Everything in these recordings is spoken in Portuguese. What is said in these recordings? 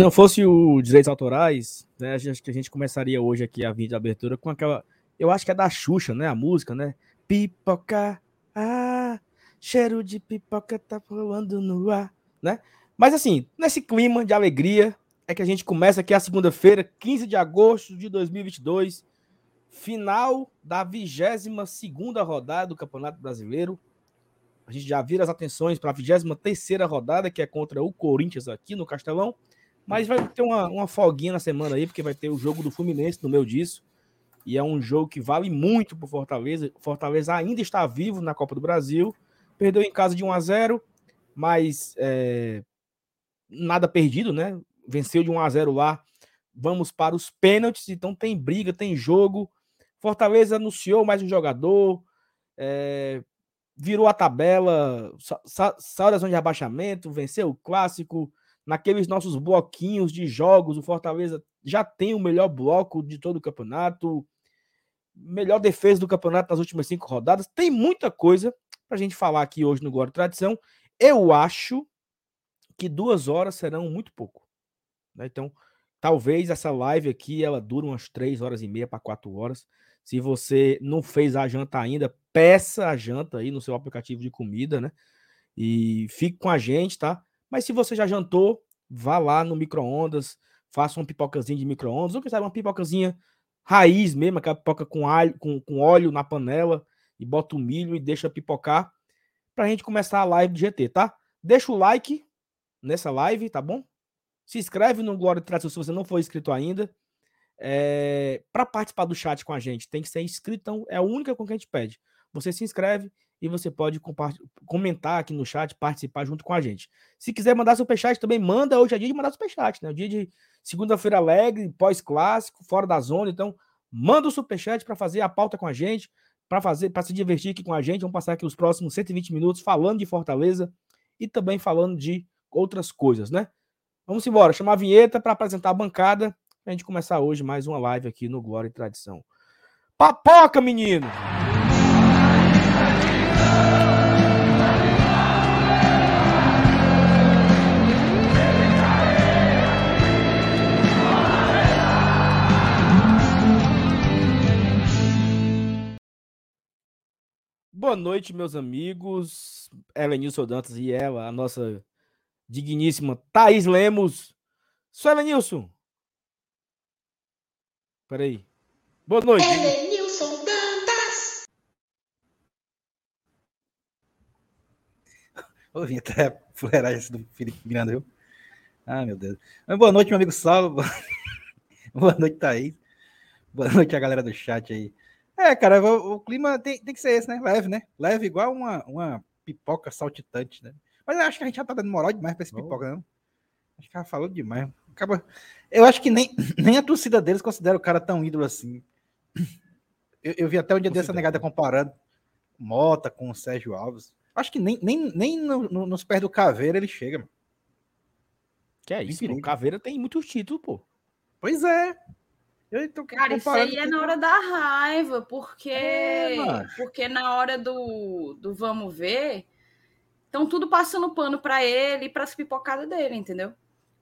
Não fosse o direitos autorais, né, acho que a gente começaria hoje aqui a vídeo abertura com aquela. Eu acho que é da Xuxa, né? A música, né? Pipoca, ah, cheiro de pipoca tá rolando no ar, né? Mas assim, nesse clima de alegria, é que a gente começa aqui a segunda-feira, 15 de agosto de 2022, final da 22 rodada do Campeonato Brasileiro. A gente já vira as atenções para a 23 rodada, que é contra o Corinthians aqui no Castelão. Mas vai ter uma, uma folguinha na semana aí, porque vai ter o jogo do Fluminense no meio disso. E é um jogo que vale muito para Fortaleza. Fortaleza ainda está vivo na Copa do Brasil. Perdeu em casa de 1 a 0 mas é, nada perdido, né? Venceu de 1 a 0 lá. Vamos para os pênaltis, então tem briga, tem jogo. Fortaleza anunciou mais um jogador, é, virou a tabela, saiu da zona de abaixamento, venceu o clássico. Naqueles nossos bloquinhos de jogos, o Fortaleza já tem o melhor bloco de todo o campeonato, melhor defesa do campeonato nas últimas cinco rodadas. Tem muita coisa para a gente falar aqui hoje no Glória Tradição. Eu acho que duas horas serão muito pouco. Né? Então, talvez essa live aqui ela dure umas três horas e meia para quatro horas. Se você não fez a janta ainda, peça a janta aí no seu aplicativo de comida, né? E fique com a gente, tá? Mas se você já jantou, vá lá no micro-ondas, faça uma pipocazinha de micro-ondas, ou quem sabe uma pipocazinha raiz mesmo, aquela pipoca com, alho, com, com óleo na panela, e bota o milho e deixa pipocar, pra gente começar a live do GT, tá? Deixa o like nessa live, tá bom? Se inscreve no Glória Tração se você não for inscrito ainda. É, para participar do chat com a gente, tem que ser inscrito, então é a única com que a gente pede. Você se inscreve e você pode comentar aqui no chat, participar junto com a gente. Se quiser mandar superchat também, manda. Hoje é dia de mandar superchat, né? Dia de segunda-feira alegre, pós-clássico, fora da zona. Então, manda o superchat para fazer a pauta com a gente, para fazer, para se divertir aqui com a gente. Vamos passar aqui os próximos 120 minutos falando de Fortaleza e também falando de outras coisas, né? Vamos embora, chamar a vinheta para apresentar a bancada a gente começar hoje mais uma live aqui no Glória e Tradição. Papoca, menino! Boa noite, meus amigos. Elenilson Dantas e ela, a nossa digníssima Thaís Lemos. Sou Elenilson. Peraí. Boa noite. Ouvi até fuleiragem do Felipe Miranda, viu? Ah, meu Deus. Mas boa noite, meu amigo Saulo. boa noite, Thaís. Boa noite a galera do chat aí. É, cara, o, o, clima tem, tem que ser esse, né? Leve, né? Leve igual uma, uma pipoca saltitante, né? Mas eu acho que a gente já tá dando moral demais pra esse oh. pipoca, não? Acho que ela falou demais. Acaba... Eu acho que nem, nem a torcida deles considera o cara tão ídolo assim. Eu, eu vi até um dia dessa negada comparando Mota com o Sérgio Alves. Acho que nem, nem, nem no, no, nos pés do Caveira ele chega, mano. Que é isso, o Caveira tem muitos títulos, pô. Pois é. Eu Cara, isso aí é na hora da raiva, porque é, porque na hora do, do vamos ver, estão tudo passando pano para ele e para as pipocadas dele, entendeu?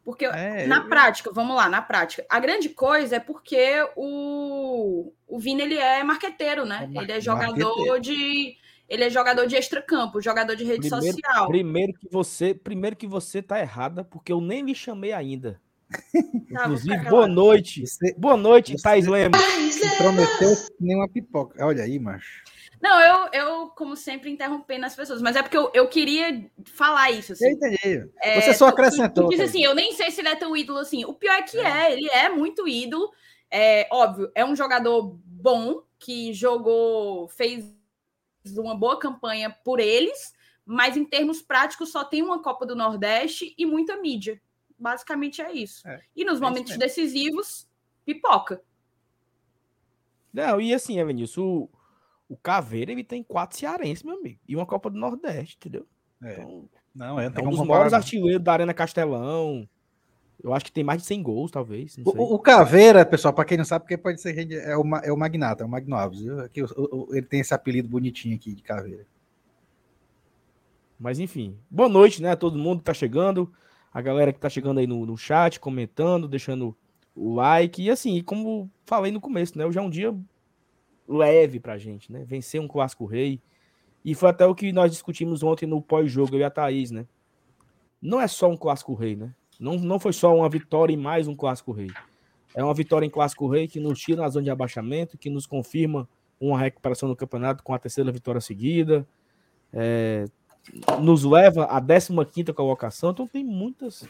Porque é, na eu... prática, vamos lá, na prática, a grande coisa é porque o, o Vini ele é marqueteiro, né? É ele é jogador marqueteiro. de ele é jogador de extracampo, jogador de rede primeiro, social. Primeiro que você, primeiro que você tá errada, porque eu nem lhe chamei ainda. Tá, Inclusive, boa noite. Você, boa noite, você, Thais Lemos. Prometeu nenhuma pipoca. Olha aí, macho. Não, eu, eu, como sempre, interrompendo as pessoas, mas é porque eu, eu queria falar isso. Assim. Eu entendi. É, Você só acrescentou. Tu, tu diz assim, eu nem sei se ele é tão ídolo assim. O pior é que é, é ele é muito ídolo. É óbvio, é um jogador bom que jogou, fez uma boa campanha por eles, mas em termos práticos só tem uma Copa do Nordeste e muita mídia. Basicamente é isso. É, e nos é momentos decisivos, pipoca. Não, e assim, Evanilson, o Caveira, ele tem quatro cearenses, meu amigo. E uma Copa do Nordeste, entendeu? É. Então, não, é, é um dos maiores artilheiros da Arena Castelão. Eu acho que tem mais de 100 gols, talvez. O, o, Caveira, pessoal, para quem não sabe, porque pode ser é o, é o Magnata, é o Magno Alves. Aqui, ele tem esse apelido bonitinho aqui de Caveira. Mas enfim, boa noite, né? Todo mundo que tá chegando. a galera que tá chegando aí no, no chat, comentando, deixando o like. E assim, como falei no começo, né? Hoje é um dia leve pra gente, né? Vencer um clássico rei. E foi até o que nós discutimos ontem no pós-jogo, eu e a Thaís, né? Não é só um clássico rei, né? Não, não foi só uma vitória em mais um clássico rei. É uma vitória em clássico rei que nos tira na zona de abaixamento, que nos confirma uma recuperação no campeonato com a terceira vitória seguida. É, nos leva à 15 colocação. Então tem muitas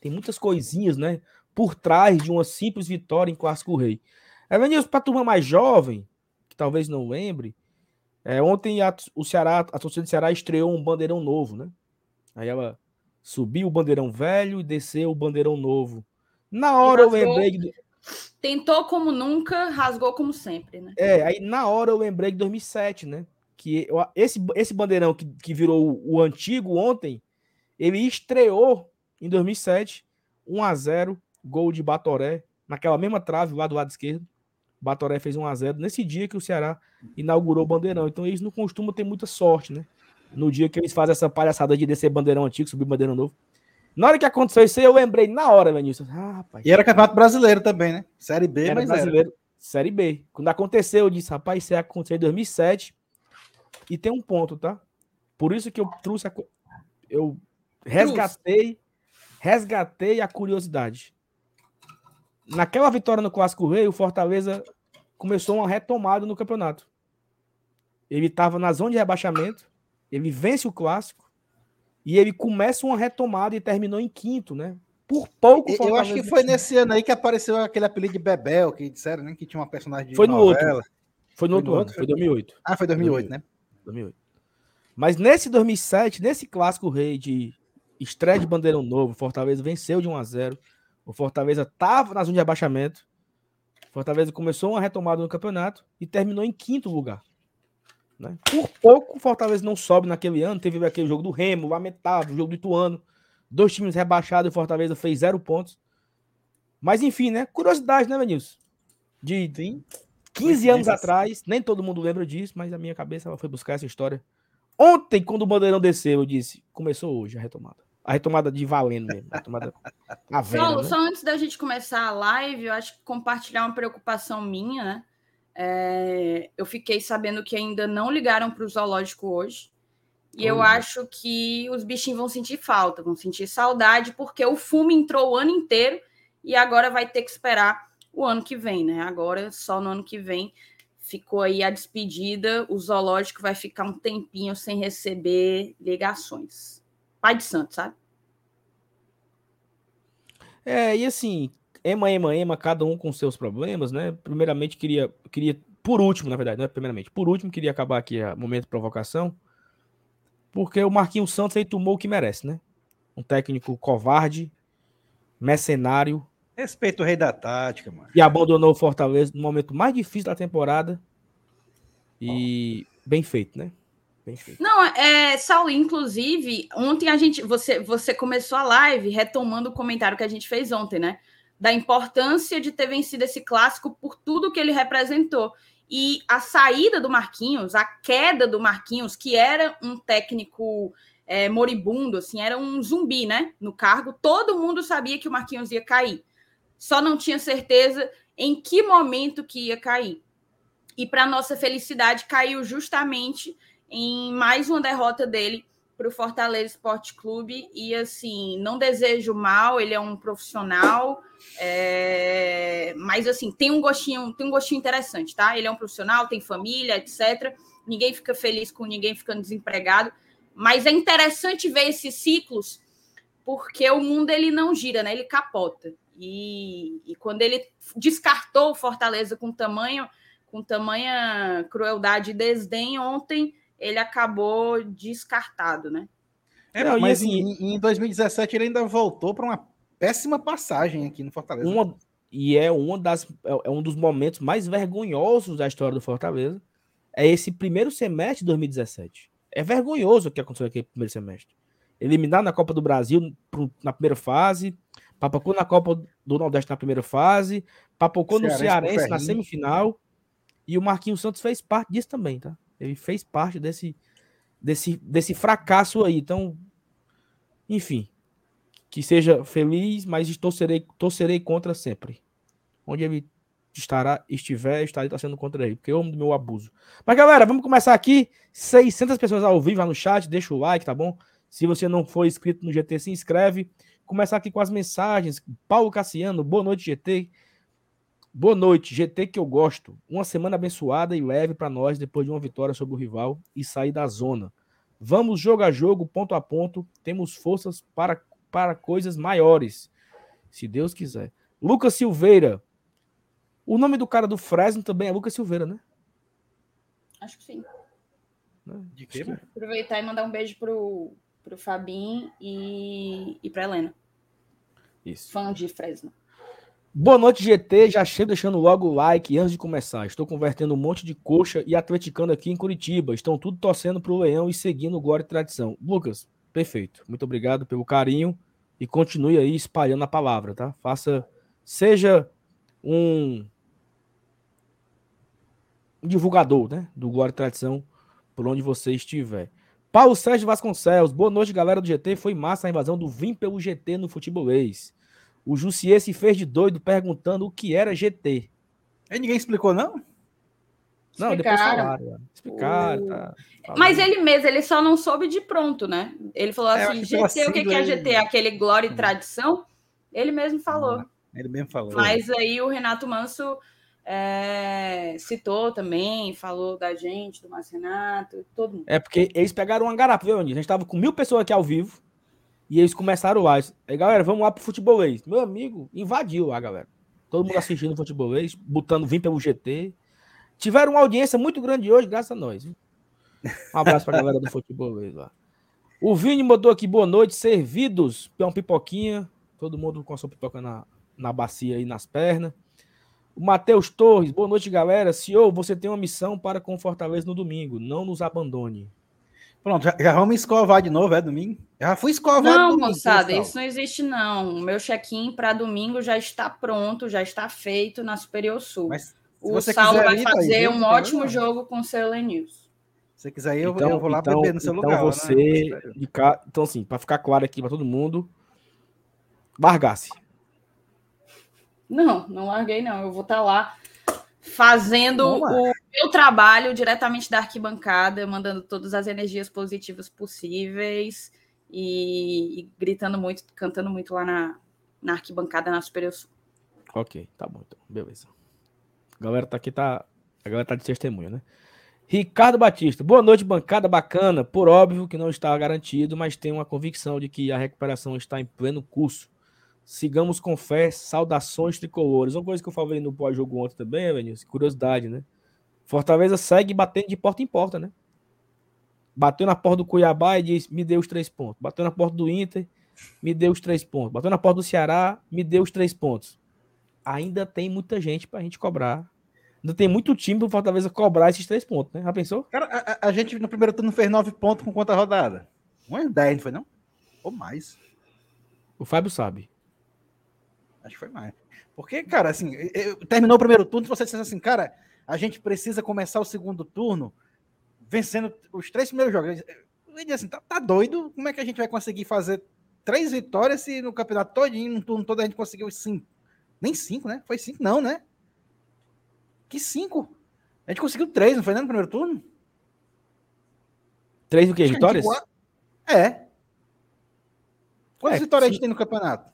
tem muitas coisinhas, né, por trás de uma simples vitória em Clássico Rei. Evanilson, para a turma mais jovem, que talvez não lembre, é, ontem a, o Ceará, a torcida do Ceará estreou um bandeirão novo, né? Aí ela subiu o bandeirão velho e desceu o bandeirão novo. Na hora rasgou, eu lembrei. De... Tentou como nunca, rasgou como sempre, né? É, aí na hora eu lembrei de 2007, né? que esse, esse bandeirão que, que virou o, o antigo ontem, ele estreou em 2007, 1 a 0 gol de Batoré, naquela mesma trave lá do lado esquerdo. Batoré fez 1 a 0 nesse dia que o Ceará inaugurou o bandeirão. Então eles não costumam ter muita sorte, né? No dia que eles fazem essa palhaçada de descer bandeirão antigo, subir bandeirão novo. Na hora que aconteceu isso, eu lembrei na hora, Vinícius. Ah, rapaz. E era Campeonato Brasileiro também, né? Série B, era mas brasileiro. Era. Série B. Quando aconteceu, eu disse, rapaz, isso aconteceu em 2007. E tem um ponto, tá? Por isso que eu trouxe a. Eu resgatei. Resgatei a curiosidade. Naquela vitória no Clássico Rei, o Fortaleza começou uma retomada no campeonato. Ele estava na zona de rebaixamento, ele vence o clássico e ele começa uma retomada e terminou em quinto, né? Por pouco. Eu acho que foi nesse ano aí que apareceu aquele apelido de Bebel, que disseram né, que tinha uma personagem de Foi no novela. outro. Foi no foi outro no ano, foi 2008. Ah, foi 2008, 2008. né? 2008. Mas nesse 2007, nesse clássico rei de estreia de bandeirão novo, Fortaleza venceu de 1 a 0. O Fortaleza estava na zona de abaixamento. Fortaleza começou uma retomada no campeonato e terminou em quinto lugar. Né? Por pouco, o Fortaleza não sobe naquele ano. Teve aquele jogo do Remo, lamentável, o jogo do Ituano. Dois times rebaixados e o Fortaleza fez zero pontos. Mas enfim, né? Curiosidade, né, Venilson? De Sim. 15 anos atrás, nem todo mundo lembra disso, mas a minha cabeça ela foi buscar essa história. Ontem, quando o Bandeirão desceu, eu disse: começou hoje a retomada. A retomada de valendo mesmo. A retomada a venda, só, né? só antes da gente começar a live, eu acho que compartilhar uma preocupação minha, né? É, eu fiquei sabendo que ainda não ligaram para o zoológico hoje. E eu acho que os bichinhos vão sentir falta, vão sentir saudade, porque o fumo entrou o ano inteiro e agora vai ter que esperar o ano que vem, né? Agora, só no ano que vem, ficou aí a despedida. O zoológico vai ficar um tempinho sem receber ligações. Pai de santo, sabe? É, e assim, ema, ema, ema, cada um com seus problemas, né? Primeiramente, queria, queria por último, na verdade, né? Primeiramente, por último, queria acabar aqui a momento de provocação, porque o Marquinhos Santos aí tomou o que merece, né? Um técnico covarde, mercenário, Respeito o rei da tática, mano. E abandonou o Fortaleza no momento mais difícil da temporada. E oh. bem feito, né? Bem feito. Não, é, Saulo, inclusive, ontem a gente. Você, você começou a live retomando o comentário que a gente fez ontem, né? Da importância de ter vencido esse clássico por tudo que ele representou. E a saída do Marquinhos, a queda do Marquinhos, que era um técnico é, moribundo, assim, era um zumbi, né? No cargo, todo mundo sabia que o Marquinhos ia cair só não tinha certeza em que momento que ia cair. E para nossa felicidade, caiu justamente em mais uma derrota dele para o Fortaleza Esporte Clube. E assim, não desejo mal, ele é um profissional, é... mas assim, tem um gostinho, tem um gostinho interessante, tá? Ele é um profissional, tem família, etc. Ninguém fica feliz com ninguém ficando desempregado. Mas é interessante ver esses ciclos, porque o mundo ele não gira, né? Ele capota. E, e quando ele descartou o Fortaleza com tamanho, com tamanha crueldade e desdém, ontem ele acabou descartado, né? É, Não, mas assim, em, em 2017 ele ainda voltou para uma péssima passagem aqui no Fortaleza. Uma, e é, uma das, é, é um dos momentos mais vergonhosos da história do Fortaleza. É esse primeiro semestre de 2017. É vergonhoso o que aconteceu aqui no primeiro semestre. Eliminado na Copa do Brasil na primeira fase, papocou na Copa do Nordeste na primeira fase, papocou no Cearense na semifinal, e o Marquinhos Santos fez parte disso também, tá? Ele fez parte desse, desse, desse fracasso aí. Então, enfim, que seja feliz, mas torcerei, torcerei contra sempre. Onde ele estará, estiver, estarei torcendo contra ele, porque eu amo do meu abuso. Mas galera, vamos começar aqui. 600 pessoas ao vivo lá no chat, deixa o like, tá bom? Se você não for inscrito no GT, se inscreve. Começar aqui com as mensagens. Paulo Cassiano, boa noite, GT. Boa noite, GT que eu gosto. Uma semana abençoada e leve para nós depois de uma vitória sobre o rival e sair da zona. Vamos jogo a jogo, ponto a ponto. Temos forças para para coisas maiores, se Deus quiser. Lucas Silveira. O nome do cara do Fresno também é Lucas Silveira, né? Acho que sim. Né? De quê, Aproveitar e mandar um beijo pro, pro Fabinho e, e pra Helena. Isso. Fã de Fresno. Boa noite, GT. Já chego deixando logo o like antes de começar. Estou convertendo um monte de coxa e atleticando aqui em Curitiba. Estão tudo torcendo pro Leão e seguindo Glória e Tradição. Lucas, perfeito. Muito obrigado pelo carinho e continue aí espalhando a palavra, tá? Faça, seja um, divulgador, né, do Glória e Tradição por onde você estiver. Paulo Sérgio Vasconcelos, boa noite, galera do GT. Foi massa a invasão do Vim pelo GT no futebolês. O Jussier se fez de doido perguntando o que era GT. E ninguém explicou, não? Não, depois falaram. Explicaram, tá, Mas ele mesmo, ele só não soube de pronto, né? Ele falou é, assim: GT, o que, que é GT? Aquele glória e hum. tradição? Ele mesmo falou. Ah, ele mesmo falou. Mas aí o Renato Manso é, citou também, falou da gente, do Márcio Renato, todo mundo. É porque eles pegaram uma garapa, viu, A gente tava com mil pessoas aqui ao vivo e eles começaram lá. Aí, galera, vamos lá pro futebolês. Meu amigo invadiu lá, galera. Todo mundo assistindo o futebolês, botando vim pelo GT. Tiveram uma audiência muito grande hoje, graças a nós. Um abraço para a galera do futebol lá. O Vini mandou aqui boa noite, servidos pela pipoquinha. Todo mundo com a sua pipoca na, na bacia e nas pernas. O Matheus Torres, boa noite, galera. Senhor, você tem uma missão para com Fortaleza no domingo. Não nos abandone. Pronto, já, já vamos escovar de novo, é domingo? Já fui escovar. Não, domingo, moçada, pessoal. isso não existe, não. O meu check-in para domingo já está pronto, já está feito na Superior Sul. Mas o Saulo vai fazer aí, um ótimo jogo com o seu News. Se você quiser, eu, então, eu vou lá então, beber no seu então lugar. Você, né? cá, então, assim, para ficar claro aqui para todo mundo, largasse. Não, não larguei, não. Eu vou estar tá lá fazendo o meu trabalho diretamente da arquibancada, mandando todas as energias positivas possíveis e, e gritando muito, cantando muito lá na, na arquibancada na Superior Sul. Ok, tá bom, então. Beleza. A galera tá aqui, tá. A galera tá de testemunho, né? Ricardo Batista, boa noite, bancada bacana. Por óbvio que não está garantido, mas tenho uma convicção de que a recuperação está em pleno curso. Sigamos com fé, saudações tricolores. Uma coisa que eu falei no pós-jogo ontem também, Vinícius, curiosidade, né? Fortaleza segue batendo de porta em porta, né? Bateu na porta do Cuiabá e disse: me deu os três pontos. Bateu na porta do Inter, me deu os três pontos. Bateu na porta do Ceará, me deu os três pontos ainda tem muita gente pra gente cobrar. Ainda tem muito time pro Fortaleza cobrar esses três pontos, né? Já pensou? Cara, a, a gente no primeiro turno fez nove pontos com quanta rodada? Um dez, não foi não? Ou mais. O Fábio sabe. Acho que foi mais. Porque, cara, assim, eu, terminou o primeiro turno, você disse assim, cara, a gente precisa começar o segundo turno vencendo os três primeiros jogos. Eu disse assim, tá, tá, doido? Como é que a gente vai conseguir fazer três vitórias se no campeonato todinho, no turno todo, a gente conseguiu cinco? Nem cinco, né? Foi cinco, não, né? Que cinco? A gente conseguiu três, não foi né, no primeiro turno? Três o quê? Vitórias? É. Quantas é, vitórias sim. a gente tem no campeonato?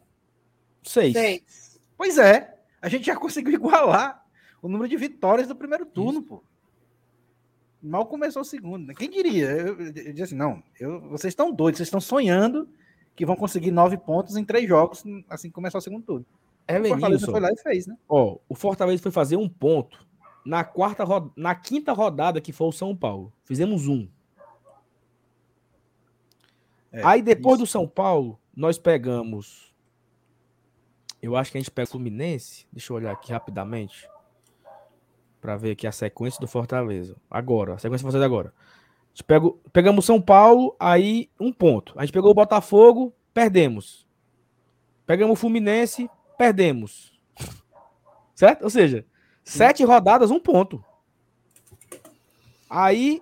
Seis. Seis. Pois é. A gente já conseguiu igualar o número de vitórias do primeiro turno, Isso. pô. Mal começou o segundo. Né? Quem diria? Eu, eu, eu disse assim, não, eu, vocês estão doidos, vocês estão sonhando que vão conseguir nove pontos em três jogos assim que começar o segundo turno. É, o Fortaleza foi lá e fez, né? Ó, o Fortaleza foi fazer um ponto na quarta na quinta rodada que foi o São Paulo. Fizemos um. É, Aí depois isso. do São Paulo, nós pegamos. Eu acho que a gente pega o Fluminense. Deixa eu olhar aqui rapidamente. Para ver aqui a sequência do Fortaleza. Agora, a sequência do Fortaleza agora. A gente pega, pegamos São Paulo, aí um ponto. A gente pegou o Botafogo, perdemos. Pegamos o Fluminense, perdemos. Certo? Ou seja, sete rodadas, um ponto. Aí.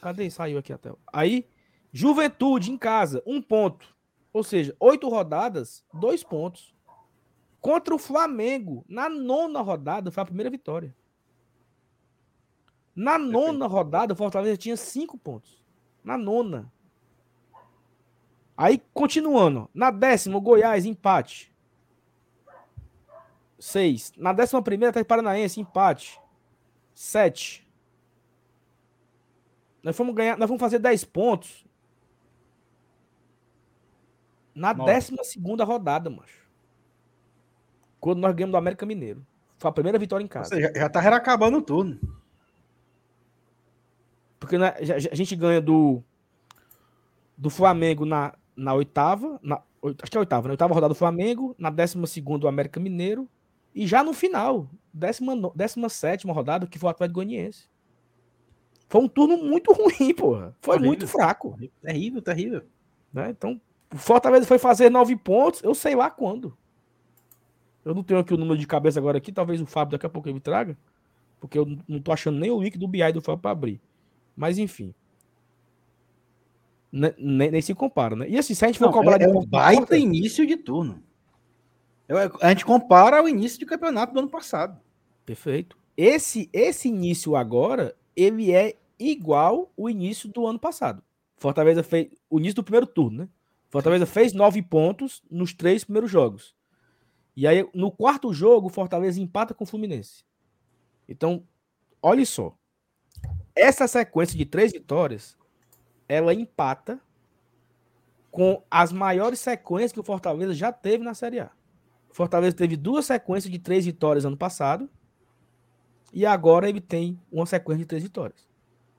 Cadê? Saiu aqui a tela. Aí, Juventude em casa, um ponto. Ou seja, oito rodadas, dois pontos. Contra o Flamengo, na nona rodada, foi a primeira vitória. Na nona rodada, o Fortaleza tinha cinco pontos. Na nona. Aí, continuando. Na décima, o Goiás, empate. Seis. Na décima primeira, tá Paranaense, empate. Sete. Nós vamos ganhar, nós vamos fazer dez pontos. Na décima segunda rodada, macho. Quando nós ganhamos do América Mineiro. Foi a primeira vitória em casa. Já, já tá acabando o turno. Porque né, a gente ganha do, do Flamengo na, na oitava, na, acho que é a oitava, na né? oitava rodada do Flamengo, na décima segunda o América Mineiro, e já no final, décima, décima sétima rodada, que foi o Atlético Goianiense. Foi um turno muito ruim, porra. Foi terrível, muito fraco. Terrível, terrível. Né? Então, o Fortaleza foi fazer nove pontos, eu sei lá quando. Eu não tenho aqui o número de cabeça agora aqui, talvez o Fábio daqui a pouco ele traga, porque eu não tô achando nem o link do BI do Fábio para abrir. Mas enfim. Nem, nem, se compara, né? E assim, se a gente for não, cobrar é, é um baita início de turno. A gente compara ao início de campeonato do ano passado. Perfeito. Esse, esse início agora, ele é igual o início do ano passado. Fortaleza fez o início do primeiro turno, né? Fortaleza fez nove pontos nos três primeiros jogos. E aí, no quarto jogo, Fortaleza empata com o Fluminense. Então, olha só. Essa sequência de três vitórias, ela empata com as maiores sequências que o Fortaleza já teve na Série A. O Fortaleza teve duas sequências de três vitórias ano passado. E agora ele tem uma sequência de três vitórias.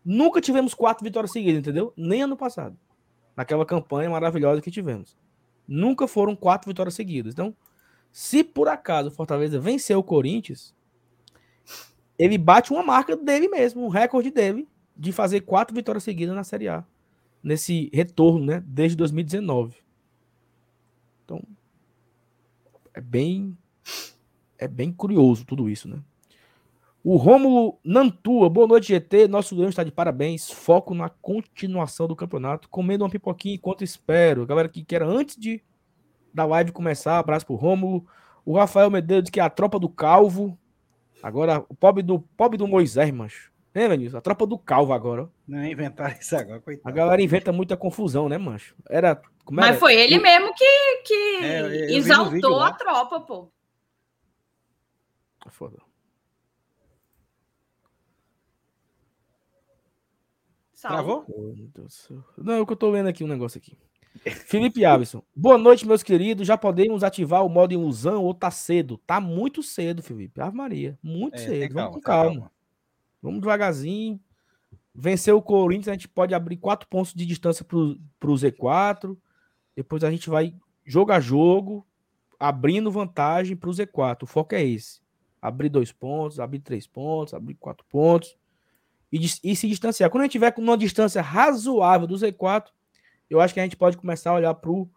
Nunca tivemos quatro vitórias seguidas, entendeu? Nem ano passado. Naquela campanha maravilhosa que tivemos. Nunca foram quatro vitórias seguidas. Então, se por acaso o Fortaleza vencer o Corinthians, ele bate uma marca dele mesmo, um recorde dele, de fazer quatro vitórias seguidas na Série A. Nesse retorno, né? Desde 2019. Então, é bem. É bem curioso tudo isso, né? O Rômulo Nantua, boa noite, GT. Nosso Leão está de parabéns. Foco na continuação do campeonato. Comendo uma pipoquinha enquanto espero. Galera que quer antes de da live começar, abraço pro Rômulo. O Rafael Medeiros, que é a tropa do Calvo. Agora, o pobre do, pobre do Moisés, mancho. Lembra disso? A tropa do Calvo agora. Não, inventaram isso agora, coitado. A galera inventa muita confusão, né, mancho? Era. Mas era? foi ele mesmo que, que é, exaltou a tropa, pô. É foda. Travou? Não, é o que eu tô lendo aqui um negócio aqui. Felipe Avison. Boa noite, meus queridos. Já podemos ativar o modo ilusão ou tá cedo? Tá muito cedo, Felipe. Ave Maria. Muito é, cedo. Vamos com calma. calma. Vamos devagarzinho. Vencer o Corinthians, a gente pode abrir quatro pontos de distância pro, pro Z4. Depois a gente vai jogo a jogo, abrindo vantagem pro Z4. O foco é esse. Abrir dois pontos, abrir três pontos, abrir quatro pontos. E, e se distanciar. Quando a gente tiver com uma distância razoável do Z4, eu acho que a gente pode começar a olhar para o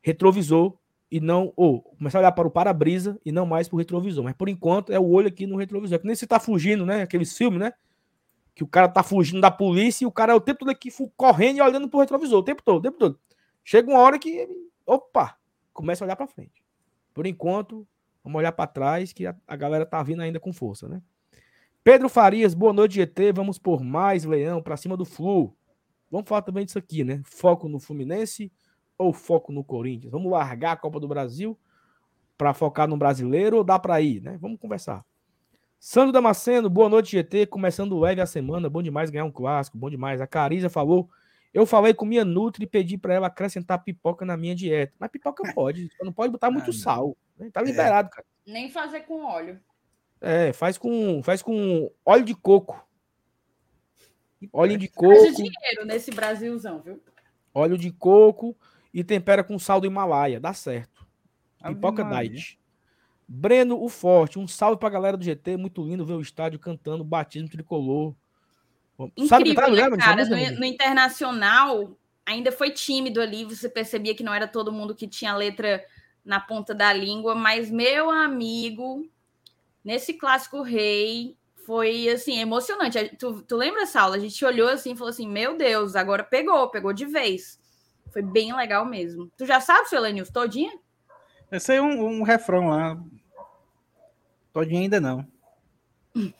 retrovisor e não, ou começar a olhar para o para-brisa e não mais para o retrovisor. Mas por enquanto é o olho aqui no retrovisor. É que nem você tá fugindo, né? Aqueles filmes, né? Que o cara tá fugindo da polícia e o cara é o tempo todo aqui correndo e olhando para o retrovisor, o tempo todo, o tempo todo. Chega uma hora que opa, começa a olhar para frente. Por enquanto, vamos olhar para trás que a, a, galera tá vindo ainda com força, né? Pedro Farias, boa noite, GT. Vamos por mais leão para cima do Flu. Vamos falar também disso aqui, né? Foco no Fluminense ou foco no Corinthians? Vamos largar a Copa do Brasil para focar no brasileiro ou dá para ir, né? Vamos conversar. Sandro Damasceno, boa noite, GT. Começando leve a semana, bom demais ganhar um clássico, bom demais. A Cariza falou, eu falei com minha Nutri e pedi para ela acrescentar pipoca na minha dieta. Mas pipoca pode, não pode botar muito ah, sal. Né? Tá é. liberado, cara. Nem fazer com óleo. É, faz com, faz com óleo de coco. Óleo de coco. Dinheiro nesse Brasilzão, viu? Óleo de coco e tempera com sal do Himalaia. Dá certo. Pipoca Diet. Breno o Forte, um salve pra galera do GT. Muito lindo ver o estádio cantando batismo tricolor. Incrível, Sabe tá, né, cara? No, no, Internacional ainda foi tímido ali. Você percebia que não era todo mundo que tinha letra na ponta da língua. Mas, meu amigo, nesse clássico rei, foi assim, emocionante. Tu, tu lembra, Saulo? A gente olhou assim e falou assim: Meu Deus, agora pegou, pegou de vez. Foi bem legal mesmo. Tu já sabe, seu Lenils, todinha? Eu sei um, um refrão lá. Todinha ainda não.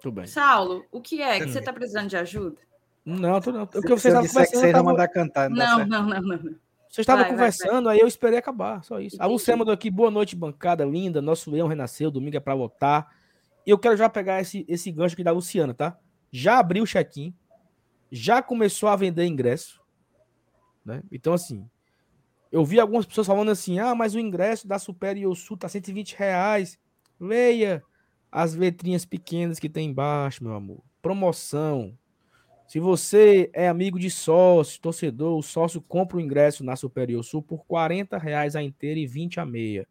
Tudo bem. Saulo, o que é? Que você tá precisando de ajuda? Não, tô não. O que vocês estavam conversando. Que vocês tava... mandar cantar, não, não, não, não, não. Vocês estavam conversando, vai, aí eu esperei acabar, só isso. Entendi. A Luciana mandou aqui, boa noite, bancada linda. Nosso leão renasceu, domingo é pra votar. Eu quero já pegar esse, esse gancho aqui da Luciana, tá? Já abriu o check-in, já começou a vender ingresso, né? Então, assim, eu vi algumas pessoas falando assim: ah, mas o ingresso da Superior Sul tá 120 reais. Leia as letrinhas pequenas que tem embaixo, meu amor. Promoção. Se você é amigo de sócio, torcedor, o sócio compra o ingresso na Superior Sul por 40 reais a inteira e 20 a meia.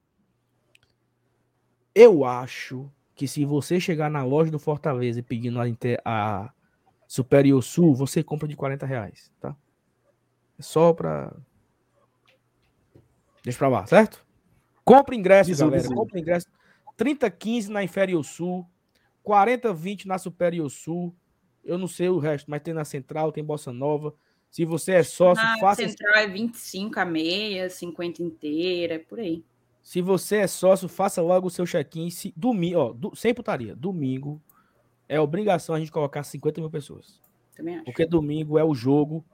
Eu acho que se você chegar na loja do Fortaleza e pedindo a, a Superior Sul, você compra de 40 reais, tá? É só para Deixa pra lá, certo? Compre ingresso, Bisu, galera. Bisu. Compre ingresso. 30,15 na Inferior Sul, 40,20 na Superior Sul. Eu não sei o resto, mas tem na Central, tem Bossa Nova. Se você é sócio, na faça. Central é 25 a meia, 50 inteira, é por aí. Se você é sócio, faça logo o seu check-in. Se, domingo, ó, do, sem putaria. Domingo é obrigação a gente colocar 50 mil pessoas. Também acho. Porque domingo é o jogo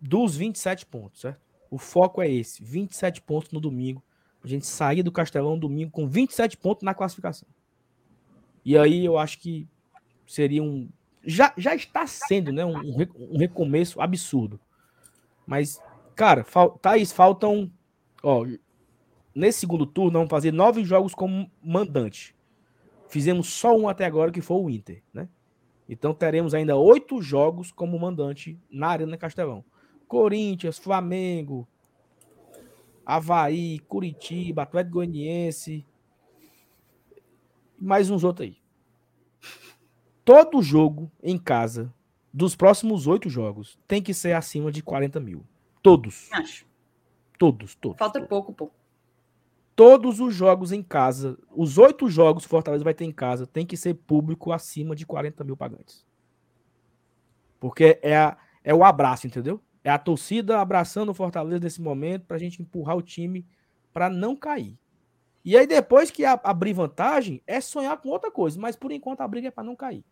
dos 27 pontos, certo? O foco é esse: 27 pontos no domingo. A gente sair do Castelão domingo com 27 pontos na classificação. E aí eu acho que seria um. Já, já está sendo, né? Um, um recomeço absurdo. Mas, cara, fal... Thaís, faltam. Ó, nesse segundo turno, vamos fazer nove jogos como mandante. Fizemos só um até agora, que foi o Inter, né? Então teremos ainda oito jogos como mandante na Arena Castelão. Corinthians, Flamengo, Havaí, Curitiba, Atlético Goianiense, mais uns outros aí. Todo jogo em casa, dos próximos oito jogos, tem que ser acima de 40 mil. Todos. Acho. Todos, todos. Falta todos. pouco, pô. Todos os jogos em casa, os oito jogos que Fortaleza vai ter em casa, tem que ser público acima de 40 mil pagantes. Porque é, a, é o abraço, entendeu? É a torcida abraçando o Fortaleza nesse momento para a gente empurrar o time para não cair. E aí, depois que abrir vantagem, é sonhar com outra coisa. Mas por enquanto a briga é para não cair.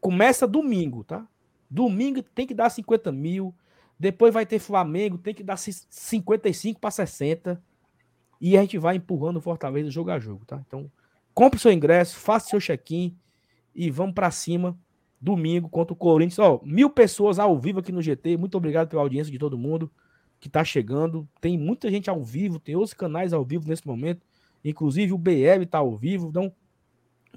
Começa domingo, tá? Domingo tem que dar 50 mil. Depois vai ter Flamengo, tem que dar 55 para 60. E a gente vai empurrando o Fortaleza jogo a jogo, tá? Então, compre seu ingresso, faça seu check-in e vamos para cima domingo contra o Corinthians. Ó, mil pessoas ao vivo aqui no GT. Muito obrigado pela audiência de todo mundo que está chegando. Tem muita gente ao vivo, tem outros canais ao vivo nesse momento. Inclusive o BL está ao vivo. Então,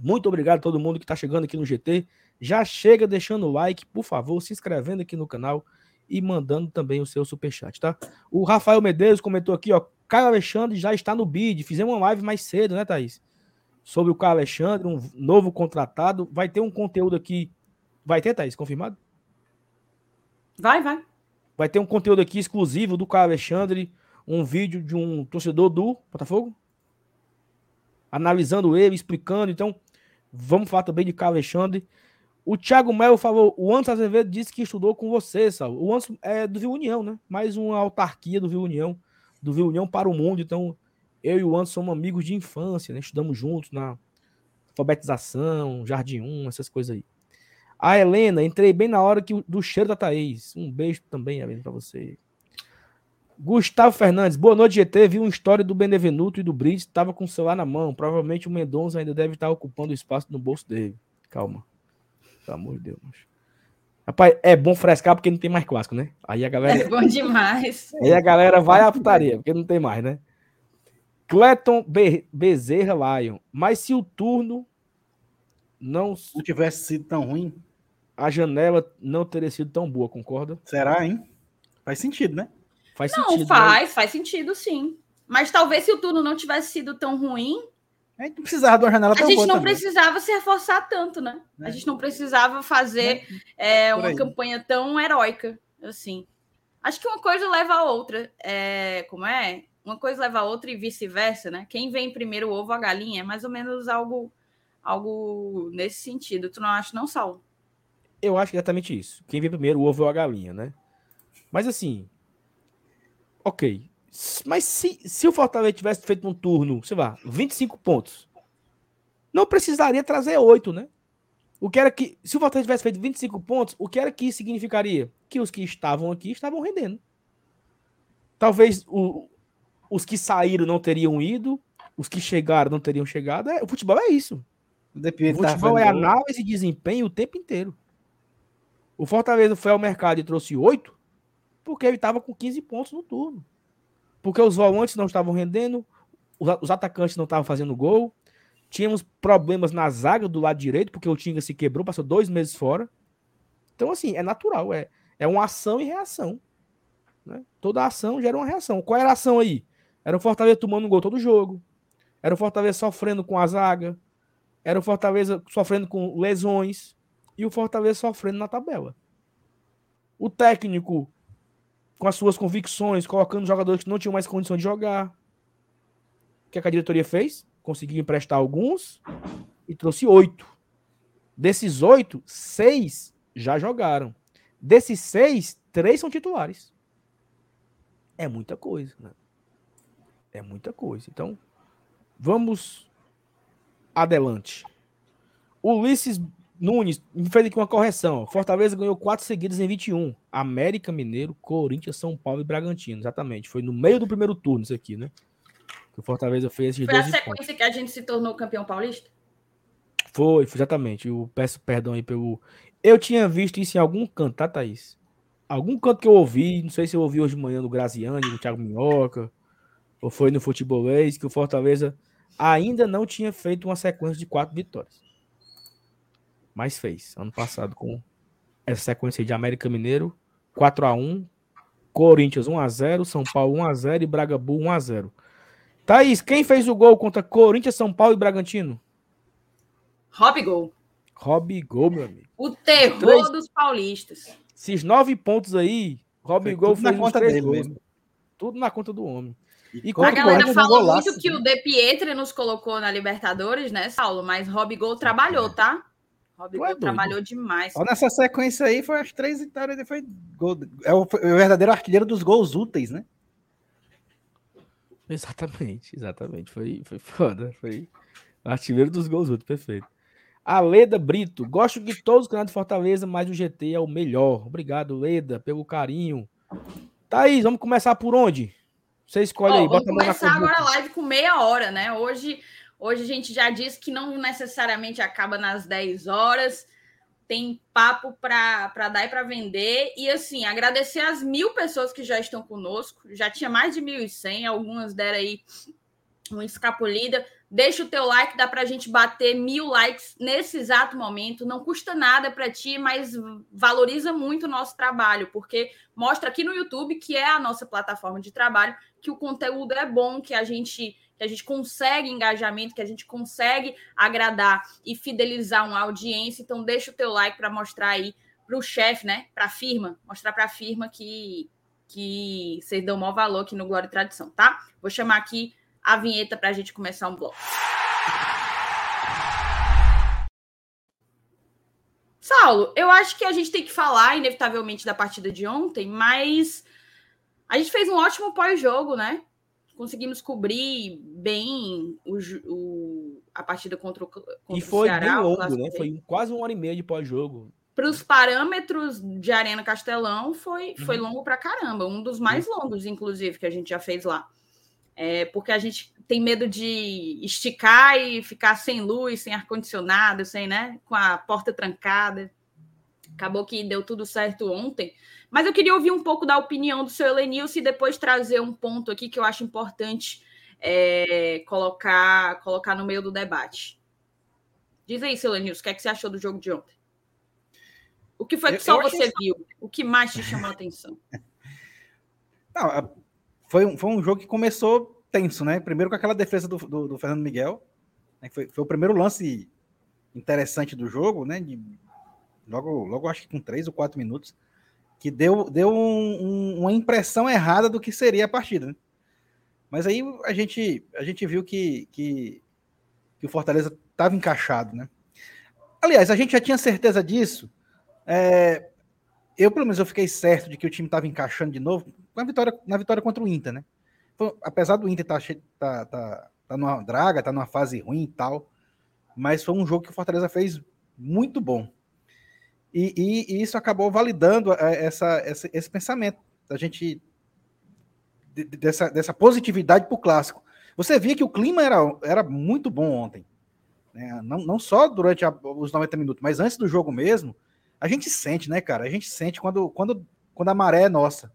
muito obrigado a todo mundo que está chegando aqui no GT. Já chega deixando o like, por favor, se inscrevendo aqui no canal e mandando também o seu superchat, tá? O Rafael Medeiros comentou aqui, ó. Caio Alexandre já está no bid. Fizemos uma live mais cedo, né, Thaís? Sobre o Caio Alexandre, um novo contratado. Vai ter um conteúdo aqui Vai ter, Thaís? Confirmado? Vai, vai. Vai ter um conteúdo aqui exclusivo do Caio Alexandre, um vídeo de um torcedor do Botafogo, analisando ele, explicando. Então, vamos falar também de Caio Alexandre. O Thiago Melo falou, o Anderson Azevedo disse que estudou com você, Sal. O Anderson é do Viu União, né? Mais uma autarquia do Viu União, do Viu União para o mundo. Então, eu e o Anderson somos amigos de infância, né? Estudamos juntos na alfabetização, Jardim 1, essas coisas aí. A Helena, entrei bem na hora que, do cheiro da Thaís. Um beijo também, Helena, para você. Gustavo Fernandes, boa noite, GT. Vi uma história do Benevenuto e do Brits, estava com o celular na mão. Provavelmente o Mendonça ainda deve estar ocupando o espaço no bolso dele. Calma. Pelo amor de Deus. Rapaz, é bom frescar porque não tem mais clássico, né? Aí a galera. É bom demais. Aí a galera vai à putaria, porque não tem mais, né? Cleton Be Bezerra Lion. Mas se o turno não, não tivesse sido tão ruim, a janela não teria sido tão boa, concorda? Será, hein? Faz sentido, né? Faz não, sentido. Não, faz, né? faz sentido, sim. Mas talvez se o turno não tivesse sido tão ruim. A gente não precisava de uma janela tão A gente não também. precisava se reforçar tanto, né? É. A gente não precisava fazer é. É, uma aí. campanha tão heróica, assim. Acho que uma coisa leva a outra. É, como é? Uma coisa leva a outra e vice-versa, né? Quem vem primeiro o ovo a galinha é mais ou menos algo, algo nesse sentido. Tu não acha, não, Saulo? Eu acho que exatamente isso. Quem vem primeiro, o ovo ou a galinha, né? Mas assim, ok. Mas se, se o Fortaleza tivesse feito um turno, sei lá, 25 pontos, não precisaria trazer 8, né? O que era que, se o Fortaleza tivesse feito 25 pontos, o que era que significaria? Que os que estavam aqui estavam rendendo. Talvez o, os que saíram não teriam ido, os que chegaram não teriam chegado. É, o futebol é isso. O, o futebol é análise e desempenho o tempo inteiro. O Fortaleza foi ao mercado e trouxe 8 porque ele estava com 15 pontos no turno. Porque os volantes não estavam rendendo, os atacantes não estavam fazendo gol, Tínhamos problemas na zaga do lado direito, porque o Tinga se quebrou, passou dois meses fora. Então, assim, é natural, é, é uma ação e reação. Né? Toda ação gera uma reação. Qual era a ação aí? Era o Fortaleza tomando um gol todo jogo. Era o Fortaleza sofrendo com a zaga. Era o Fortaleza sofrendo com lesões. E o Fortaleza sofrendo na tabela. O técnico, com as suas convicções, colocando jogadores que não tinham mais condição de jogar. O que a diretoria fez? conseguiu emprestar alguns e trouxe oito. Desses oito, seis já jogaram. Desses seis, três são titulares. É muita coisa, né? É muita coisa. Então, vamos adelante. Ulisses Nunes fez aqui uma correção. Fortaleza ganhou quatro seguidas em 21. América Mineiro, Corinthians, São Paulo e Bragantino. Exatamente. Foi no meio do primeiro turno isso aqui, né? que o Fortaleza fez esses Foi a sequência pontos. que a gente se tornou campeão paulista? Foi, exatamente. Eu peço perdão aí pelo. Eu tinha visto isso em algum canto, tá, Thaís? Algum canto que eu ouvi, não sei se eu ouvi hoje de manhã no Graziani, no Thiago Minhoca, ou foi no Futebolês, que o Fortaleza ainda não tinha feito uma sequência de quatro vitórias. Mas fez, ano passado, com essa sequência de América Mineiro, 4 a 1 Corinthians 1x0, São Paulo 1x0 e Braga Bull 1x0. Thaís, quem fez o gol contra Corinthians, São Paulo e Bragantino? Robigol. Robigol, meu amigo. O terror três... dos paulistas. Esses nove pontos aí, Robigol fez na conta dele gols. mesmo. Tudo na conta do homem. E a galera falou muito que o De Pietri nos colocou na Libertadores, né, Saulo? Mas Robigol trabalhou, tá? Robigol é trabalhou demais. Ó, nessa sequência aí, foi as três vitórias. Foi gol, é o, é o verdadeiro artilheiro dos gols úteis, né? Exatamente, exatamente. Foi, foi foda. Foi artilheiro dos gols, outro, perfeito. Aleda Brito, gosto de todos os canais de Fortaleza, mas o GT é o melhor. Obrigado, Leda, pelo carinho. Thaís, vamos começar por onde? Você escolhe oh, aí. Vamos começar agora a live com meia hora, né? Hoje, hoje a gente já disse que não necessariamente acaba nas 10 horas tem papo para dar e para vender. E assim, agradecer as mil pessoas que já estão conosco. Já tinha mais de 1.100, algumas deram aí uma escapulida. Deixa o teu like, dá para a gente bater mil likes nesse exato momento. Não custa nada para ti, mas valoriza muito o nosso trabalho, porque mostra aqui no YouTube, que é a nossa plataforma de trabalho, que o conteúdo é bom, que a gente que a gente consegue engajamento, que a gente consegue agradar e fidelizar uma audiência. Então, deixa o teu like para mostrar aí para o chefe, né? Para a firma, mostrar para a firma que, que vocês dão maior valor aqui no Glória e Tradição, tá? Vou chamar aqui a vinheta para a gente começar um bloco. Saulo, eu acho que a gente tem que falar, inevitavelmente, da partida de ontem, mas a gente fez um ótimo pós-jogo, né? Conseguimos cobrir bem o, o, a partida contra o, contra e foi o Ceará. Bem longo, né? Foi quase uma hora e meia de pós-jogo. Para os parâmetros de Arena Castelão, foi, uhum. foi longo para caramba. Um dos mais uhum. longos, inclusive, que a gente já fez lá. É, porque a gente tem medo de esticar e ficar sem luz, sem ar-condicionado, sem, né? Com a porta trancada. Acabou que deu tudo certo ontem. Mas eu queria ouvir um pouco da opinião do seu Elenilson e depois trazer um ponto aqui que eu acho importante é, colocar, colocar no meio do debate. Diz aí, seu Elenilson, o que, é que você achou do jogo de ontem? O que foi que só você viu? O que mais te chamou a atenção? Não, foi, um, foi um jogo que começou tenso, né? Primeiro com aquela defesa do, do, do Fernando Miguel. Né? Foi, foi o primeiro lance interessante do jogo, né? De logo, logo acho que com três ou quatro minutos, que deu, deu um, um, uma impressão errada do que seria a partida. Né? Mas aí a gente, a gente viu que, que, que o Fortaleza estava encaixado. Né? Aliás, a gente já tinha certeza disso é, eu, pelo menos, eu fiquei certo de que o time estava encaixando de novo na vitória, na vitória contra o Inter, né? Apesar do Inter estar tá, tá, tá, tá numa draga, tá numa fase ruim e tal, mas foi um jogo que o Fortaleza fez muito bom. E, e, isso acabou validando é, essa, essa, esse pensamento da gente dessa, dessa positividade para o clássico. Você via que o clima era, era muito bom ontem. Né? Não, não só durante a, os 90 minutos, mas antes do jogo mesmo, a gente sente, né, cara? A gente sente quando, quando, quando a maré é nossa.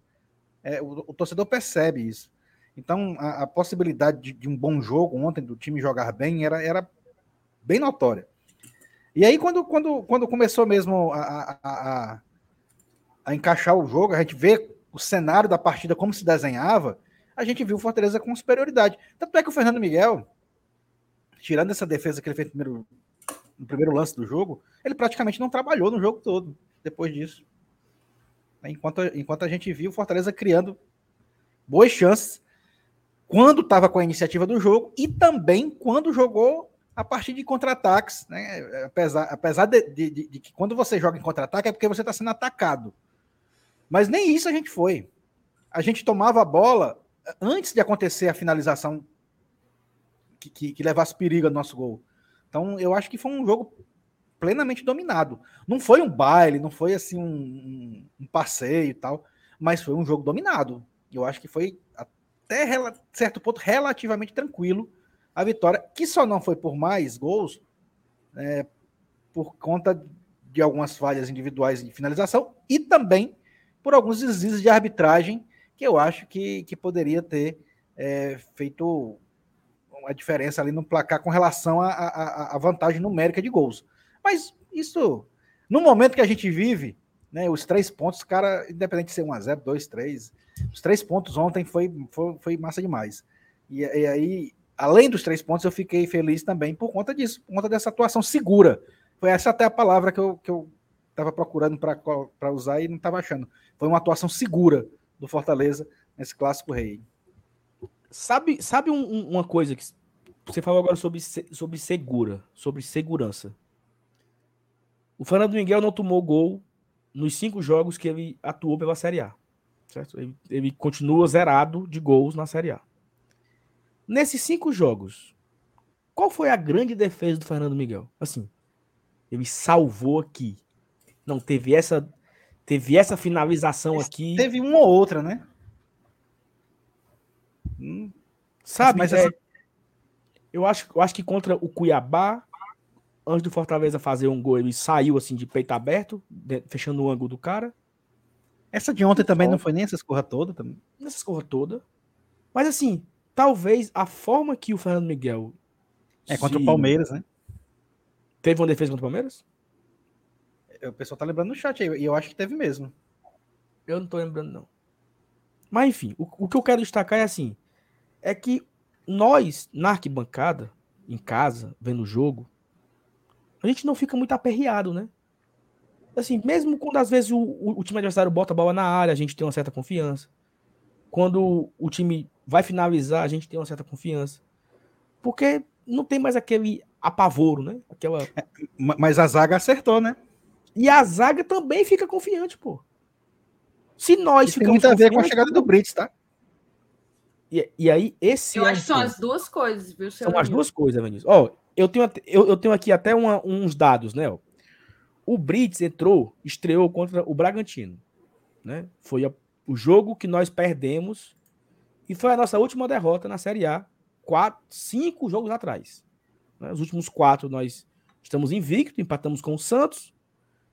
É, o, o torcedor percebe isso. Então, a, a possibilidade de, de, um bom jogo ontem, do time jogar bem, era, era bem notória. E aí, quando, quando, quando começou mesmo a, a, a, a encaixar o jogo, a gente vê o cenário da partida como se desenhava, a gente viu o Fortaleza com superioridade. Tanto é que o Fernando Miguel, tirando essa defesa que ele fez no primeiro, no primeiro lance do jogo, ele praticamente não trabalhou no jogo todo depois disso. Enquanto, enquanto a gente viu o Fortaleza criando boas chances quando estava com a iniciativa do jogo e também quando jogou a partir de contra-ataques, né? Apesar, apesar de, de, de, de que quando você joga em contra-ataque é porque você está sendo atacado. Mas nem isso a gente foi. A gente tomava a bola antes de acontecer a finalização que, que, que levasse perigo ao nosso gol. Então, eu acho que foi um jogo plenamente dominado. Não foi um baile, não foi assim um, um passeio e tal, mas foi um jogo dominado. Eu acho que foi até certo ponto relativamente tranquilo a vitória, que só não foi por mais gols, é, por conta de algumas falhas individuais de finalização e também por alguns deslizes de arbitragem que eu acho que, que poderia ter é, feito uma diferença ali no placar com relação à vantagem numérica de gols. Mas isso, no momento que a gente vive, né, os três pontos, cara, independente de ser 1x0, 2, 3, os três pontos ontem foi, foi, foi massa demais. E, e, aí, além dos três pontos, eu fiquei feliz também por conta disso, por conta dessa atuação segura. Foi essa até a palavra que eu, estava procurando para usar e não estava achando. Foi uma atuação segura do Fortaleza nesse clássico rei. Sabe, sabe um, uma coisa que você falou agora sobre, sobre segura, sobre segurança. O Fernando Miguel não tomou gol nos cinco jogos que ele atuou pela Série A. Certo? Ele, ele continua zerado de gols na Série A. Nesses cinco jogos, qual foi a grande defesa do Fernando Miguel? Assim, ele salvou aqui. Não, teve essa teve essa finalização aqui. Teve uma ou outra, né? Hum, Sabe, mas é, essa... eu, acho, eu acho que contra o Cuiabá, antes do Fortaleza fazer um gol, ele saiu assim de peito aberto, fechando o ângulo do cara. Essa de ontem também não foi nem essa escorra toda também. Nessa escorra toda. Mas assim, talvez a forma que o Fernando Miguel. É contra se... o Palmeiras, né? Teve uma defesa contra o Palmeiras? O pessoal tá lembrando no chat aí, e eu acho que teve mesmo. Eu não tô lembrando, não. Mas enfim, o, o que eu quero destacar é assim: é que nós, na arquibancada, em casa, vendo o jogo, a gente não fica muito aperreado, né? Assim, mesmo quando às vezes o, o, o, time adversário bota a bola na área, a gente tem uma certa confiança. Quando o time vai finalizar, a gente tem uma certa confiança. Porque não tem mais aquele apavoro, né? Aquela... É, mas a zaga acertou, né? E a zaga também fica confiante, pô. Se nós Isso ficamos. Tem muito a ver com a chegada do Brits, tá? E, e aí, esse. Eu é acho que são as duas coisas, viu? São amigo. as duas coisas, Vinícius. Ó, eu tenho, eu, eu tenho aqui até uma, uns dados, né? Ó. O Brits entrou, estreou contra o Bragantino. Né? Foi a, o jogo que nós perdemos e foi a nossa última derrota na Série A, quatro, cinco jogos atrás. Né? Os últimos quatro nós estamos invictos, empatamos com o Santos,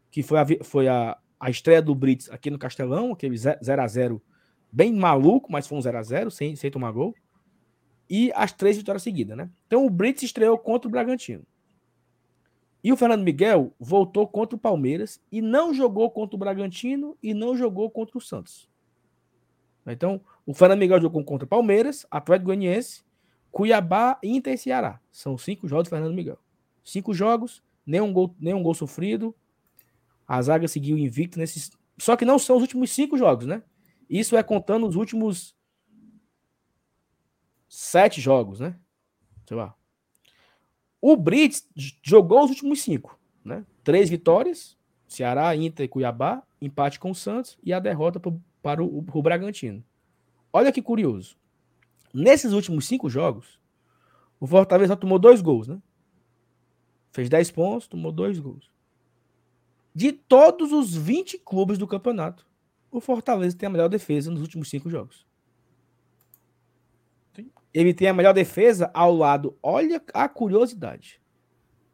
que foi a, foi a, a estreia do Brits aqui no Castelão, aquele 0 a 0 bem maluco, mas foi um 0 a 0 sem, sem tomar gol. E as três vitórias seguidas, né? Então o Brits estreou contra o Bragantino. E o Fernando Miguel voltou contra o Palmeiras e não jogou contra o Bragantino e não jogou contra o Santos. Então, o Fernando Miguel jogou contra Palmeiras, Atlético Goianiense, Cuiabá Inter e Ceará. São cinco jogos do Fernando Miguel. Cinco jogos, nenhum gol, nenhum gol sofrido, a zaga seguiu invicto nesses. Só que não são os últimos cinco jogos, né? Isso é contando os últimos sete jogos, né? Sei lá. O Brits jogou os últimos cinco, né? Três vitórias, Ceará, Inter e Cuiabá, empate com o Santos e a derrota para o Bragantino. Olha que curioso. Nesses últimos cinco jogos, o Fortaleza só tomou dois gols, né? Fez 10 pontos, tomou dois gols. De todos os 20 clubes do campeonato, o Fortaleza tem a melhor defesa nos últimos cinco jogos. Ele tem a melhor defesa ao lado. Olha a curiosidade.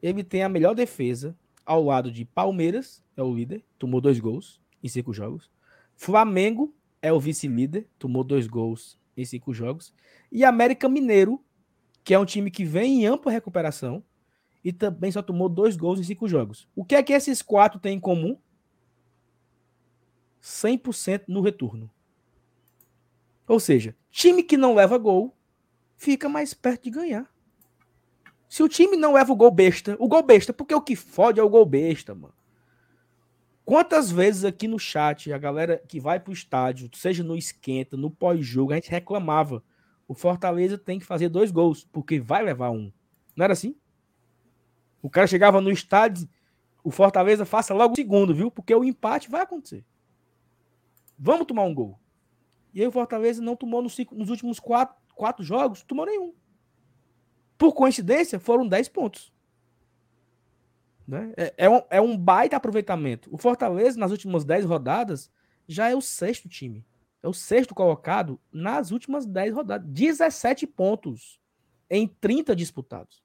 Ele tem a melhor defesa ao lado de Palmeiras, é o líder, tomou dois gols em cinco jogos. Flamengo é o vice-líder, tomou dois gols em cinco jogos. E América Mineiro, que é um time que vem em ampla recuperação e também só tomou dois gols em cinco jogos. O que é que esses quatro têm em comum? 100% no retorno. Ou seja, time que não leva gol fica mais perto de ganhar. Se o time não leva o gol besta, o gol besta, porque o que fode é o gol besta, mano. Quantas vezes aqui no chat a galera que vai pro estádio, seja no esquenta, no pós-jogo, a gente reclamava. O Fortaleza tem que fazer dois gols, porque vai levar um. Não era assim? O cara chegava no estádio, o Fortaleza faça logo o segundo, viu? Porque o empate vai acontecer. Vamos tomar um gol. E aí o Fortaleza não tomou nos, últimos quatro, quatro jogos, tomou nenhum. Por coincidência, foram 10 pontos. Né? É, é, um, é um baita aproveitamento. O Fortaleza, nas últimas 10 rodadas, já é o sexto time. É o sexto colocado nas últimas 10 rodadas. 17 pontos em 30 disputados.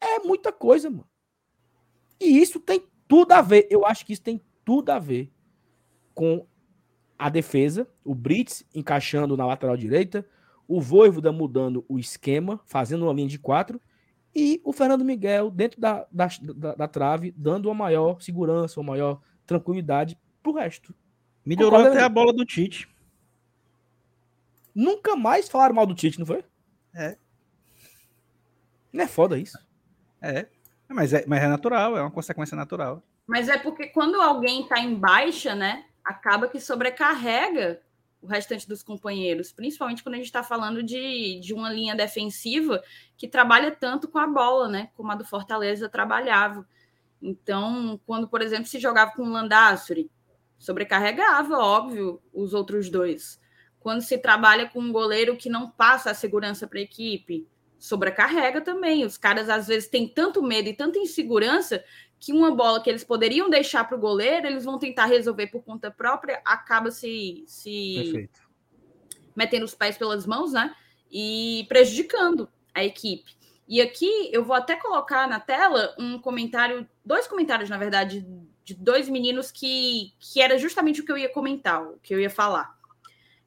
É muita coisa, mano. E isso tem tudo a ver. Eu acho que isso tem tudo a ver com a defesa, o Brits encaixando na lateral direita, o Voivoda mudando o esquema, fazendo uma linha de quatro, e o Fernando Miguel dentro da, da, da, da trave, dando uma maior segurança, uma maior tranquilidade pro resto. Melhorou até a bola do Tite. Nunca mais falaram mal do Tite, não foi? É. Não é foda isso? É. Mas é, mas é natural, é uma consequência natural. Mas é porque quando alguém tá em baixa, né? acaba que sobrecarrega o restante dos companheiros, principalmente quando a gente está falando de, de uma linha defensiva que trabalha tanto com a bola, né? Como a do Fortaleza trabalhava. Então, quando, por exemplo, se jogava com o Landassuri, sobrecarregava, óbvio, os outros dois. Quando se trabalha com um goleiro que não passa a segurança para a equipe, sobrecarrega também. Os caras às vezes têm tanto medo e tanta insegurança que uma bola que eles poderiam deixar para o goleiro, eles vão tentar resolver por conta própria, acaba se, se metendo os pés pelas mãos, né? E prejudicando a equipe. E aqui eu vou até colocar na tela um comentário, dois comentários, na verdade, de dois meninos que, que era justamente o que eu ia comentar, o que eu ia falar.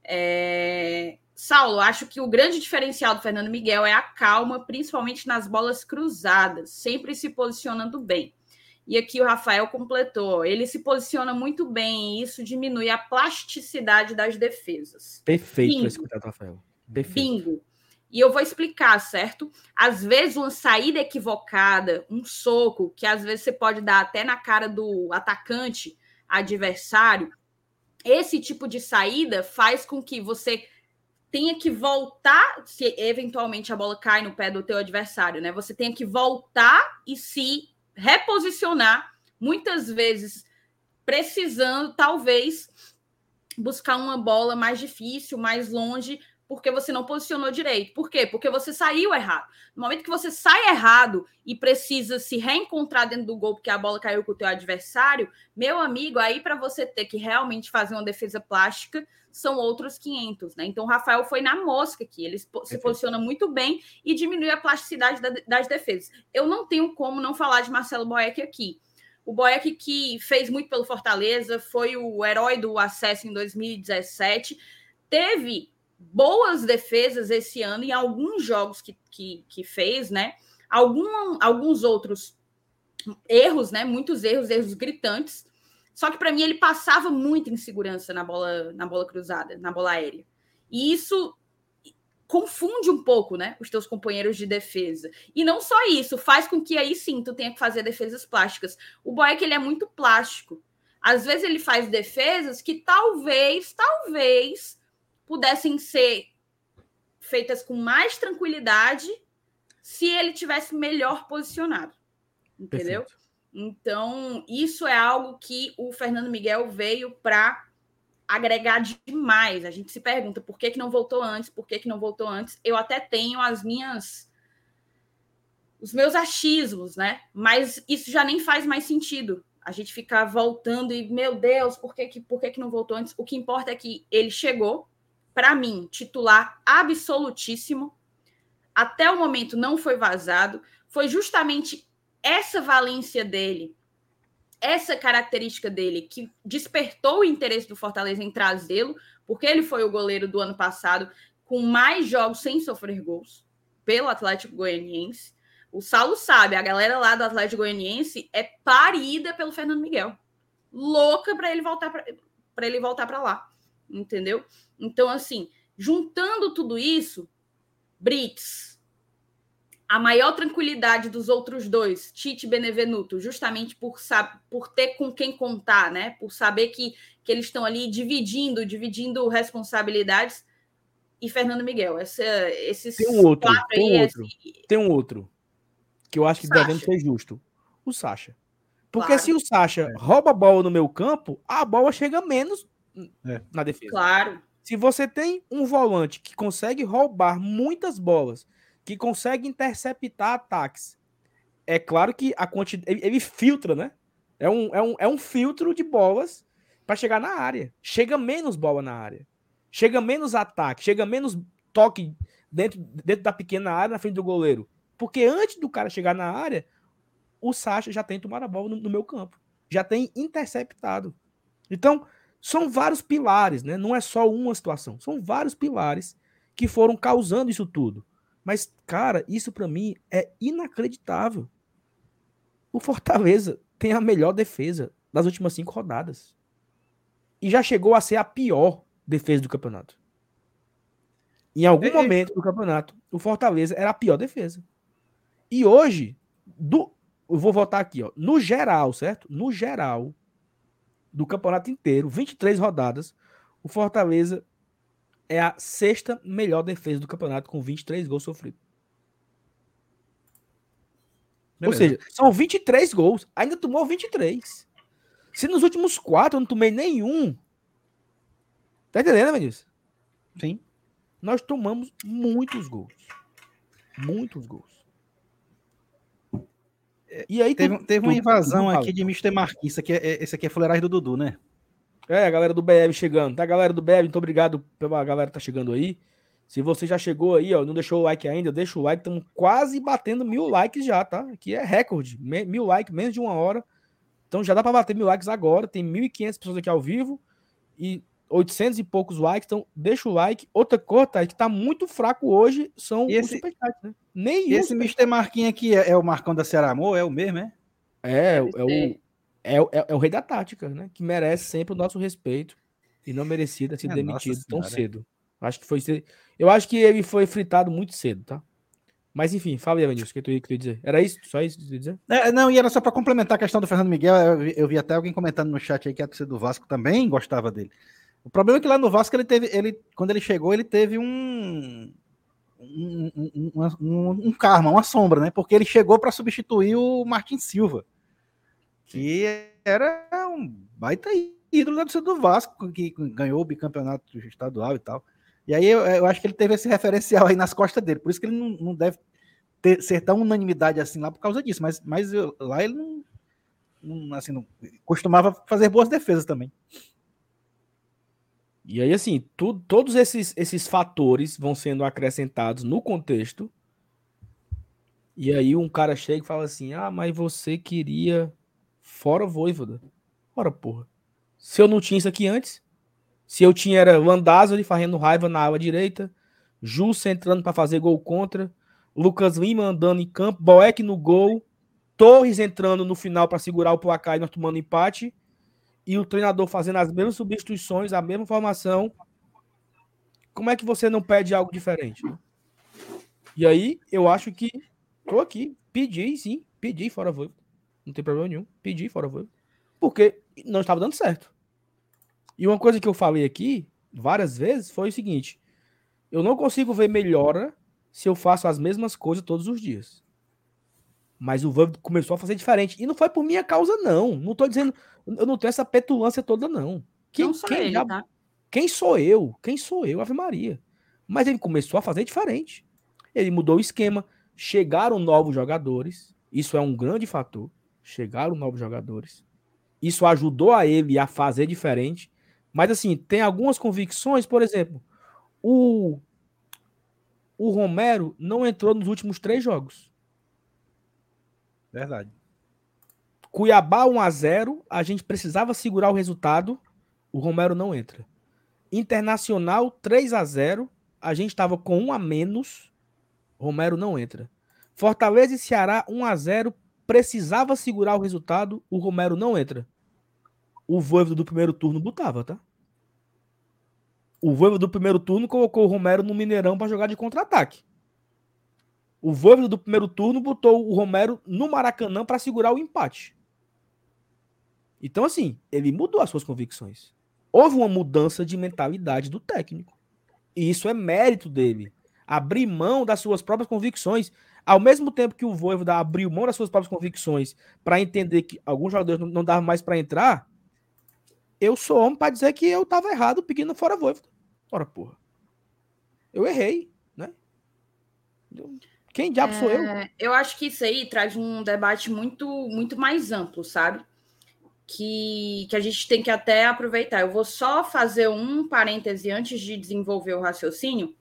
É... Saulo, acho que o grande diferencial do Fernando Miguel é a calma, principalmente nas bolas cruzadas, sempre se posicionando bem. E aqui o Rafael completou. Ele se posiciona muito bem e isso diminui a plasticidade das defesas. Perfeito Bingo. esse cuidado, Rafael. Perfeito. Bingo. E eu vou explicar, certo? Às vezes, uma saída equivocada, um soco, que às vezes você pode dar até na cara do atacante adversário, esse tipo de saída faz com que você tenha que voltar, se eventualmente a bola cai no pé do teu adversário, né? Você tenha que voltar e se reposicionar, muitas vezes precisando, talvez, buscar uma bola mais difícil, mais longe, porque você não posicionou direito. Por quê? Porque você saiu errado. No momento que você sai errado e precisa se reencontrar dentro do gol porque a bola caiu com o teu adversário, meu amigo, aí para você ter que realmente fazer uma defesa plástica, são outros 500, né? Então o Rafael foi na mosca aqui, ele se posiciona muito bem e diminui a plasticidade das defesas. Eu não tenho como não falar de Marcelo Boeck aqui. O Boeck que fez muito pelo Fortaleza, foi o herói do acesso em 2017, teve boas defesas esse ano em alguns jogos que, que, que fez, né? Algum, alguns outros erros, né? Muitos erros, erros gritantes. Só que para mim ele passava muita insegurança na bola, na bola cruzada, na bola aérea. E isso confunde um pouco, né, os teus companheiros de defesa. E não só isso, faz com que aí sim tu tenha que fazer defesas plásticas. O Boeck ele é muito plástico. Às vezes ele faz defesas que talvez, talvez pudessem ser feitas com mais tranquilidade se ele tivesse melhor posicionado. Entendeu? Perfeito. Então, isso é algo que o Fernando Miguel veio para agregar demais. A gente se pergunta por que, que não voltou antes, por que, que não voltou antes. Eu até tenho as minhas. os meus achismos, né? Mas isso já nem faz mais sentido. A gente ficar voltando e, meu Deus, por que, que, por que, que não voltou antes? O que importa é que ele chegou, para mim, titular absolutíssimo. Até o momento não foi vazado. Foi justamente essa valência dele essa característica dele que despertou o interesse do Fortaleza em trazê-lo, porque ele foi o goleiro do ano passado com mais jogos sem sofrer gols pelo Atlético Goianiense. O Saulo sabe, a galera lá do Atlético Goianiense é parida pelo Fernando Miguel. Louca para ele voltar para ele voltar para lá, entendeu? Então assim, juntando tudo isso, Brits, a maior tranquilidade dos outros dois, Tite e Benevenuto, justamente por, por ter com quem contar, né? Por saber que, que eles estão ali dividindo, dividindo responsabilidades. E Fernando Miguel, essa, esses tem um outro, tem um outro, esse... tem um outro que eu acho que devemos ser justo, o Sacha. Porque claro. se o Sacha é. rouba a bola no meu campo, a bola chega menos é. na defesa. Claro. Se você tem um volante que consegue roubar muitas bolas que consegue interceptar ataques. É claro que a quantidade. Ele, filtra, né? É um, é, um, é um filtro de bolas para chegar na área. Chega menos bola na área. Chega menos ataque, chega menos toque dentro, dentro da pequena área na frente do goleiro. Porque antes do cara chegar na área, o Sacha já tem tomado a bola no, no meu campo. Já tem interceptado. Então, são vários pilares, né? Não é só uma situação. São vários pilares que foram causando isso tudo. Mas, cara, isso para mim é inacreditável. O Fortaleza tem a melhor defesa das últimas cinco rodadas. E já chegou a ser a pior defesa do campeonato. Em algum é, é. momento do campeonato, o Fortaleza era a pior defesa. E hoje, do, eu vou voltar aqui, ó, no geral, certo? No geral do campeonato inteiro, 23 rodadas, o Fortaleza é a sexta melhor defesa do campeonato, com 23 gols sofridos. Beleza. Ou seja, são 23 gols. Ainda tomou 23. Se nos últimos quatro eu não tomei nenhum. Tá entendendo, Vinícius? Sim. Nós tomamos muitos gols. Muitos gols. E aí teve, tu, teve uma invasão aqui de Mr. Marquinhos. Esse aqui é, esse aqui é fuleiragem do Dudu, né? É, a galera do BF chegando. Tá, galera do BF, muito obrigado pela galera que tá chegando aí. Se você já chegou aí, ó, não deixou o like ainda, deixa o like. Estamos quase batendo mil likes já, tá? Aqui é recorde. Mil likes, menos de uma hora. Então já dá para bater mil likes agora. Tem 1.500 pessoas aqui ao vivo e 800 e poucos likes. Então deixa o like. Outra coisa, tá, que tá muito fraco hoje são e esse, os né? Nem esse Mr. Marquinhos aqui é, é, o Marcão da Ceará Amor? É o mesmo, é? É, é o é, é, é, o rei da tática, né? Que merece sempre o nosso respeito e não merecia ser é, demitido tão cedo. Acho que foi. Eu acho que ele foi fritado muito cedo, tá? Mas enfim, fala aí, Evanilson, o que tu ia dizer? Era isso? Só isso que tu ia dizer? É, não, e era só para complementar a questão do Fernando Miguel. Eu vi, eu vi, até alguém comentando no chat aí que a torcida do Vasco também gostava dele. O problema é que lá no Vasco ele teve, ele, quando ele chegou, ele teve um um, um, um, um karma, uma sombra, né? Porque ele chegou para substituir o Martin Silva que era um baita ídolo da torcida do Vasco, que ganhou o bicampeonato estadual e tal. E aí eu, eu, acho que ele teve esse referencial aí nas costas dele, por isso que ele não, não deve ter, ser tão unanimidade assim lá por causa disso, mas, mas eu, lá ele não, não, assim, não, costumava fazer boas defesas também. E aí, assim, tu, todos esses, esses fatores vão sendo acrescentados no contexto. E aí um cara chega e fala assim: Ah, mas você queria Fora Voivoda. Ora, porra. Se eu não tinha isso aqui antes, se eu tinha era Landázuri fazendo raiva na ala direita, Jus entrando para fazer gol contra, Lucas Lima andando em campo, Boeck no gol, Torres entrando no final para segurar o placar e nós tomando empate, e o treinador fazendo as mesmas substituições, a mesma formação. Como é que você não pede algo diferente? Né? E aí, eu acho que tô aqui, pedi sim, pedi fora Voivoda não tem problema nenhum. Pedi fora voo. Porque não estava dando certo. E uma coisa que eu falei aqui várias vezes foi o seguinte: eu não consigo ver melhora se eu faço as mesmas coisas todos os dias. Mas o Voivoda começou a fazer diferente. E não foi por minha causa, não. Não tô dizendo. Eu não tenho essa petulância toda, não. Quem, não quem, ele, já, tá? quem sou eu? Quem sou eu, Ave Maria? Mas ele começou a fazer diferente. Ele mudou o esquema. Chegaram novos jogadores. Isso é um grande fator. Chegaram novos jogadores. Isso ajudou a ele a fazer diferente. Mas assim, tem algumas convicções, por exemplo, o, o Romero não entrou nos últimos três jogos. Verdade. Cuiabá 1 a 0 a gente precisava segurar o resultado, o Romero não entra. Internacional 3 a 0 a gente estava com um a menos, Romero não entra. Fortaleza e Ceará 1 a 0 precisava segurar o resultado, o Romero não entra. O Voivodo do primeiro turno botava, tá? O Voivodo do primeiro turno colocou o Romero no Mineirão para jogar de contra-ataque. O Voivodo do primeiro turno botou o Romero no Maracanã para segurar o empate. Então, assim, ele mudou as suas convicções. Houve uma mudança de mentalidade do técnico. E isso é mérito dele. Abrir mão das suas próprias convicções. Ao mesmo tempo que o Voivoda abriu mão das suas próprias convicções para entender que alguns jogadores não, davam mais para entrar, eu sou homem para dizer que eu estava errado pedindo fora Voivoda. Ora, porra. Eu errei, né? Quem diabo é, sou eu? É, eu acho que isso aí traz um debate muito, muito mais amplo, sabe? Que, que a gente tem que até aproveitar. Eu vou só fazer um parêntese antes de desenvolver o raciocínio,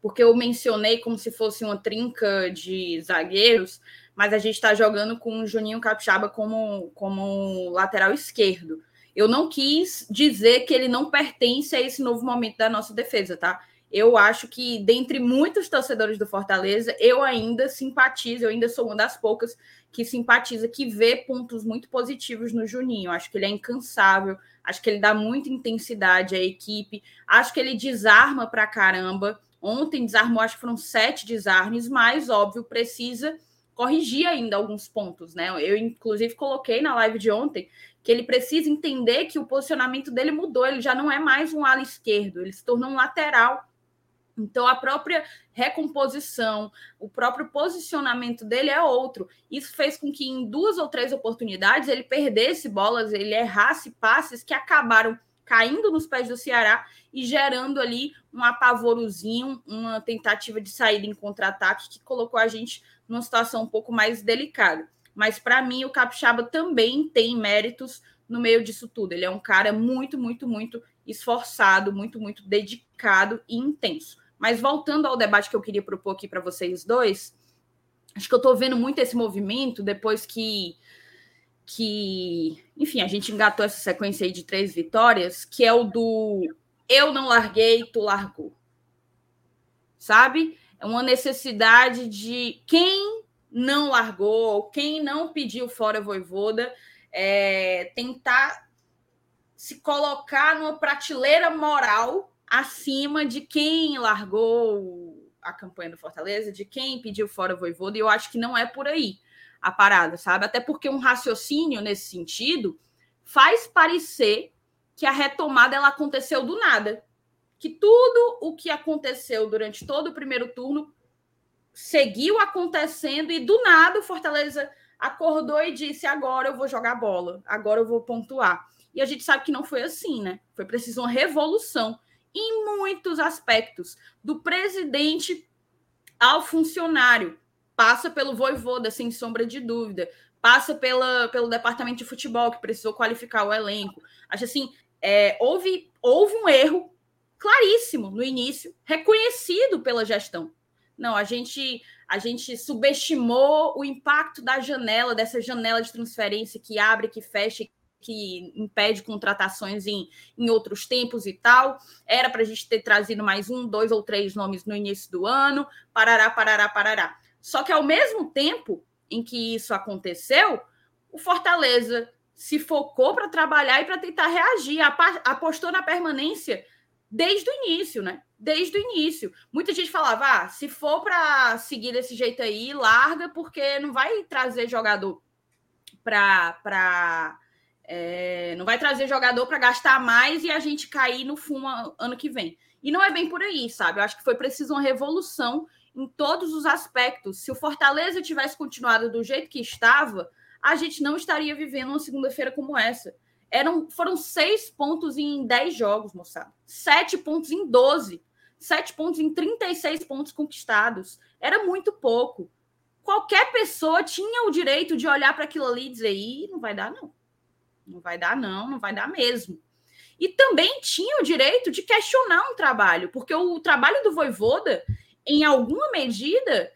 porque eu mencionei como se fosse uma trinca de zagueiros, mas a gente está jogando com o Juninho Capixaba como, como lateral esquerdo. Eu não quis dizer que ele não pertence a esse novo momento da nossa defesa, tá? Eu acho que, dentre muitos torcedores do Fortaleza, eu ainda simpatizo, eu ainda sou uma das poucas que simpatiza, que vê pontos muito positivos no Juninho. Acho que ele é incansável, acho que ele dá muita intensidade à equipe, acho que ele desarma pra caramba. Ontem desarmou, acho que foram sete desarmes, mas, óbvio, precisa corrigir ainda alguns pontos, né? Eu, inclusive, coloquei na live de ontem que ele precisa entender que o posicionamento dele mudou, ele já não é mais um ala esquerdo, ele se tornou um lateral. Então, a própria recomposição, o próprio posicionamento dele é outro. Isso fez com que, em duas ou três oportunidades, ele perdesse bolas, ele errasse passes que acabaram caindo nos pés do Ceará e gerando ali um apavorozinho, uma tentativa de saída em contra-ataque que colocou a gente numa situação um pouco mais delicada. Mas para mim o Capixaba também tem méritos no meio disso tudo. Ele é um cara muito, muito, muito esforçado, muito, muito dedicado e intenso. Mas voltando ao debate que eu queria propor aqui para vocês dois, acho que eu estou vendo muito esse movimento depois que que, enfim, a gente engatou essa sequência aí de três vitórias, que é o do eu não larguei, tu largou. Sabe? É uma necessidade de quem não largou, quem não pediu fora Voivoda, é, tentar se colocar numa prateleira moral acima de quem largou a campanha do Fortaleza, de quem pediu fora Voivoda, e eu acho que não é por aí a parada, sabe? Até porque um raciocínio nesse sentido faz parecer que a retomada ela aconteceu do nada que tudo o que aconteceu durante todo o primeiro turno seguiu acontecendo e do nada o Fortaleza acordou e disse: agora eu vou jogar bola, agora eu vou pontuar. E a gente sabe que não foi assim, né? Foi preciso uma revolução em muitos aspectos, do presidente ao funcionário. Passa pelo voivoda, sem sombra de dúvida. Passa pela, pelo departamento de futebol, que precisou qualificar o elenco. Acho assim, é, houve, houve um erro claríssimo no início, reconhecido pela gestão. Não, a gente a gente subestimou o impacto da janela, dessa janela de transferência que abre, que fecha, que impede contratações em, em outros tempos e tal. Era para a gente ter trazido mais um, dois ou três nomes no início do ano, parará, parará, parará. Só que ao mesmo tempo em que isso aconteceu, o Fortaleza se focou para trabalhar e para tentar reagir, apostou na permanência desde o início, né? Desde o início. Muita gente falava: ah, se for para seguir desse jeito aí, larga, porque não vai trazer jogador para. É, não vai trazer jogador para gastar mais e a gente cair no fumo ano que vem. E não é bem por aí, sabe? Eu acho que foi preciso uma revolução em todos os aspectos. Se o Fortaleza tivesse continuado do jeito que estava, a gente não estaria vivendo uma segunda-feira como essa. Eram, foram seis pontos em dez jogos, moçada. Sete pontos em doze. Sete pontos em 36 pontos conquistados. Era muito pouco. Qualquer pessoa tinha o direito de olhar para aquilo ali e dizer: Ih, não vai dar, não. Não vai dar, não, não vai dar mesmo. E também tinha o direito de questionar um trabalho, porque o trabalho do Voivoda, em alguma medida,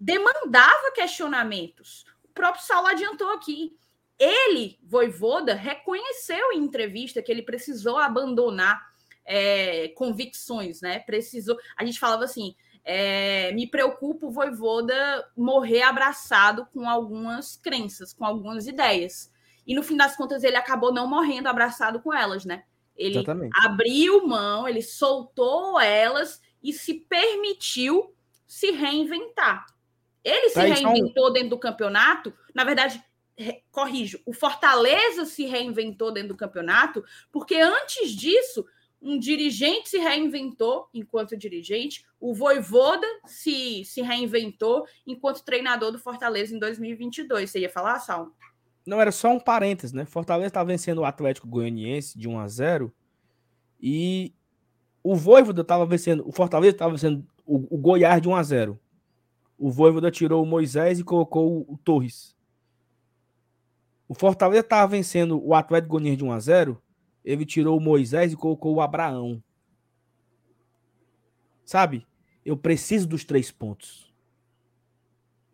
demandava questionamentos. O próprio Saulo adiantou aqui. Ele, Voivoda, reconheceu em entrevista que ele precisou abandonar é, convicções, né? Precisou. A gente falava assim: é, me preocupa o Voivoda morrer abraçado com algumas crenças, com algumas ideias. E no fim das contas, ele acabou não morrendo abraçado com elas, né? Ele Exatamente. abriu mão, ele soltou elas e se permitiu se reinventar. Ele se reinventou dentro do campeonato, na verdade, corrijo, o Fortaleza se reinventou dentro do campeonato, porque antes disso, um dirigente se reinventou enquanto dirigente, o Voivoda se, se reinventou enquanto treinador do Fortaleza em 2022. Você ia falar, Sal? Não, era só um parênteses, né? Fortaleza estava vencendo o Atlético Goianiense de 1 a 0 e o Voivoda estava vencendo, o Fortaleza estava vencendo o, o, Goiás de 1 a 0 O Voivoda tirou o Moisés e colocou o, o Torres. O Fortaleza estava vencendo o Atlético Goianiense de 1 a 0 ele tirou o Moisés e colocou o Abraão. Sabe? Eu preciso dos três pontos.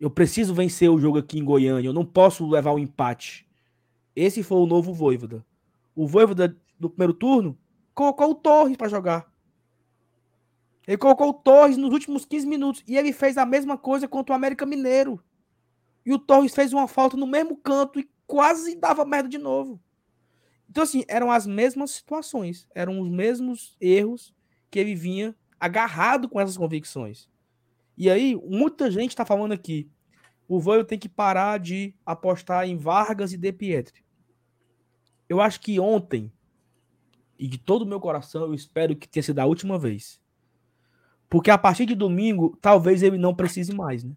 Eu preciso vencer o jogo aqui em Goiânia. Eu não posso levar o um empate. Esse foi o novo Voivoda. O Voivoda do primeiro turno colocou o Torres para jogar. Ele colocou o Torres nos últimos 15 minutos. E ele fez a mesma coisa contra o América Mineiro. E o Torres fez uma falta no mesmo canto e quase dava merda de novo. Então, assim, eram as mesmas situações. Eram os mesmos erros que ele vinha agarrado com essas convicções. E aí, muita gente está falando aqui. O Voio tem que parar de apostar em Vargas e De Pietri. Eu acho que ontem, e de todo o meu coração, eu espero que tenha sido a última vez. Porque a partir de domingo, talvez ele não precise mais, né?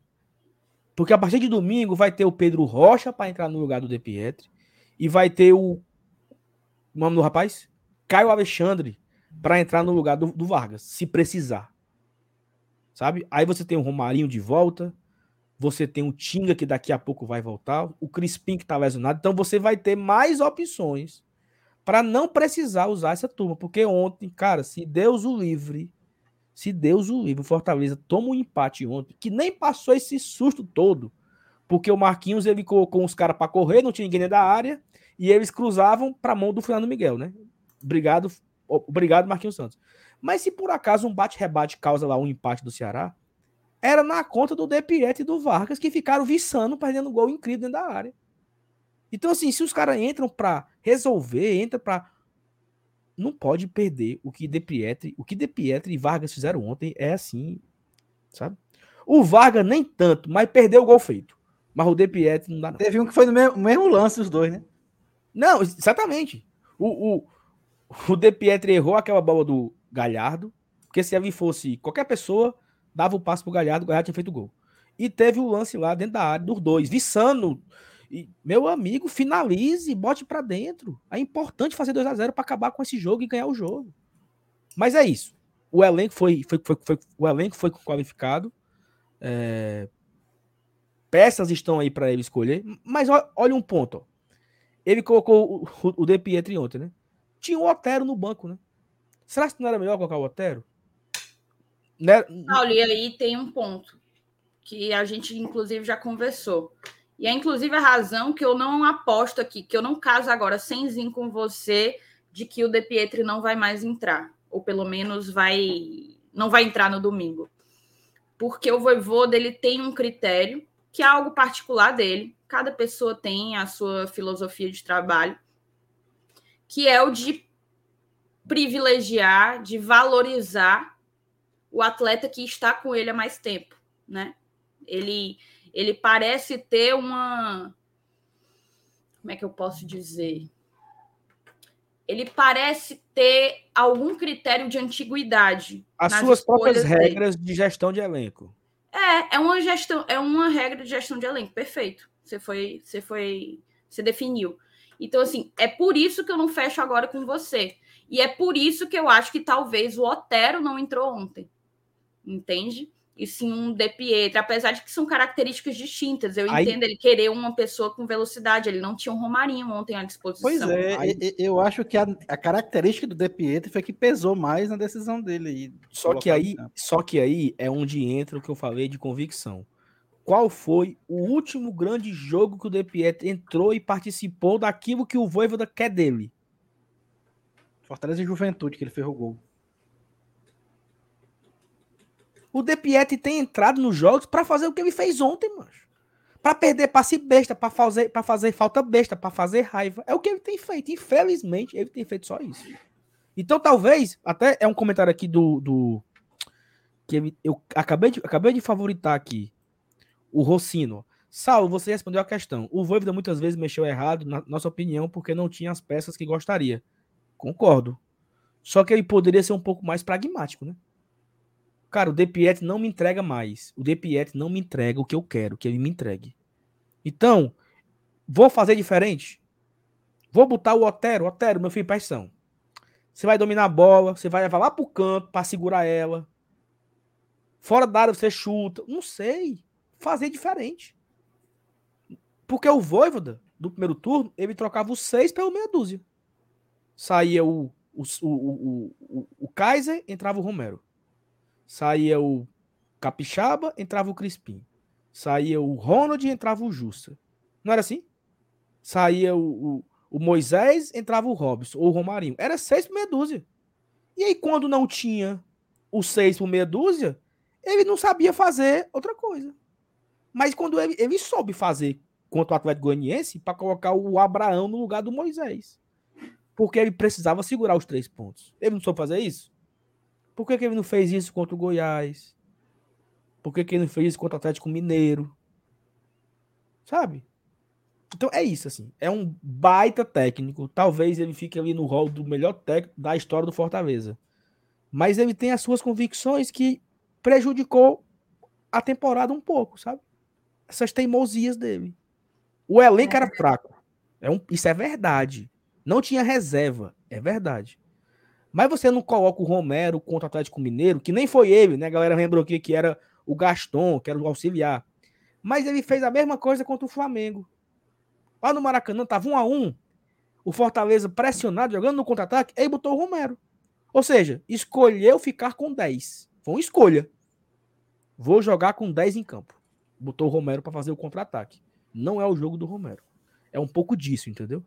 Porque a partir de domingo vai ter o Pedro Rocha para entrar no lugar do De Pietri e vai ter o, o nome do rapaz? Caio Alexandre para entrar no lugar do, do Vargas, se precisar sabe? Aí você tem o Romarinho de volta, você tem o Tinga que daqui a pouco vai voltar, o Crispim que tá lesionado, então você vai ter mais opções para não precisar usar essa turma, porque ontem, cara, se Deus o livre, se Deus o livre, o Fortaleza toma um empate ontem, que nem passou esse susto todo, porque o Marquinhos ele colocou uns caras para correr, não tinha ninguém da área, e eles cruzavam para mão do Fernando Miguel, né? Obrigado, obrigado Marquinhos Santos. Mas se por acaso um bate-rebate causa lá um empate do Ceará, era na conta do De Pietro e do Vargas que ficaram viçando, perdendo gol incrível dentro da área. Então, assim, se os caras entram para resolver, entra para não pode perder o que De Pietri, o que De Pietri e Vargas fizeram ontem é assim, sabe? O Vargas nem tanto, mas perdeu o gol feito. Mas o De Pietri não dá não. Teve um que foi no mesmo, mesmo lance os dois, né? Não, exatamente. O, o, o De Pietri errou aquela bola do, Galhardo, porque se ali fosse qualquer pessoa, dava o passo pro Galhardo, o Galhardo tinha feito gol. E teve o lance lá dentro da área dos dois, Vissano. E, meu amigo, finalize, bote para dentro. É importante fazer 2 a 0 para acabar com esse jogo e ganhar o jogo. Mas é isso. O elenco foi, foi, foi, foi o elenco foi qualificado. É... Peças estão aí para ele escolher. Mas olha um ponto. Ó. Ele colocou o, o, o De Pietri ontem, né? Tinha o Otero no banco, né? Será que não era melhor colocar o Otero? Né? Paulo, e aí tem um ponto que a gente, inclusive, já conversou. E é, inclusive, a razão que eu não aposto aqui, que eu não caso agora sem com você de que o De Pietri não vai mais entrar. Ou pelo menos vai não vai entrar no domingo. Porque o Voivoda, ele tem um critério que é algo particular dele. Cada pessoa tem a sua filosofia de trabalho, que é o de privilegiar, de valorizar o atleta que está com ele há mais tempo, né? Ele, ele parece ter uma. Como é que eu posso dizer? Ele parece ter algum critério de antiguidade. As suas próprias regras dele. de gestão de elenco. É, é uma gestão, é uma regra de gestão de elenco, perfeito. Você foi, você foi, você definiu. Então, assim, é por isso que eu não fecho agora com você. E é por isso que eu acho que talvez o Otero não entrou ontem. Entende? E sim um De Pietro, apesar de que são características distintas. Eu Aí... entendo ele querer uma pessoa com velocidade. Ele não tinha um Romarinho ontem à disposição. Pois é, Aí... eu acho que a, a, característica do De Pietro foi que pesou mais na decisão dele. Só que aí, só que aí é onde entra o que eu falei de convicção. Qual foi o último grande jogo que o De Pietro entrou e participou daquilo que o Voivoda quer dele? Fortaleza e Juventude, que ele fez o gol. O De Pietri tem entrado nos jogos para fazer o que ele fez ontem, mano. Para perder passe besta, para fazer, pra fazer falta besta, para fazer raiva. É o que ele tem feito. Infelizmente, ele tem feito só isso. Então, talvez, até é um comentário aqui do. do que ele, eu acabei de, acabei de favoritar aqui. O Rossino. Saulo, você respondeu a questão. O Voivoda muitas vezes mexeu errado, na nossa opinião, porque não tinha as peças que gostaria. Concordo. Só que ele poderia ser um pouco mais pragmático, né? Cara, o De Piet não me entrega mais. O De Piet não me entrega o que eu quero que ele me entregue. Então, vou fazer diferente. Vou botar o Otero. Otero, meu filho, pressão. Você vai dominar a bola, você vai levar lá pro canto para segurar ela. Fora da área você chuta. Não sei. Fazer diferente. Porque o Voivoda, do primeiro turno, ele trocava os seis pelo meia dúzia saía o, o, o, o, o Kaiser, entrava o Romero. Saía o Capixaba, entrava o Crispim. Saía o Ronald, entrava o Justa. Não era assim? Saía o, o, o Moisés, entrava o Robson ou o Romarinho. Era seis por meia dúzia. E aí, quando não tinha o seis por meia dúzia, ele não sabia fazer outra coisa. Mas quando ele, ele soube fazer contra o Atlético Goianiense para colocar o Abraão no lugar do Moisés porque ele precisava segurar os três pontos. Ele não soube fazer isso? Por que, que ele não fez isso contra o Goiás? Por que, que ele não fez isso contra o Atlético Mineiro? Sabe? Então é isso, assim. É um baita técnico. Talvez ele fique ali no rol do melhor técnico da história do Fortaleza. Mas ele tem as suas convicções que prejudicou a temporada um pouco, sabe? Essas teimosias dele. O elenco era fraco. É um, isso é verdade. Não tinha reserva, é verdade. Mas você não coloca o Romero contra o Atlético Mineiro, que nem foi ele, né? A galera lembrou aqui que era o Gaston, que era o auxiliar. Mas ele fez a mesma coisa contra o Flamengo. Lá no Maracanã, tava um a um. O Fortaleza pressionado, jogando no contra-ataque, aí botou o Romero. Ou seja, escolheu ficar com 10. Foi uma escolha. Vou jogar com 10 em campo. Botou o Romero para fazer o contra-ataque. Não é o jogo do Romero. É um pouco disso, entendeu?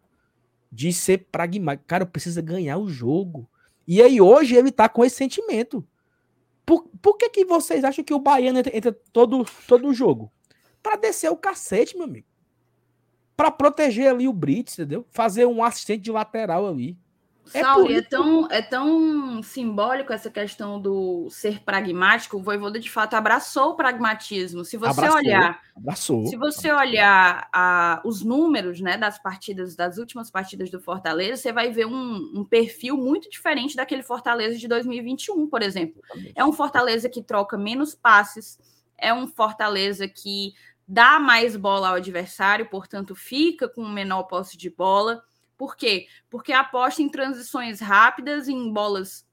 De ser pragmático. Cara, precisa ganhar o jogo. E aí hoje ele tá com esse sentimento. Por, por que, que vocês acham que o Baiano entra, entra todo, todo o jogo? Para descer o cacete, meu amigo. Para proteger ali o Brits, entendeu? Fazer um assistente de lateral ali. É Saul, é tão, é tão simbólico essa questão do ser pragmático. O Voivoda, de fato, abraçou o pragmatismo. Se você abraçou, olhar, abraçou. se você olhar a, os números né, das partidas, das últimas partidas do Fortaleza, você vai ver um, um perfil muito diferente daquele Fortaleza de 2021, por exemplo. É um Fortaleza que troca menos passes, é um Fortaleza que dá mais bola ao adversário, portanto, fica com menor posse de bola por quê? Porque aposta em transições rápidas, em bolas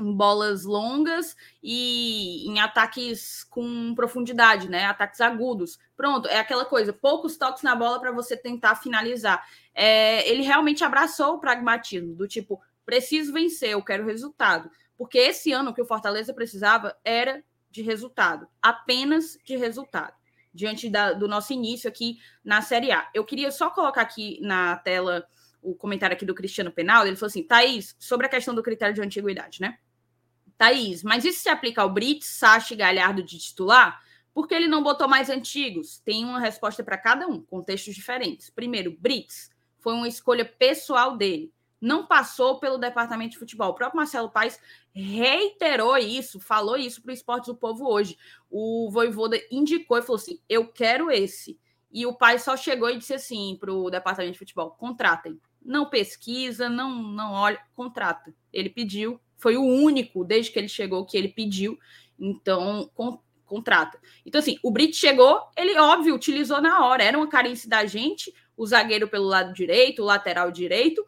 em bolas longas e em ataques com profundidade, né? Ataques agudos. Pronto, é aquela coisa, poucos toques na bola para você tentar finalizar. É, ele realmente abraçou o pragmatismo, do tipo, preciso vencer, eu quero resultado. Porque esse ano que o Fortaleza precisava era de resultado, apenas de resultado, diante da, do nosso início aqui na Série A. Eu queria só colocar aqui na tela o comentário aqui do Cristiano Penal, ele falou assim: Thaís, sobre a questão do critério de antiguidade, né? Thaís, mas isso se aplica ao Brits, Sacha e Galhardo de titular? Porque ele não botou mais antigos? Tem uma resposta para cada um, contextos diferentes. Primeiro, Brits foi uma escolha pessoal dele. Não passou pelo departamento de futebol. O próprio Marcelo Paes reiterou isso, falou isso para o Esportes do Povo hoje. O Voivoda indicou e falou assim: eu quero esse. E o pai só chegou e disse assim para o departamento de futebol: contratem não pesquisa, não, não olha, contrata. Ele pediu, foi o único, desde que ele chegou, que ele pediu. Então, con contrata. Então, assim, o Brit chegou, ele, óbvio, utilizou na hora. Era uma carência da gente, o zagueiro pelo lado direito, o lateral direito,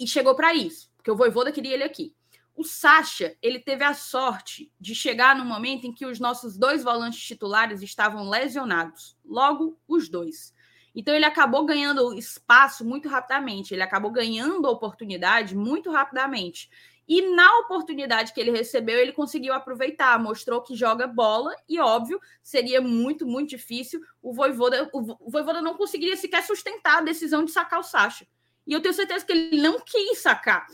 e chegou para isso, porque o Voivoda queria ele aqui. O Sacha, ele teve a sorte de chegar no momento em que os nossos dois volantes titulares estavam lesionados. Logo, os dois. Então, ele acabou ganhando espaço muito rapidamente, ele acabou ganhando oportunidade muito rapidamente. E na oportunidade que ele recebeu, ele conseguiu aproveitar, mostrou que joga bola e, óbvio, seria muito, muito difícil. O Voivoda, o Voivoda não conseguiria sequer sustentar a decisão de sacar o Sacha. E eu tenho certeza que ele não quis sacar,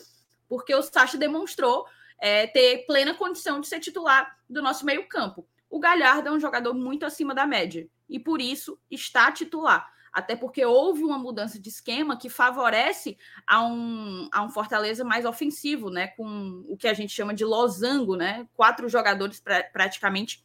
porque o Sacha demonstrou é, ter plena condição de ser titular do nosso meio-campo. O Galhardo é um jogador muito acima da média e, por isso, está titular até porque houve uma mudança de esquema que favorece a um, a um Fortaleza mais ofensivo, né? Com o que a gente chama de losango, né? Quatro jogadores pra, praticamente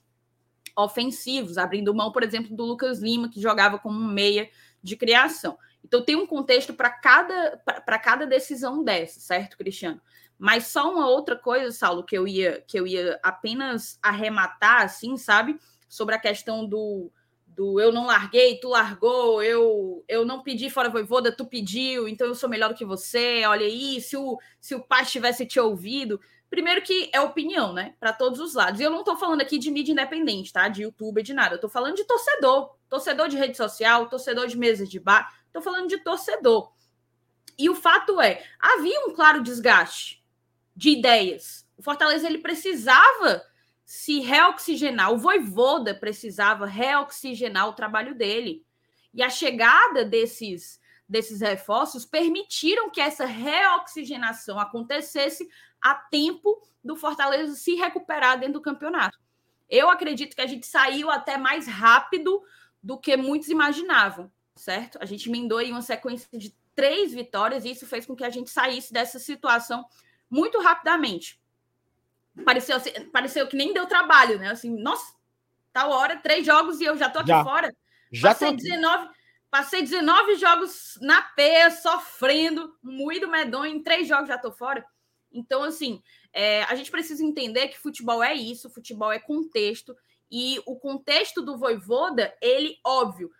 ofensivos, abrindo mão, por exemplo, do Lucas Lima, que jogava como um meia de criação. Então tem um contexto para cada, cada decisão dessa, certo, Cristiano? Mas só uma outra coisa, Saulo, que eu ia, que eu ia apenas arrematar, assim, sabe? Sobre a questão do, do eu não larguei, tu largou, eu eu não pedi fora voivoda, tu pediu, então eu sou melhor do que você, olha aí, se o, se o pai tivesse te ouvido. Primeiro que é opinião, né? Para todos os lados. E eu não estou falando aqui de mídia independente, tá? De youtuber, de nada. Eu tô falando de torcedor. Torcedor de rede social, torcedor de mesa de bar. Tô falando de torcedor. E o fato é, havia um claro desgaste de ideias. O Fortaleza ele precisava se reoxigenar. O Voivoda precisava reoxigenar o trabalho dele. E a chegada desses, desses reforços permitiram que essa reoxigenação acontecesse a tempo do Fortaleza se recuperar dentro do campeonato. Eu acredito que a gente saiu até mais rápido do que muitos imaginavam, certo? A gente emendou aí uma sequência de três vitórias e isso fez com que a gente saísse dessa situação muito rapidamente pareceu, assim, pareceu que nem deu trabalho, né? Assim, nossa, tal hora, três jogos e eu já tô aqui já. fora. Já passei, tô... 19, passei 19 jogos na peia, sofrendo, moído medonho, em três jogos já tô fora. Então, assim, é, a gente precisa entender que futebol é isso, futebol é contexto, e o contexto do Voivoda, ele, óbvio,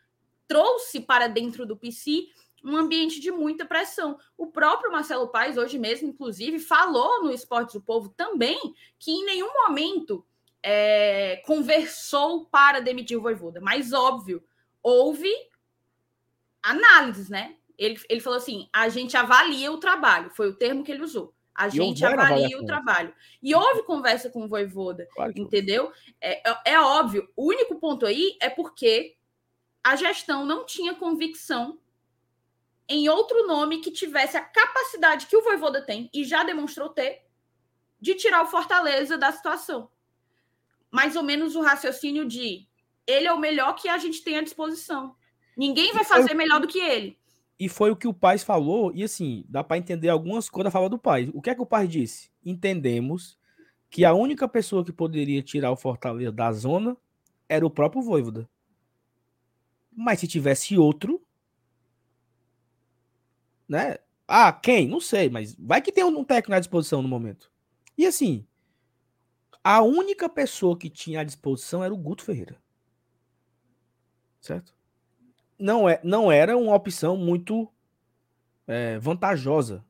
trouxe para dentro do PC um ambiente de muita pressão. O próprio Marcelo Paes, hoje mesmo, inclusive, falou no Esportes do Povo também que em nenhum momento é, conversou para demitir o Voivoda. Mas, óbvio, houve análises, né? Ele, ele falou assim: a gente avalia o trabalho, foi o termo que ele usou. A gente avalia o trabalho. E houve conversa com o Voivoda, claro entendeu? É, é, é óbvio. O único ponto aí é porque a gestão não tinha convicção em outro nome que tivesse a capacidade que o Voivoda tem e já demonstrou ter de tirar o Fortaleza da situação. Mais ou menos o raciocínio de ele é o melhor que a gente tem à disposição. Ninguém vai fazer melhor do que ele. E foi o que o pai falou, e assim, dá para entender algumas coisas da fala do pai. O que é que o pai disse? Entendemos que a única pessoa que poderia tirar o Fortaleza da zona era o próprio Voivoda. Mas se tivesse outro, né? Ah, quem? Não sei, mas vai que tem um técnico à disposição no momento. E assim, a única pessoa que tinha à disposição era o Guto Ferreira. Certo? Não, é, não era uma opção muito é, vantajosa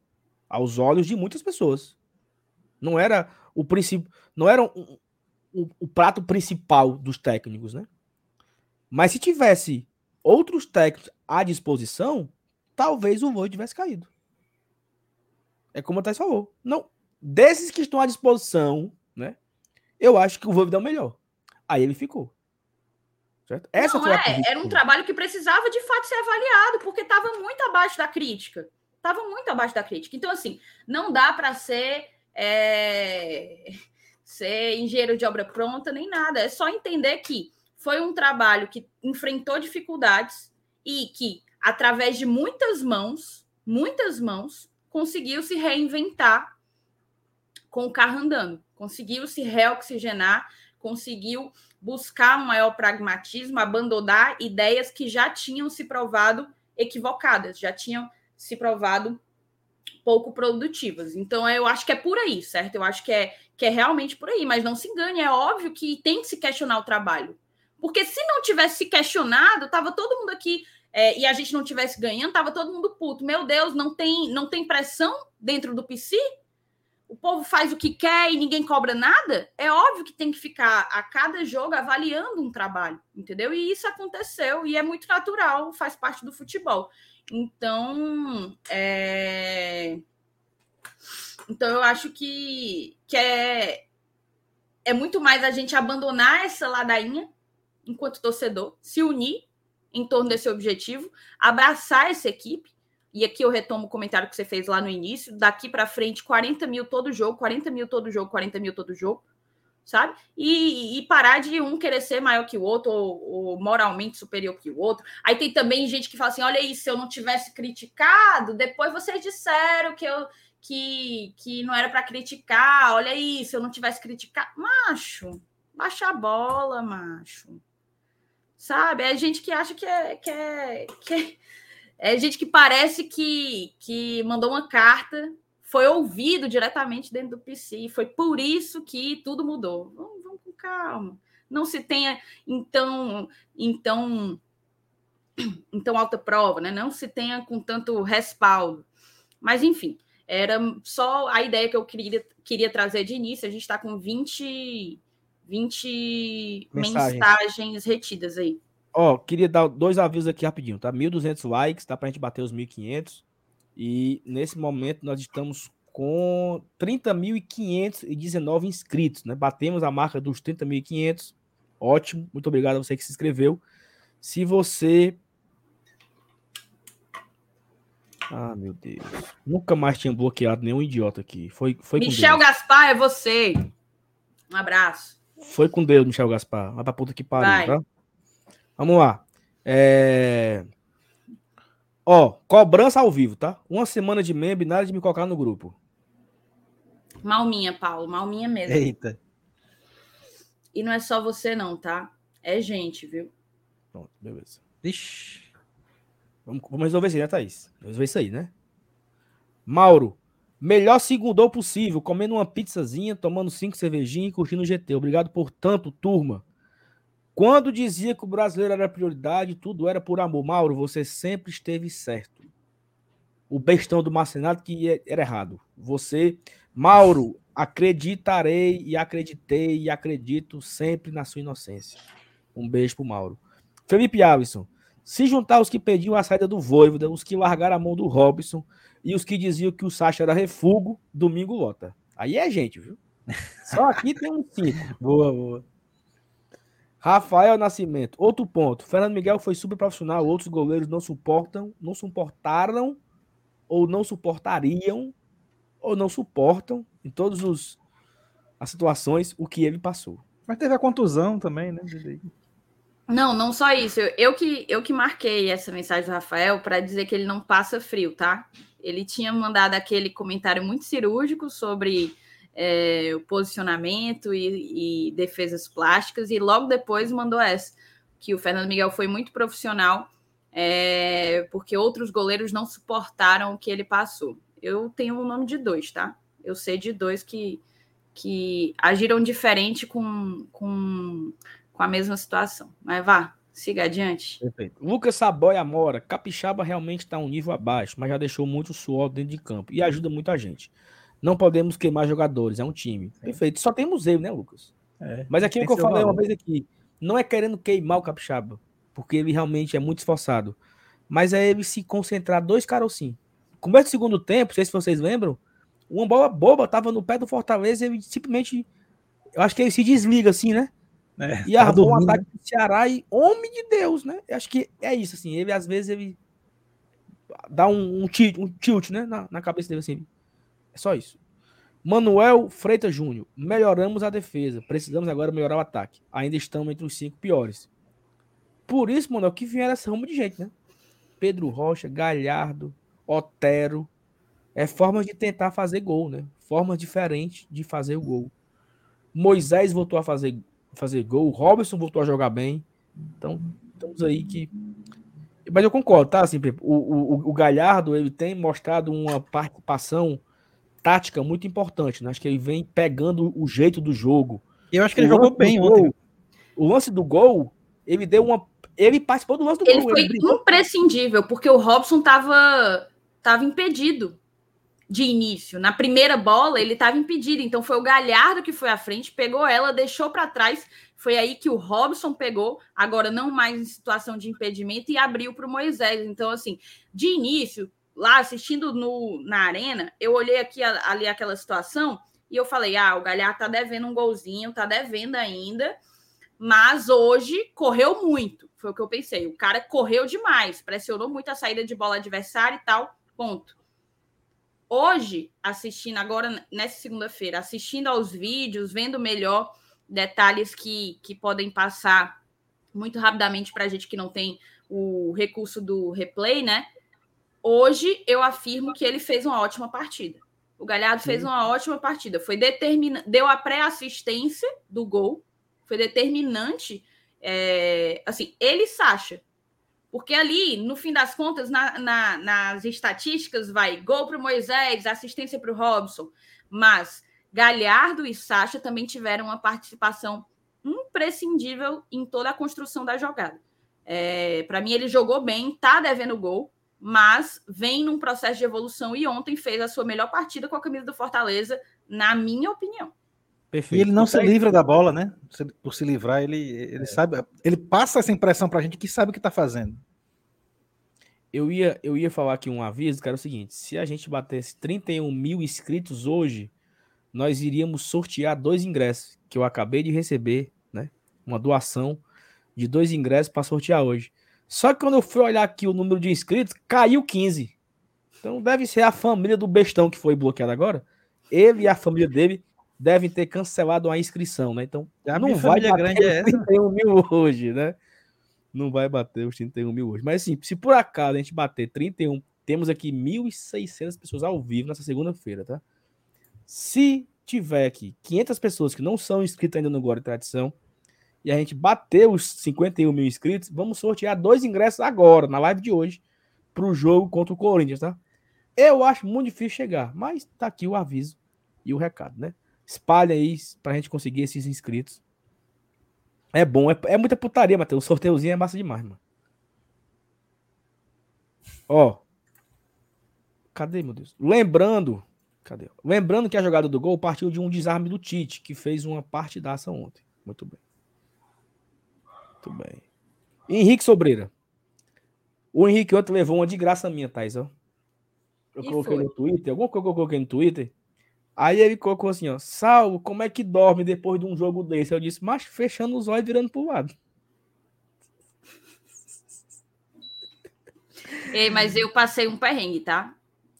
aos olhos de muitas pessoas. Não era o princípio, não era o prato principal dos técnicos, né? Mas se tivesse outros técnicos à disposição, talvez o voo tivesse caído. É como a Thais falou. Não, desses que estão à disposição, né? Eu acho que o Voivoda é o melhor. Aí ele ficou. Certo? Essa não, é, era um trabalho que precisava de fato ser avaliado, porque estava muito abaixo da crítica. Estava muito abaixo da crítica. Então, assim, não dá para ser, é, ser engenheiro de obra pronta nem nada. É só entender que foi um trabalho que enfrentou dificuldades e que através de muitas mãos, muitas mãos, conseguiu se reinventar com o carro andando, conseguiu se reoxigenar, conseguiu buscar um maior pragmatismo, abandonar ideias que já tinham se provado equivocadas, já tinham se provado pouco produtivas. Então, eu acho que é por aí, certo? Eu acho que é, que é realmente por aí, mas não se engane, é óbvio que tem que se questionar o trabalho. Porque se não tivesse se questionado, tava todo mundo aqui é, e a gente não tivesse ganhando, tava todo mundo puto. Meu Deus, não tem, não tem pressão dentro do PC? O povo faz o que quer e ninguém cobra nada? É óbvio que tem que ficar a cada jogo avaliando um trabalho, entendeu? E isso aconteceu e é muito natural, faz parte do futebol. Então, é... então eu acho que, que é, é muito mais a gente abandonar essa ladainha enquanto torcedor, se unir em torno desse objetivo, abraçar essa equipe. E aqui eu retomo o comentário que você fez lá no início. Daqui para frente, 40 mil todo jogo, 40 mil todo jogo, 40 mil todo jogo, sabe? E, e parar de um querer ser maior que o outro ou, ou, moralmente superior que o outro. Aí tem também gente que fala assim: olha aí, se eu não tivesse criticado, depois vocês disseram que eu. Que, que não era para criticar, olha aí, se eu não tivesse criticado. Macho, baixa a bola, macho sabe? É gente que acha que é, que é, que é, é gente que parece que, que mandou uma carta, foi ouvido diretamente dentro do PC, foi por isso que tudo mudou. Vamos, vamos com calma. Não se tenha então, então, então alta prova, né? Não se tenha com tanto respaldo. Mas enfim, era só a ideia que eu queria, queria trazer de início. A gente está com 20 20 mensagens, mensagens retidas aí. Ó, queria dar dois avisos aqui rapidinho, tá? 1.200 likes, tá? Pra gente bater os 1.500. E nesse momento nós estamos com 30.519 inscritos, né? Batemos a marca dos 30.500. Ótimo, muito obrigado a você que se inscreveu. Se você. Ah, meu Deus. Nunca mais tinha bloqueado nenhum idiota aqui. Foi, foi Michel Gaspar, é você. Um abraço. Foi com Deus, Michel Gaspar. Vai pra puta que pariu, tá? Vamos lá. É... Ó, cobrança ao vivo, tá? Uma semana de membro e nada de me colocar no grupo. Malminha, Paulo. Malminha mesmo. Eita. E não é só você, não, tá? É gente, viu? Pronto, beleza. Ixi. Vamos, vamos resolver isso aí, né, Thaís? Vamos resolver isso aí, né? Mauro. Melhor segundou possível, comendo uma pizzazinha, tomando cinco cervejinhas e curtindo o GT. Obrigado por tanto, turma. Quando dizia que o brasileiro era prioridade, tudo era por amor. Mauro, você sempre esteve certo. O bestão do Marcenato que era errado. Você, Mauro, acreditarei e acreditei e acredito sempre na sua inocência. Um beijo pro Mauro. Felipe Alisson. Se juntar os que pediam a saída do Voivoda, os que largaram a mão do Robson, e os que diziam que o Sacha era refugo, domingo lota. Aí é gente, viu? Só aqui tem um cinco. boa, boa. Rafael Nascimento. Outro ponto. Fernando Miguel foi super profissional. Outros goleiros não suportam, não suportaram, ou não suportariam, ou não suportam, em todas os, as situações, o que ele passou. Mas teve a contusão também, né? Não, não só isso. Eu, eu, que, eu que marquei essa mensagem do Rafael para dizer que ele não passa frio, tá? Ele tinha mandado aquele comentário muito cirúrgico sobre é, o posicionamento e, e, defesas plásticas, e logo depois mandou essa, que o Fernando Miguel foi muito profissional, é, porque outros goleiros não suportaram o que ele passou. Eu tenho o nome de dois, tá? Eu sei de dois que, que agiram diferente com, com, com a mesma situação. Mas vá, Siga adiante. Perfeito. Lucas Saboia Mora. Capixaba realmente está um nível abaixo, mas já deixou muito suor dentro de campo e ajuda muito a gente. Não podemos queimar jogadores, é um time. É. Perfeito. Só temos ele, né, Lucas? É, mas aquilo que eu falei valor. uma vez aqui, não é querendo queimar o Capixaba, porque ele realmente é muito esforçado. Mas é ele se concentrar dois carocinhos. Começo do segundo tempo, não sei se vocês lembram, uma bola boba tava no pé do Fortaleza e ele simplesmente. Eu acho que ele se desliga assim, né? É, e armou um ataque do Ceará e homem de Deus, né? Eu acho que é isso, assim. Ele, às vezes, ele dá um, um, tilt, um tilt né? Na, na, cabeça dele, assim. É só isso. Manuel Freitas Júnior. Melhoramos a defesa. Precisamos agora melhorar o ataque. Ainda estamos entre os cinco piores. Por isso, Manuel, que vieram essa rama de gente, né? Pedro Rocha, Galhardo, Otero. É formas de tentar fazer gol, né? Formas diferentes de fazer o gol. Moisés voltou a fazer fazer gol. O Robson voltou a jogar bem. Então, estamos aí que. Mas eu concordo, tá? Assim, o, o, o Galhardo ele tem mostrado uma participação tática muito importante, né? Acho que ele vem pegando o jeito do jogo. Eu acho que ele jogou bem ontem. Gol, o lance do gol, ele deu uma. Ele participou do lance do ele gol. Foi ele foi imprescindível, porque o Robson estava tava impedido de início. Na primeira bola, ele estava impedido. Então foi o Galhardo que foi à frente, pegou ela, deixou para trás. Foi aí que o Robson pegou, agora não mais em situação de impedimento, e abriu para o Moisés. Então, assim, de início, lá assistindo no, na arena, eu olhei aqui ali aquela situação e eu falei: ah, o Galhardo tá devendo um golzinho, tá devendo ainda. Mas hoje correu muito, foi o que eu pensei. O cara correu demais, pressionou muito a saída de bola adversária e tal. Ponto. Hoje, assistindo agora nessa segunda-feira, assistindo aos vídeos, vendo melhor detalhes que, que podem passar muito rapidamente para a gente que não tem o recurso do replay, né? Hoje eu afirmo que ele fez uma ótima partida. O Galhardo fez uma ótima partida. Foi determinante, deu a pré-assistência do gol, foi determinante. É, assim, ele e Sacha. Porque ali, no fim das contas, na, na, nas estatísticas, vai gol para o Moisés, assistência para o Robson. Mas Galhardo e Sacha também tiveram uma participação imprescindível em toda a construção da jogada. É, para mim, ele jogou bem, tá devendo gol, mas vem num processo de evolução e ontem fez a sua melhor partida com a camisa do Fortaleza, na minha opinião. Perfeito. E ele não se livra da bola, né? Por se livrar, ele, ele é. sabe, ele passa essa impressão pra gente que sabe o que tá fazendo. Eu ia, eu ia falar aqui um aviso, que era o seguinte: se a gente batesse 31 mil inscritos hoje, nós iríamos sortear dois ingressos que eu acabei de receber, né? Uma doação de dois ingressos para sortear hoje. Só que quando eu fui olhar aqui o número de inscritos, caiu 15. Então deve ser a família do bestão que foi bloqueada agora. Ele e a família dele devem ter cancelado a inscrição, né? Então a não vai bater grande é 31 mil hoje, né? Não vai bater os 31 mil hoje. Mas assim, se por acaso a gente bater 31, temos aqui 1.600 pessoas ao vivo nessa segunda-feira, tá? Se tiver aqui 500 pessoas que não são inscritas ainda no Glória e Tradição, e a gente bateu os 51 mil inscritos, vamos sortear dois ingressos agora, na live de hoje, para o jogo contra o Corinthians, tá? Eu acho muito difícil chegar, mas tá aqui o aviso e o recado, né? Espalha aí pra gente conseguir esses inscritos. É bom, é, é muita putaria, Matheus. O sorteiozinho é massa demais, mano. Ó. Cadê, meu Deus? Lembrando. Cadê? Lembrando que a jogada do gol partiu de um desarme do Tite, que fez uma partidaça ontem. Muito bem. Muito bem. Henrique Sobreira. O Henrique ontem levou uma de graça minha, Thais, ó. Eu e coloquei foi? no Twitter, alguma coisa que eu coloquei no Twitter. Aí ele colocou assim, ó, Salvo, como é que dorme depois de um jogo desse? Eu disse, mas fechando os olhos e virando pro lado. Ei, mas eu passei um perrengue, tá?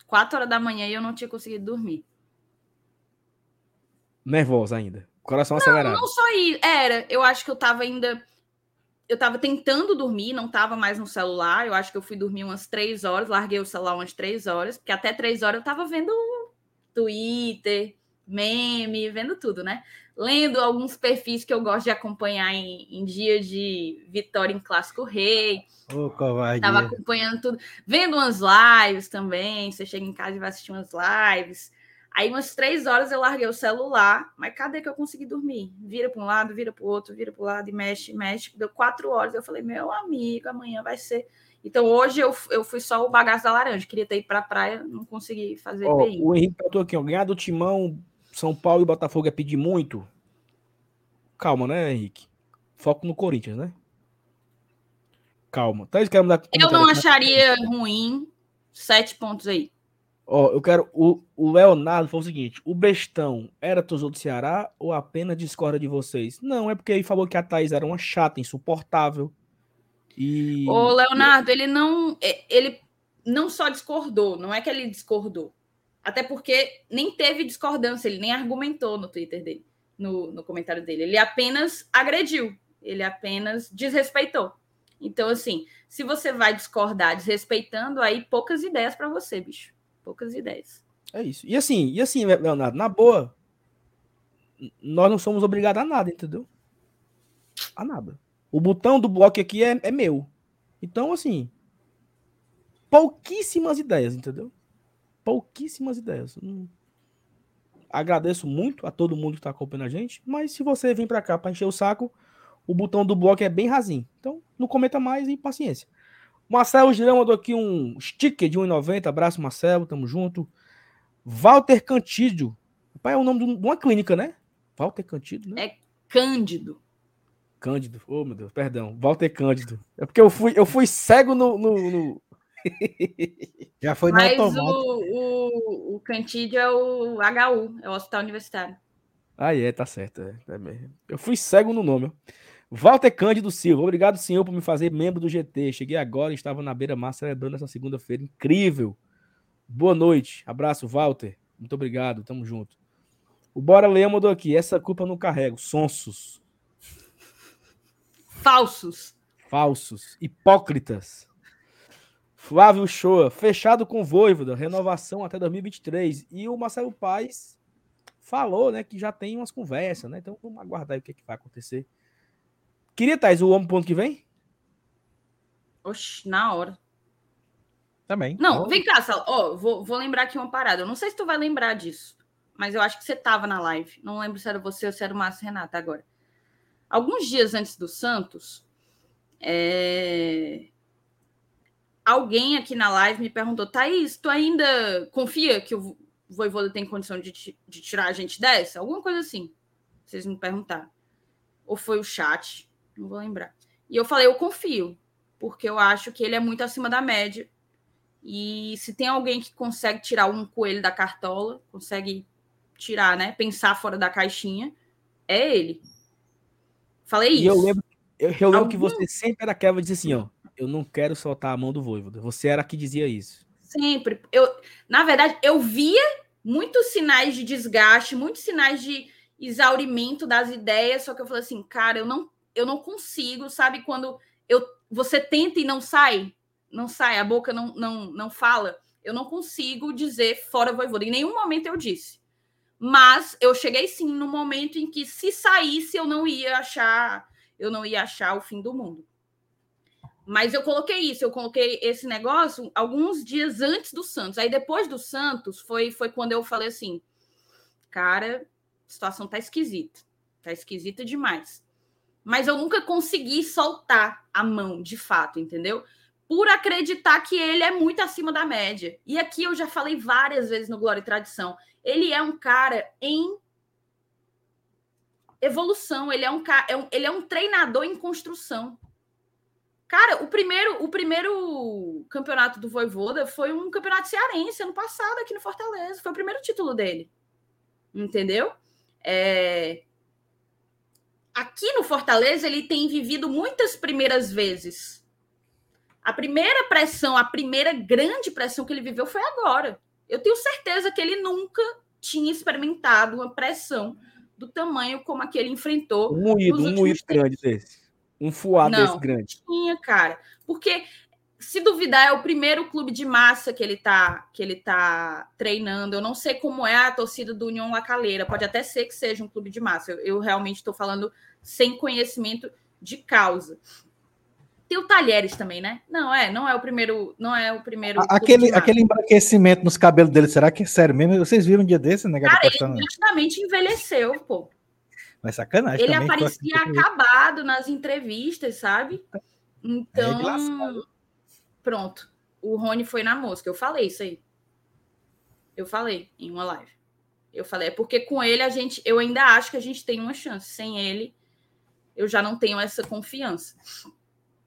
Quatro horas da manhã e eu não tinha conseguido dormir. Nervosa ainda. Coração não, acelerado. Não só isso. Era, eu acho que eu tava ainda eu tava tentando dormir, não tava mais no celular. Eu acho que eu fui dormir umas três horas, larguei o celular umas três horas, porque até três horas eu tava vendo Twitter, meme, vendo tudo, né? Lendo alguns perfis que eu gosto de acompanhar em, em dia de vitória em Clássico Rei. Ô, covardia. Tava acompanhando tudo. Vendo umas lives também. Você chega em casa e vai assistir umas lives. Aí, umas três horas eu larguei o celular, mas cadê que eu consegui dormir? Vira para um lado, vira para o outro, vira para o lado e mexe, mexe. Deu quatro horas. Eu falei, meu amigo, amanhã vai ser. Então, hoje eu, eu fui só o bagaço da laranja. Queria ter ido para a praia, não consegui fazer oh, O Henrique perguntou aqui, ó, ganhar do Timão, São Paulo e Botafogo é pedir muito? Calma, né, Henrique? Foco no Corinthians, né? Calma. Tá, eu não acharia ruim sete pontos aí. Ó, eu quero. O, o Leonardo falou o seguinte: o bestão era torcedor do Ceará ou apenas discorda de vocês? Não, é porque ele falou que a Thaís era uma chata, insuportável. E. O Leonardo, ele não. É, ele não só discordou, não é que ele discordou. Até porque nem teve discordância, ele nem argumentou no Twitter dele, no, no comentário dele. Ele apenas agrediu, ele apenas desrespeitou. Então, assim, se você vai discordar desrespeitando, aí poucas ideias para você, bicho poucas ideias. É isso. E assim, e assim, Leonardo, na boa, nós não somos obrigados a nada, entendeu? A nada. O botão do bloco aqui é, é meu. Então, assim, pouquíssimas ideias, entendeu? Pouquíssimas ideias. Não, agradeço muito a todo mundo que está acompanhando a gente, mas se você vir para cá para encher o saco, o botão do bloco é bem rasinho. Então, não comenta mais e paciência. Marcelo Girão mandou aqui um sticker de 1,90. Abraço, Marcelo, tamo junto. Walter Cantídio. Pai, é o nome de uma clínica, né? Walter Cantídio, né? É Cândido. Cândido. Oh, meu Deus, perdão. Walter Cândido. É porque eu fui, eu fui cego no. no, no... Já foi Mas no o, o, o Cantídio é o HU, é o Hospital Universitário. Ah, é, tá certo. É, é eu fui cego no nome. Walter Cândido Silva, obrigado, senhor, por me fazer membro do GT. Cheguei agora e estava na beira mar celebrando essa segunda-feira incrível. Boa noite. Abraço, Walter. Muito obrigado, tamo junto. O Bora Leão mandou aqui. Essa culpa não carrego. Sonsos. Falsos. Falsos. Hipócritas. Flávio Shoa. Fechado com Voivoda. Renovação até 2023. E o Marcelo Paes falou, né, que já tem umas conversas, né? Então vamos aguardar aí o que, é que vai acontecer. Queria, Thais, o homem ponto que vem? Oxe, na hora. Também. Não, vem cá, Sal. Ó, vou, vou lembrar aqui uma parada. Eu não sei se tu vai lembrar disso, mas eu acho que você tava na live. Não lembro se era você ou se era o Márcio Renata agora. Alguns dias antes do Santos, é... alguém aqui na live me perguntou: Thaís, tu ainda confia que o Voivoda tem condição de, de tirar a gente dessa? Alguma coisa assim. Vocês me perguntaram. Ou foi o chat, não vou lembrar. E eu falei: eu confio, porque eu acho que ele é muito acima da média e se tem alguém que consegue tirar um coelho da cartola, consegue tirar, né? Pensar fora da caixinha, é ele. Falei e isso. eu lembro, eu, eu lembro que você sempre era aquela que dizia assim, ó, eu não quero soltar a mão do Voivoda. Você era a que dizia isso. Sempre. Eu, na verdade, eu via muitos sinais de desgaste, muitos sinais de exaurimento das ideias, só que eu falei assim, cara, eu não, eu não consigo, sabe quando eu, você tenta e não sai? não sai, a boca não, não, não fala, eu não consigo dizer fora Voivoda. Em nenhum momento eu disse. Mas eu cheguei sim no momento em que se saísse eu não ia achar, eu não ia achar o fim do mundo. Mas eu coloquei isso, eu coloquei esse negócio alguns dias antes do Santos. Aí depois do Santos foi foi quando eu falei assim: "Cara, a situação tá esquisita. Tá esquisita demais". Mas eu nunca consegui soltar a mão, de fato, entendeu? Por acreditar que ele é muito acima da média. E aqui eu já falei várias vezes no Glória e Tradição. Ele é um cara em evolução, ele é um, é um, ele é um treinador em construção. Cara, o primeiro, o primeiro campeonato do Voivoda foi um campeonato cearense ano passado aqui no Fortaleza. Foi o primeiro título dele. Entendeu? É... Aqui no Fortaleza ele tem vivido muitas primeiras vezes a primeira pressão, a primeira grande pressão que ele viveu foi agora. Eu tenho certeza que ele nunca tinha experimentado uma pressão do tamanho como a que ele enfrentou. Um moído, um moído grande desse. Um fuado Não, desse grande. Tinha, cara. Porque se duvidar, é o primeiro clube de massa que ele tá que ele tá treinando. Eu não sei como é a torcida do União Lacaleira. Pode até ser que seja um clube de massa. Eu, eu realmente estou falando sem conhecimento de causa. Tem o Talheres também, né? Não, é, não é o primeiro, não é o primeiro. Aquele, aquele embranquecimento nos cabelos dele, será que é sério mesmo? Vocês viram um dia desse, né? Cara, ele justamente envelheceu, pô. Mas sacanagem. Ele também, aparecia acabado nas entrevistas, sabe? Então, é pronto. O Rony foi na mosca. Eu falei isso aí. Eu falei em uma live. Eu falei, é porque com ele a gente, eu ainda acho que a gente tem uma chance. Sem ele, eu já não tenho essa confiança.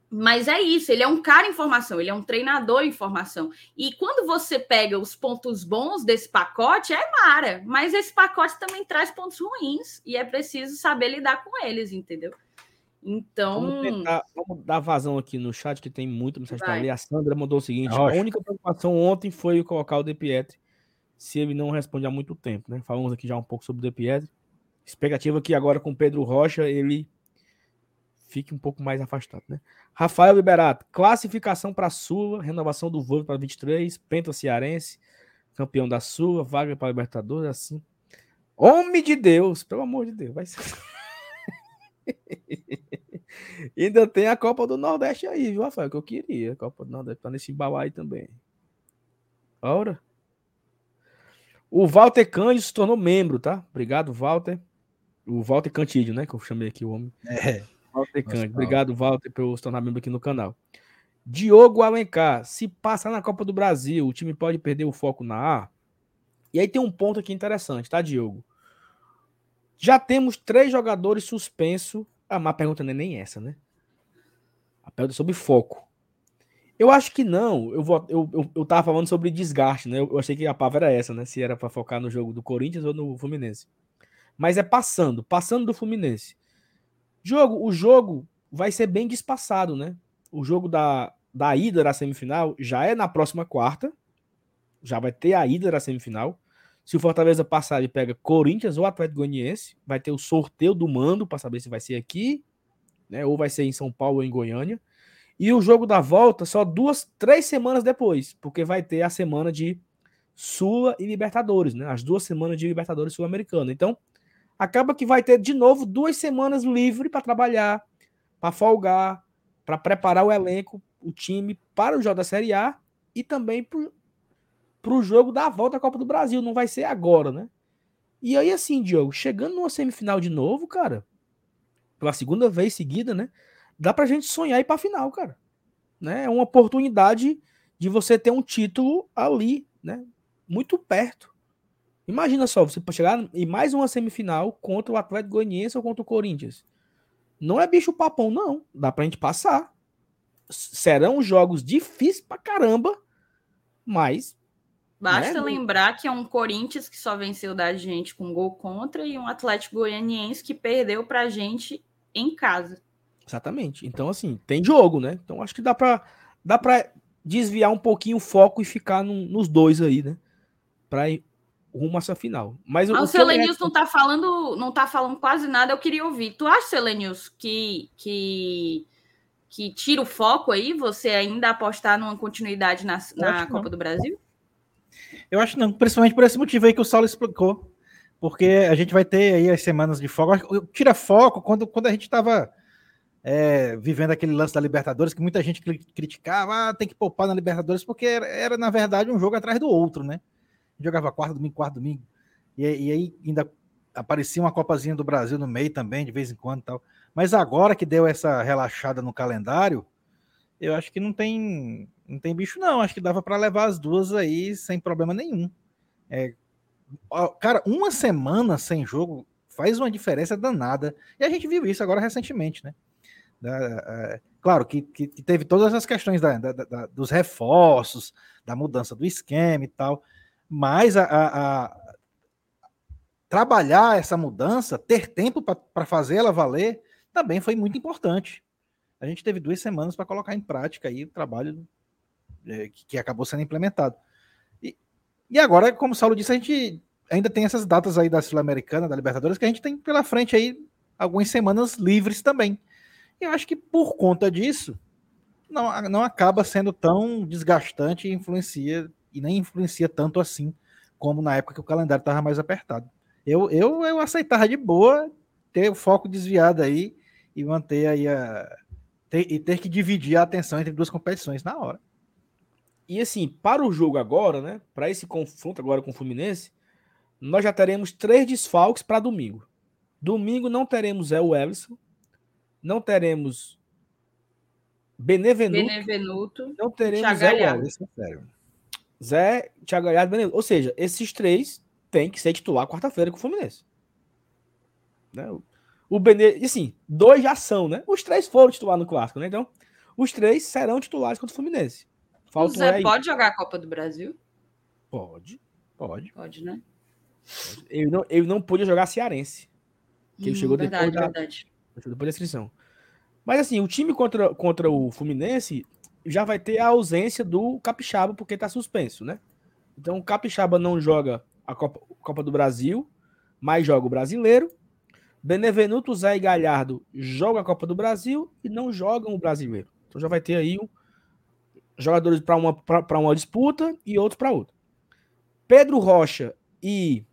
Mas é isso, ele é um cara em formação, ele é um treinador em formação. E quando você pega os pontos bons desse pacote, é mara. Mas esse pacote também traz pontos ruins e é preciso saber lidar com eles, entendeu? Então. Vamos, tentar, vamos dar vazão aqui no chat, que tem muito mensagem para ler. A Sandra mandou o seguinte: a única preocupação ontem foi colocar o De Pietri, se ele não responde há muito tempo, né? Falamos aqui já um pouco sobre o De Pietri. Expectativa que agora com o Pedro Rocha ele fique um pouco mais afastado, né? Rafael Liberato, classificação para a Sula, renovação do voo para 23, Penta Cearense, campeão da Sula, vaga para Libertadores, assim. Homem de Deus, pelo amor de Deus, vai ser. Ainda tem a Copa do Nordeste aí, viu, Rafael? Que eu queria. A Copa do Nordeste tá nesse embalo aí também. Ora. O Walter Cândido se tornou membro, tá? Obrigado, Walter. O Walter Cantídio, né? Que eu chamei aqui o homem. É. Walter Cândido. Obrigado, Walter, por se tornar membro aqui no canal. Diogo Alencar. Se passar na Copa do Brasil, o time pode perder o foco na A? E aí tem um ponto aqui interessante, tá, Diogo? Já temos três jogadores suspensos. Ah, mas a pergunta não é nem essa, né? A pergunta é sobre foco. Eu acho que não. Eu, vou, eu, eu, eu tava falando sobre desgaste, né? Eu, eu achei que a palavra era essa, né? Se era para focar no jogo do Corinthians ou no Fluminense. Mas é passando, passando do Fluminense. Jogo, o jogo vai ser bem despassado, né? O jogo da, da ida da semifinal já é na próxima quarta. Já vai ter a ida da semifinal. Se o Fortaleza passar, ele pega Corinthians ou Atlético Goianiense. Vai ter o sorteio do mando para saber se vai ser aqui, né? Ou vai ser em São Paulo ou em Goiânia. E o jogo da volta só duas, três semanas depois, porque vai ter a semana de Sula e Libertadores, né? As duas semanas de Libertadores Sul-Americana. Então, acaba que vai ter de novo duas semanas livre para trabalhar, para folgar, para preparar o elenco, o time para o jogo da Série A e também para o jogo da volta à Copa do Brasil. Não vai ser agora, né? E aí, assim, Diogo, chegando numa semifinal de novo, cara, pela segunda vez seguida, né? dá pra gente sonhar e ir pra final, cara. Né? É uma oportunidade de você ter um título ali, né? Muito perto. Imagina só, você pode chegar em mais uma semifinal contra o Atlético Goianiense ou contra o Corinthians. Não é bicho papão, não. Dá pra gente passar. Serão jogos difíceis pra caramba, mas. Basta né? lembrar que é um Corinthians que só venceu da gente com gol contra e um Atlético Goianiense que perdeu pra gente em casa. Exatamente. Então, assim, tem jogo, né? Então, acho que dá pra, dá pra desviar um pouquinho o foco e ficar no, nos dois aí, né? Pra ir rumo a essa final. Mas ah, o, o Selenius não tá falando, não tá falando quase nada, eu queria ouvir. Tu acha, Selenius, que, que, que tira o foco aí? Você ainda apostar numa continuidade na, na Copa não. do Brasil? Eu acho não, principalmente por esse motivo aí que o Saulo explicou. Porque a gente vai ter aí as semanas de foco. Tira foco quando, quando a gente tava é, vivendo aquele lance da Libertadores, que muita gente criticava, ah, tem que poupar na Libertadores, porque era, era, na verdade, um jogo atrás do outro, né? Jogava quarto, domingo, quarto, domingo. E, e, aí ainda aparecia uma Copazinha do Brasil no meio também, de vez em quando tal. Mas agora que deu essa relaxada no calendário, eu acho que não tem, não tem bicho, não. Acho que dava para levar as duas aí sem problema nenhum. É, cara, uma semana sem jogo faz uma diferença danada. E a gente viu isso agora recentemente, né? É, claro que, que, teve todas essas questões da, da, da, dos reforços, da mudança do esquema e tal, mas a, a, a trabalhar essa mudança, ter tempo para fazer ela valer, também foi muito importante. A gente teve duas semanas para colocar em prática aí o trabalho é, que, que, acabou sendo implementado. E, e agora, como o Saulo disse, a gente ainda tem essas datas aí da Sul-Americana, da Libertadores, que a gente tem pela frente aí algumas semanas livres também. Eu acho que por conta disso, não, não acaba sendo tão desgastante e influencia, e nem influencia tanto assim, como na época que o calendário estava mais apertado. Eu, eu, eu aceitava de boa ter o foco desviado aí e manter aí a. Ter, e ter que dividir a atenção entre duas competições na hora. E assim, para o jogo agora, né? Para esse confronto agora com o Fluminense, nós já teremos três desfalques para domingo. Domingo não teremos Zé Everson, não teremos Benevenuto, Benevenuto não teremos Zé Wallace, é Zé, Thiago Galhardo, Benevenuto. Ou seja, esses três têm que ser titular quarta-feira com o Fluminense. Né? O Bene, assim, dois já são, né? Os três foram titular no clássico, né? Então, os três serão titulares contra o Fluminense. Falta o Zé aí. pode jogar a Copa do Brasil? Pode, pode. Pode, né? Ele não, ele não podia jogar cearense. Que hum, ele chegou verdade, depois da, verdade. Depois da inscrição. Mas assim, o time contra, contra o Fluminense já vai ter a ausência do Capixaba, porque está suspenso, né? Então o Capixaba não joga a Copa, Copa do Brasil, mas joga o brasileiro. Benevenuto, Zé e Galhardo jogam a Copa do Brasil e não jogam o brasileiro. Então já vai ter aí um, jogadores para uma, uma disputa e outros para outra. Pedro Rocha e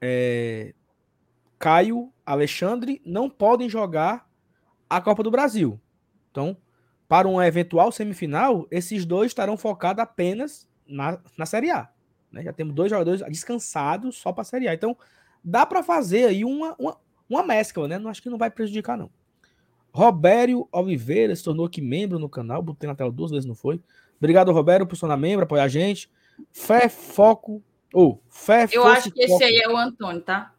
é, Caio Alexandre não podem jogar a Copa do Brasil. Então, para uma eventual semifinal, esses dois estarão focados apenas na, na Série A. Né? Já temos dois jogadores descansados só para a Série A. Então, dá para fazer aí uma, uma, uma mescla, né? Não acho que não vai prejudicar, não. Robério Oliveira se tornou aqui membro no canal. Botei na tela duas vezes, não foi? Obrigado, Robério, por se tornar membro, apoiar a gente. Fé, foco. Ou, oh, fé, Eu acho que esse aí é o Antônio, tá?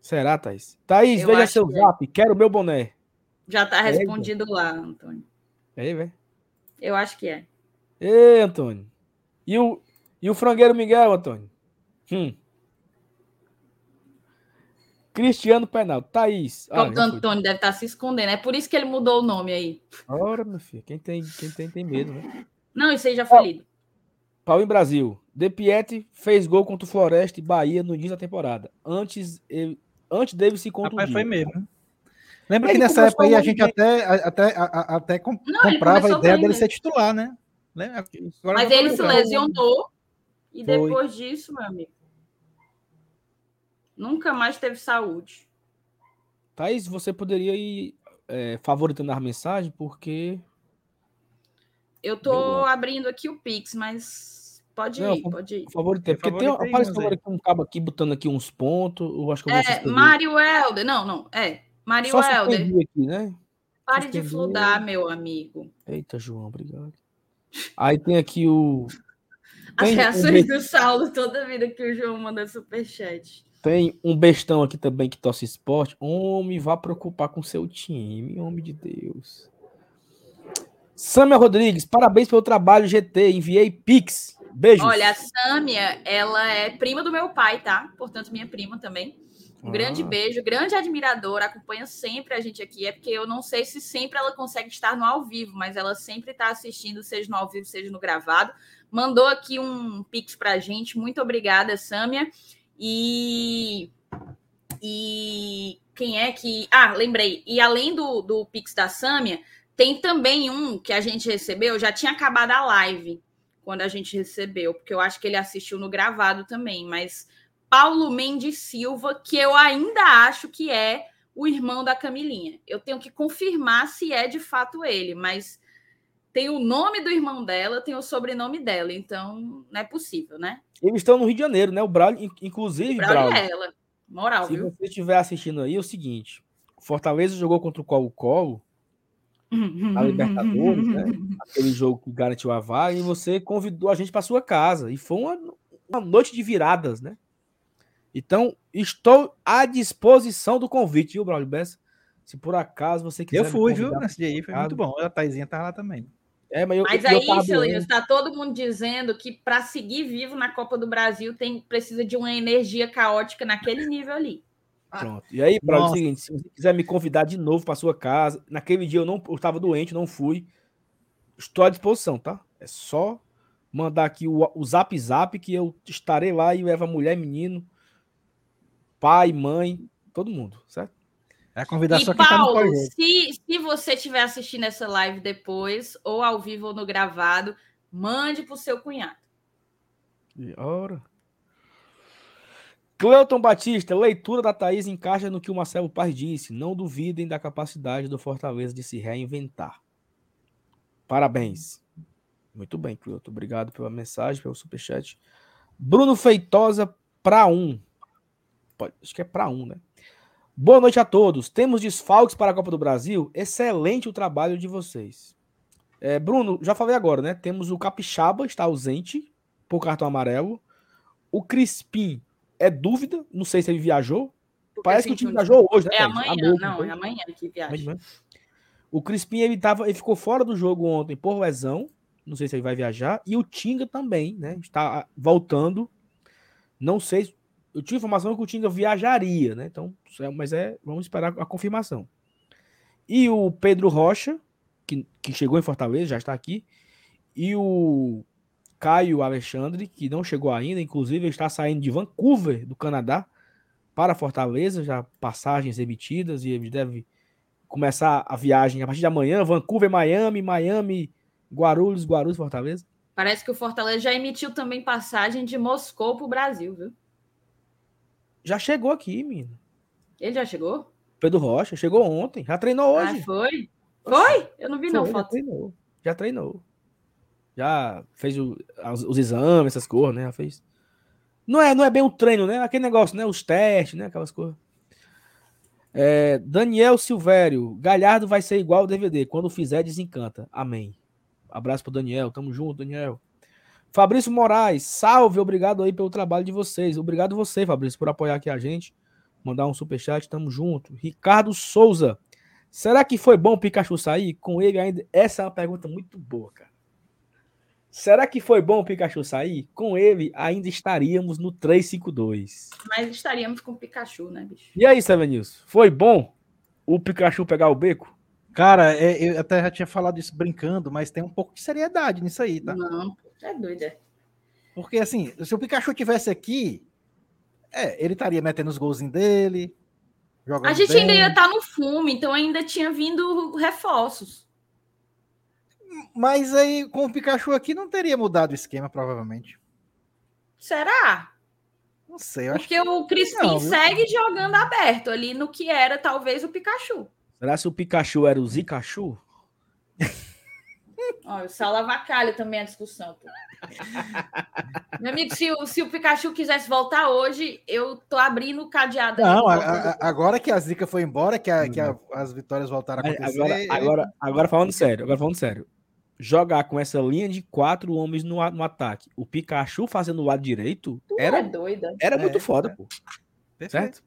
Será, Thaís? Thaís, Eu veja seu que é. zap. Quero meu boné. Já tá respondido é, lá, Antônio. É, velho. Eu acho que é. Ei, Antônio. E o, e o frangueiro Miguel, Antônio? Hum. Cristiano Penal. Thaís. Ah, o Antônio deve estar tá se escondendo. É por isso que ele mudou o nome aí. Ora, meu filho. Quem tem, quem tem, tem medo, né? Não, isso aí já foi lido. Pau em Brasil. De Piet fez gol contra o Floresta e Bahia no início da temporada. Antes, ele, antes dele se contundir. Rapaz, foi mesmo. Lembra ele que nessa época aí a gente até, até, até não, comprava a ideia dele ser titular, né? Agora Mas ele se lesionou e foi. depois disso, meu amigo, Nunca mais teve saúde. Thaís, você poderia ir é, favoritando a mensagem, porque. Eu tô abrindo aqui o Pix, mas pode Não, ir, pode ir. Favorito, porque tem, aparece agora um cabo aqui botando aqui uns pontos. Eu acho que eu é, Mário Helder. Não, não, é. Mário Helder. Aqui, né? Pare de fludar, meu amigo. Eita, João, obrigado. Aí tem aqui o. As reações um... do Saulo toda vida que o João manda superchat. Tem um bestão aqui também que torce esporte. Homem, vá preocupar com seu time, homem de Deus. Sâmia Rodrigues, parabéns pelo trabalho, GT. Enviei Pix. Beijos. Olha, a Sâmia, ela é prima do meu pai, tá? Portanto, minha prima também. Um ah. grande beijo, grande admiradora, acompanha sempre a gente aqui. É porque eu não sei se sempre ela consegue estar no ao vivo, mas ela sempre está assistindo, seja no ao vivo, seja no gravado. Mandou aqui um pix pra gente. Muito obrigada, Sâmia. E, e quem é que. Ah, lembrei. E além do, do Pix da Sâmia, tem também um que a gente recebeu, já tinha acabado a live quando a gente recebeu, porque eu acho que ele assistiu no gravado também, mas Paulo Mendes Silva, que eu ainda acho que é o irmão da Camilinha. Eu tenho que confirmar se é de fato ele, mas tem o nome do irmão dela, tem o sobrenome dela, então não é possível, né? Eles estão no Rio de Janeiro, né? O Braulio, inclusive. O Braulio, Braulio é ela. Moral, se viu? você estiver assistindo aí, é o seguinte: Fortaleza jogou contra o Colo-Colo na Libertadores, né? Aquele jogo que garantiu a vaga, e você convidou a gente para sua casa. E foi uma, uma noite de viradas, né? Então, estou à disposição do convite, viu, Braulio Bessa? Se por acaso você quiser. Eu fui, viu? Nesse dia aí foi muito bom. A Taizinha tá lá também. É, mas, eu, mas eu, aí, Celino, está todo mundo dizendo que para seguir vivo na Copa do Brasil tem precisa de uma energia caótica naquele nível ali. Pronto. E aí, para o seguinte, se você quiser me convidar de novo para sua casa, naquele dia eu não estava doente, não fui. Estou à disposição, tá? É só mandar aqui o, o zap zap que eu estarei lá e leva mulher, menino, pai, mãe, todo mundo, certo? É convidar e só quem Paulo, tá no se, se você estiver assistindo essa live depois, ou ao vivo ou no gravado, mande para o seu cunhado. E ora. Cleuton Batista, leitura da Thaís encaixa no que o Marcelo Paz disse. Não duvidem da capacidade do Fortaleza de se reinventar. Parabéns. Muito bem, Cleuton. Obrigado pela mensagem, pelo superchat. Bruno Feitosa para um. Pode, acho que é para um, né? Boa noite a todos. Temos desfalques para a Copa do Brasil? Excelente o trabalho de vocês. É, Bruno, já falei agora, né? Temos o Capixaba, está ausente por cartão amarelo. O Crispim é dúvida, não sei se ele viajou. Parece que o time viajou hoje, né? É amanhã, noite, não, é amanhã que viaja. O Crispim, ele, tava, ele ficou fora do jogo ontem por lesão. Não sei se ele vai viajar. E o Tinga também, né? Está voltando. Não sei eu tinha informação que o Tinga viajaria, né? Então, é, mas é, vamos esperar a confirmação. E o Pedro Rocha, que, que chegou em Fortaleza, já está aqui, e o Caio Alexandre, que não chegou ainda, inclusive está saindo de Vancouver, do Canadá, para Fortaleza, já passagens emitidas, e ele deve começar a viagem a partir de amanhã, Vancouver, Miami, Miami, Guarulhos, Guarulhos, Fortaleza. Parece que o Fortaleza já emitiu também passagem de Moscou para o Brasil, viu? Já chegou aqui, menino. Ele já chegou? Pedro Rocha, chegou ontem. Já treinou ah, hoje. Ah, foi? Foi? Eu não vi, foi, não, foto. Já treinou. Já treinou. Já fez o, os, os, exames, essas coisas, né? Já fez. Não é, não é bem o treino, né? Aquele negócio, né? Os testes, né? Aquelas coisas. É, Daniel Silvério, Galhardo vai ser igual o DVD. Quando fizer, desencanta. Amém. Abraço pro Daniel. Tamo junto, Daniel. Fabrício Moraes, salve, obrigado aí pelo trabalho de vocês. Obrigado você, Fabrício, por apoiar aqui a gente. Mandar um superchat, tamo junto. Ricardo Souza, será que foi bom o Pikachu sair? Com ele ainda. Essa é uma pergunta muito boa, cara. Será que foi bom o Pikachu sair? Com ele ainda estaríamos no 352. Mas estaríamos com o Pikachu, né, bicho? E aí, Seven News? Foi bom o Pikachu pegar o beco? Cara, é, eu até já tinha falado isso brincando, mas tem um pouco de seriedade nisso aí, tá? Não, é doida. Porque assim, se o Pikachu tivesse aqui, é, ele estaria metendo os golzinhos dele. A gente bem. ainda ia estar tá no fumo, então ainda tinha vindo reforços. Mas aí, com o Pikachu aqui, não teria mudado o esquema, provavelmente. Será? Não sei. Porque o Crispim não, segue jogando aberto ali no que era talvez o Pikachu. Será se o Pikachu era o Zikachu? Olha, o Salavacalho também é a discussão. Pô. Meu amigo, se o, se o Pikachu quisesse voltar hoje, eu tô abrindo o cadeado. Não, a, a, agora que a Zica foi embora, que, a, que as vitórias voltaram a acontecer. Agora, agora, agora falando sério, agora falando sério jogar com essa linha de quatro homens no, no ataque, o Pikachu fazendo o lado direito, tu era, é doida. era é, muito foda, é. pô. Perfeito. Certo?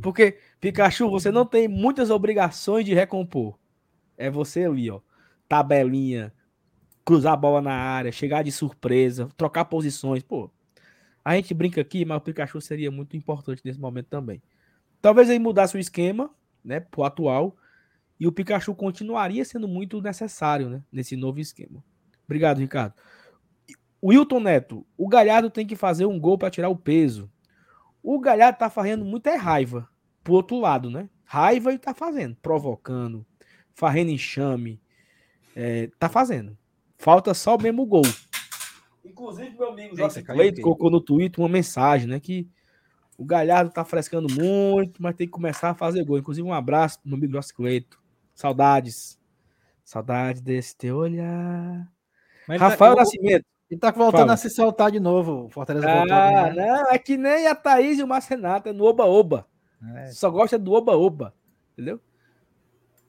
Porque, Pikachu, você não tem muitas obrigações de recompor. É você ali, ó. Tabelinha, cruzar a bola na área, chegar de surpresa, trocar posições. Pô, a gente brinca aqui, mas o Pikachu seria muito importante nesse momento também. Talvez ele mudasse o esquema, né, pro atual, e o Pikachu continuaria sendo muito necessário né, nesse novo esquema. Obrigado, Ricardo. Wilton Neto, o Galhardo tem que fazer um gol para tirar o peso. O Galhardo tá fazendo muita raiva pro outro lado, né? Raiva ele tá fazendo, provocando, farrendo enxame. É, tá fazendo. Falta só o mesmo gol. Inclusive, meu amigo Jorge Cleito colocou no Twitter uma mensagem, né? Que o Galhardo tá frescando muito, mas tem que começar a fazer gol. Inclusive, um abraço pro meu amigo Jorge Cleito. Saudades. Saudades desse teu olhar. Mas Rafael tá, Nascimento. Ele tá voltando Fala. a se soltar de novo. Fortaleza ah, voltou, né? Não, é que nem a Thaís e o Marcenato, é no Oba-Oba. É. Só gosta do Oba-Oba. Entendeu?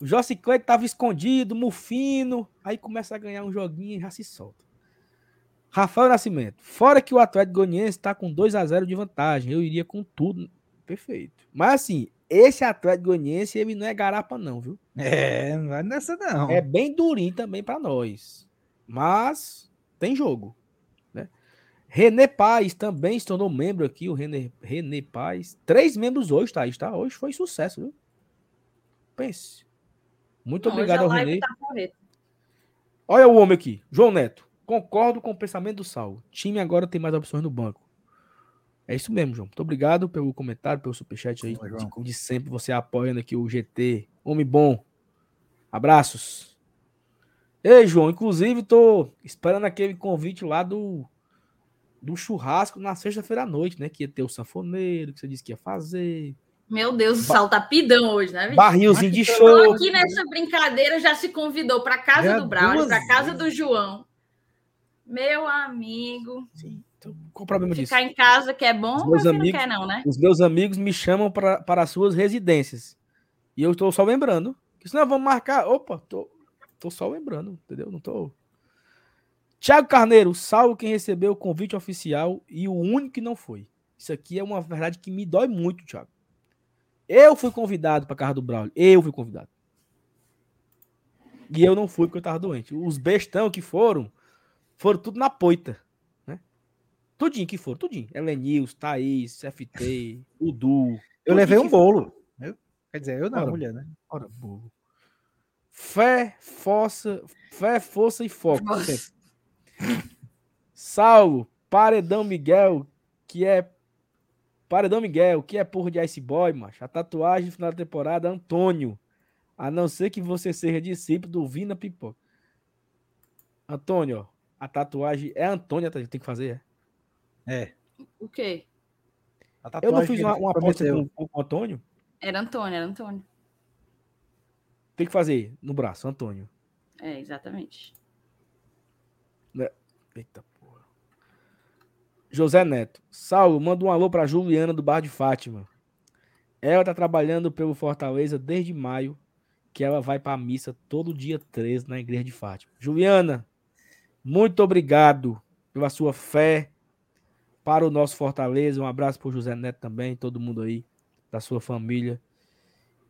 O Jossi Cleide tava escondido, mufino. Aí começa a ganhar um joguinho e já se solta. Rafael Nascimento. Fora que o Atlético Goianiense tá com 2 a 0 de vantagem. Eu iria com tudo. Perfeito. Mas assim, esse Atlético Goianiense, ele não é garapa, não, viu? É, não vai nessa, não. É bem durinho também para nós. Mas tem jogo. Né? René Paz também se tornou membro aqui, o René, René Paz. Três membros hoje, tá? Está hoje foi sucesso, viu? Pense. Muito não, obrigado ao René. Tá Olha o homem aqui, João Neto. Concordo com o pensamento do Sal. O time agora tem mais opções no banco. É isso mesmo, João. Muito obrigado pelo comentário, pelo superchat aí. de, como de sempre, você apoiando aqui o GT. Homem bom. Abraços. Ei, João, inclusive tô esperando aquele convite lá do, do churrasco na sexta-feira à noite, né? Que ia ter o sanfoneiro, que você disse que ia fazer. Meu Deus, o sal tá pidão hoje, né? Bicho? Barrilzinho de show. aqui nessa brincadeira já se convidou para casa é do Braulio, para casa do João. Meu amigo. Sim. Então, qual o problema Ficar disso? em casa que é bom, meus amigos, não quer não, né? Os meus amigos me chamam para as suas residências. E eu estou só lembrando. Que senão vamos marcar. Opa, tô, tô só lembrando, entendeu? Não tô. Tiago Carneiro, salvo quem recebeu o convite oficial e o único que não foi. Isso aqui é uma verdade que me dói muito, Thiago. Eu fui convidado para casa do Braulio. Eu fui convidado. E eu não fui porque eu tava doente. Os bestão que foram, foram tudo na poita. Tudinho que for, tudinho. Elenils, Thaís, FT, Udu. Eu levei um bolo. Eu, quer dizer, eu não, ora, mulher, né? Ora, bolo. Fé, força, fé, força e foco. Saulo, Paredão Miguel, que é Paredão Miguel, que é porra de Ice Boy, macho. A tatuagem no final da temporada, Antônio. A não ser que você seja discípulo do Vina Pipoca. Antônio, ó, a tatuagem é Antônio, tem que fazer, é? É. O quê? Eu não fiz uma, uma aposta com, com o Antônio? Era Antônio, era Antônio. Tem que fazer no braço, Antônio. É, exatamente. É. Eita. José Neto. Saulo, manda um alô para Juliana do Bar de Fátima. Ela tá trabalhando pelo Fortaleza desde maio, que ela vai para a missa todo dia 13 na igreja de Fátima. Juliana, muito obrigado pela sua fé para o nosso Fortaleza. Um abraço para o José Neto também, todo mundo aí da sua família.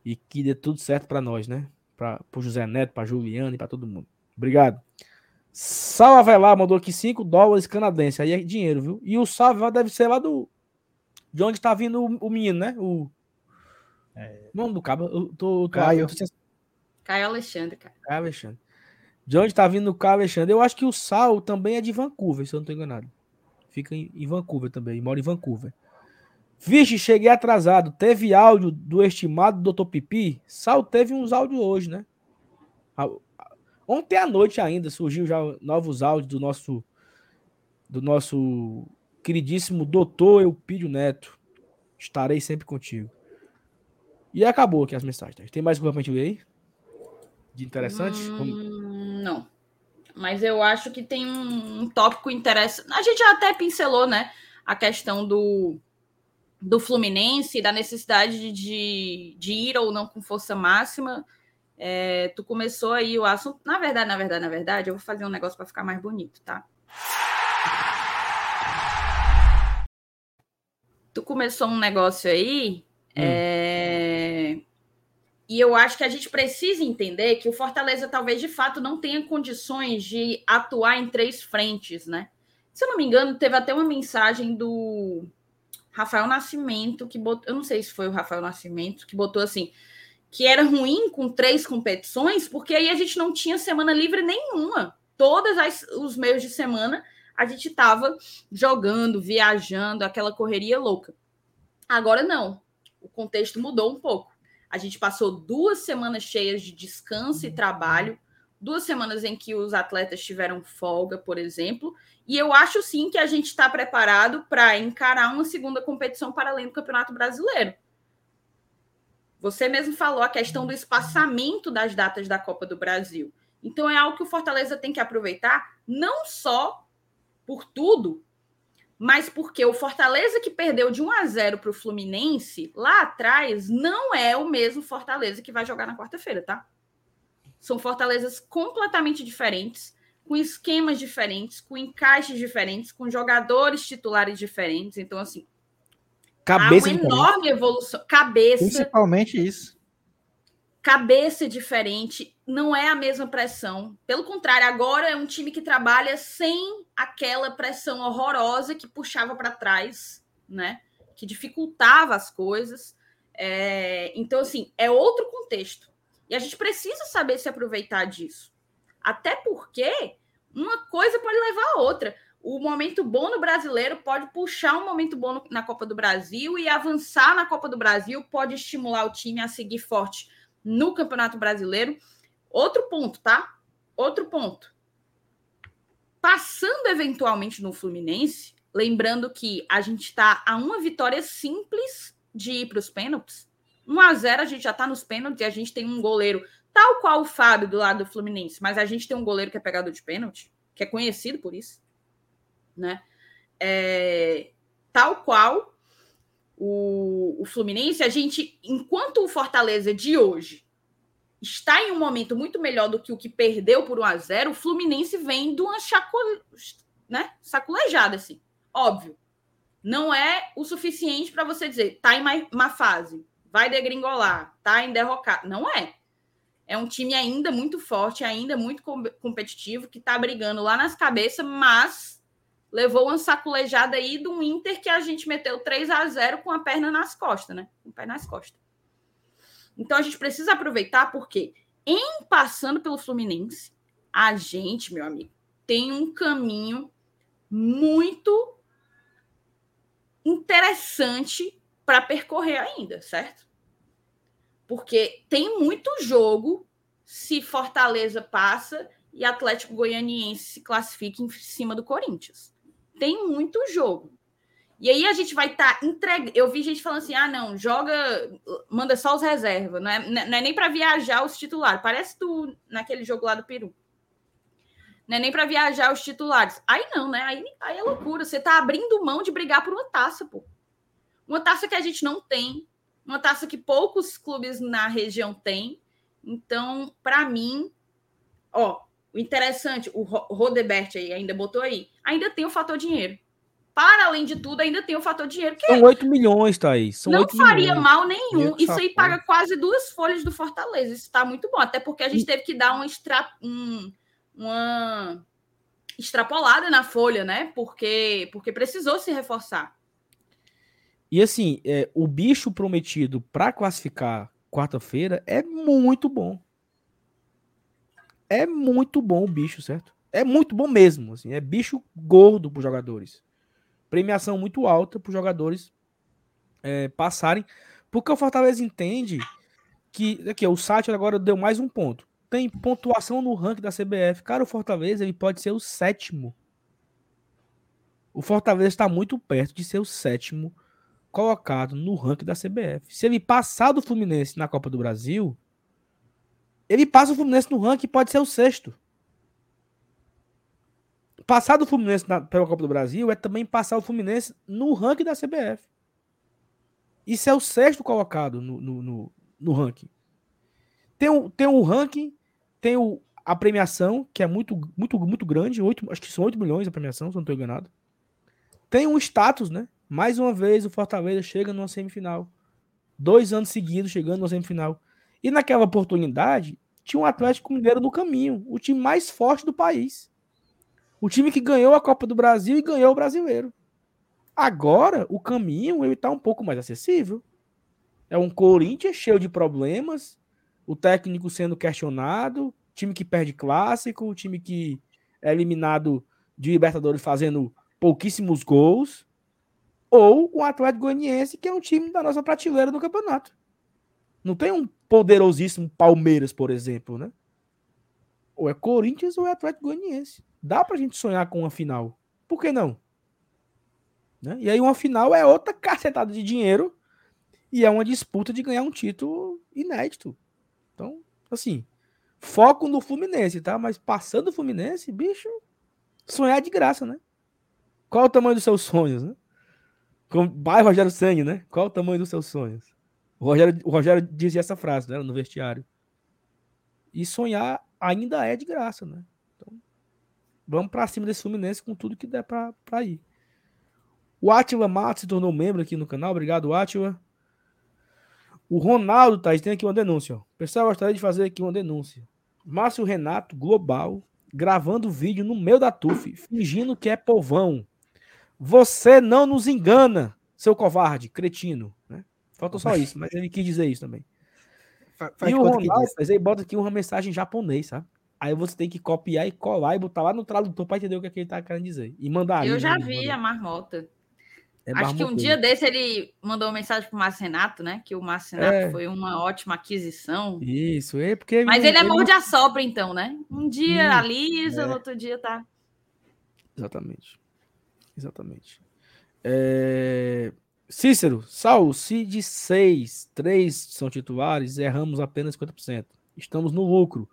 E que dê tudo certo para nós, né? Para o José Neto, para Juliana e para todo mundo. Obrigado. Salve lá mandou aqui 5 dólares canadenses. Aí é dinheiro, viu? E o salve deve ser lá do. De onde tá vindo o, o menino, né? O. É... Nome do cabo. Eu tô, Caio. Tô... Caio Alexandre, cara. Caio Alexandre. De onde tá vindo o Caio Alexandre? Eu acho que o Sal também é de Vancouver, se eu não tô enganado. Fica em, em Vancouver também. Mora em Vancouver. Vixe, cheguei atrasado. Teve áudio do estimado Dr. Pipi? Sal teve uns áudios hoje, né? Ontem à noite ainda surgiu já novos áudios do nosso do nosso queridíssimo doutor Eupídio Neto. Estarei sempre contigo. E acabou aqui as mensagens. Tem mais alguma pra gente ver aí? De interessante? Hum, não. Mas eu acho que tem um, um tópico interessante. A gente já até pincelou, né? A questão do, do Fluminense, da necessidade de, de ir ou não com força máxima. É, tu começou aí o assunto. Na verdade, na verdade, na verdade, eu vou fazer um negócio para ficar mais bonito, tá? Tu começou um negócio aí. Hum. É... E eu acho que a gente precisa entender que o Fortaleza talvez de fato não tenha condições de atuar em três frentes, né? Se eu não me engano, teve até uma mensagem do Rafael Nascimento que botou. Eu não sei se foi o Rafael Nascimento que botou assim que era ruim com três competições, porque aí a gente não tinha semana livre nenhuma. Todos os meios de semana a gente estava jogando, viajando, aquela correria louca. Agora não. O contexto mudou um pouco. A gente passou duas semanas cheias de descanso e trabalho, duas semanas em que os atletas tiveram folga, por exemplo, e eu acho sim que a gente está preparado para encarar uma segunda competição para além do Campeonato Brasileiro. Você mesmo falou a questão do espaçamento das datas da Copa do Brasil. Então é algo que o Fortaleza tem que aproveitar, não só por tudo, mas porque o Fortaleza que perdeu de 1 a 0 para o Fluminense lá atrás não é o mesmo Fortaleza que vai jogar na quarta-feira, tá? São fortalezas completamente diferentes, com esquemas diferentes, com encaixes diferentes, com jogadores titulares diferentes. Então, assim, Cabeça Há uma enorme evolução. Cabeça. Principalmente isso. Cabeça diferente, não é a mesma pressão. Pelo contrário, agora é um time que trabalha sem aquela pressão horrorosa que puxava para trás, né? Que dificultava as coisas. É... Então, assim, é outro contexto. E a gente precisa saber se aproveitar disso. Até porque uma coisa pode levar a outra o momento bom no brasileiro pode puxar um momento bom na Copa do Brasil e avançar na Copa do Brasil pode estimular o time a seguir forte no Campeonato Brasileiro. Outro ponto, tá? Outro ponto. Passando eventualmente no Fluminense, lembrando que a gente está a uma vitória simples de ir para os pênaltis. 1 a 0 a gente já está nos pênaltis e a gente tem um goleiro tal qual o Fábio do lado do Fluminense, mas a gente tem um goleiro que é pegador de pênalti, que é conhecido por isso né? É, tal qual o, o Fluminense, a gente, enquanto o Fortaleza de hoje está em um momento muito melhor do que o que perdeu por 1 a 0 o Fluminense vem de uma chacole, né, saculejada, assim. Óbvio. Não é o suficiente para você dizer, tá em uma fase, vai degringolar, tá em derrocar. Não é. É um time ainda muito forte, ainda muito competitivo, que tá brigando lá nas cabeças, mas levou uma saculejada aí do Inter que a gente meteu 3 a 0 com a perna nas costas, né? Com o pé nas costas. Então a gente precisa aproveitar porque em passando pelo Fluminense, a gente, meu amigo, tem um caminho muito interessante para percorrer ainda, certo? Porque tem muito jogo se Fortaleza passa e Atlético Goianiense se classifica em cima do Corinthians tem muito jogo. E aí a gente vai estar tá entregando. Eu vi gente falando assim: ah, não, joga, manda só os reservas, não é, não é nem para viajar os titulares. Parece tu naquele jogo lá do Peru. Não é nem para viajar os titulares. Aí não, né? Aí, aí é loucura. Você tá abrindo mão de brigar por uma taça, pô. Uma taça que a gente não tem, uma taça que poucos clubes na região têm. Então, para mim, ó, o interessante, o Rodebert aí ainda botou aí, ainda tem o fator dinheiro. Para além de tudo, ainda tem o fator dinheiro. Que São 8 milhões, Thaís. São não faria milhões. mal nenhum. Isso aí paga quase duas folhas do Fortaleza. Isso está muito bom. Até porque a gente teve que dar um extra, um, uma extrapolada na folha, né? Porque, porque precisou se reforçar. E assim, é, o bicho prometido para classificar quarta-feira é muito bom. É muito bom o bicho, certo? É muito bom mesmo. Assim, é bicho gordo para os jogadores. Premiação muito alta para os jogadores é, passarem. Porque o Fortaleza entende que aqui, o site agora deu mais um ponto tem pontuação no ranking da CBF. Cara, o Fortaleza ele pode ser o sétimo. O Fortaleza está muito perto de ser o sétimo colocado no ranking da CBF. Se ele passar do Fluminense na Copa do Brasil, ele passa o Fluminense no ranking e pode ser o sexto. Passar do Fluminense na, pela Copa do Brasil é também passar o Fluminense no ranking da CBF. Isso é o sexto colocado no, no, no, no ranking. Tem um, tem um ranking tem o, a premiação, que é muito, muito, muito grande, 8, acho que são 8 milhões a premiação, se não estou enganado. Tem um status, né? Mais uma vez o Fortaleza chega numa semifinal. Dois anos seguidos chegando numa semifinal. E naquela oportunidade, tinha um Atlético Mineiro no caminho, o time mais forte do país. O time que ganhou a Copa do Brasil e ganhou o brasileiro. Agora, o caminho ele está um pouco mais acessível. É um Corinthians cheio de problemas, o técnico sendo questionado, time que perde clássico, time que é eliminado de Libertadores fazendo pouquíssimos gols, ou o Atlético Goianiense, que é um time da nossa prateleira no campeonato. Não tem um poderosíssimo Palmeiras, por exemplo, né? Ou é Corinthians ou é Atlético Goianiense. Dá pra gente sonhar com uma final. Por que não? Né? E aí uma final é outra cacetada de dinheiro e é uma disputa de ganhar um título inédito. Então, assim, foco no Fluminense, tá? Mas passando o Fluminense, bicho, sonhar é de graça, né? Qual o tamanho dos seus sonhos, né? Com bairro Rogério Sangue, né? Qual o tamanho dos seus sonhos? O Rogério, o Rogério dizia essa frase, né? No vestiário. E sonhar ainda é de graça, né? Vamos para cima desse Fluminense com tudo que der para ir. O Atila Matos se tornou membro aqui no canal. Obrigado, Atila. O Ronaldo, Thaís, tem aqui uma denúncia. O pessoal gostaria de fazer aqui uma denúncia. Márcio Renato, Global, gravando vídeo no meio da TUF, fingindo que é povão. Você não nos engana, seu covarde, cretino. Né? Faltou só isso, mas ele quis dizer isso também. Faz e o Ronaldo, ele bota aqui uma mensagem em japonês, sabe? Aí você tem que copiar e colar e botar lá no tradutor para entender o que, é que ele tá querendo dizer. E mandar. Eu já vi a marmota. É Acho que um dia desse ele mandou uma mensagem pro Márcio Renato, né? Que o Márcio Renato é. foi uma ótima aquisição. Isso, é porque. Mas ele, é morde a sopra, então, né? Um dia hum, alisa, é. no outro dia tá. Exatamente. Exatamente. É... Cícero, Sal, se de seis, três são titulares, erramos apenas 50%. Estamos no lucro.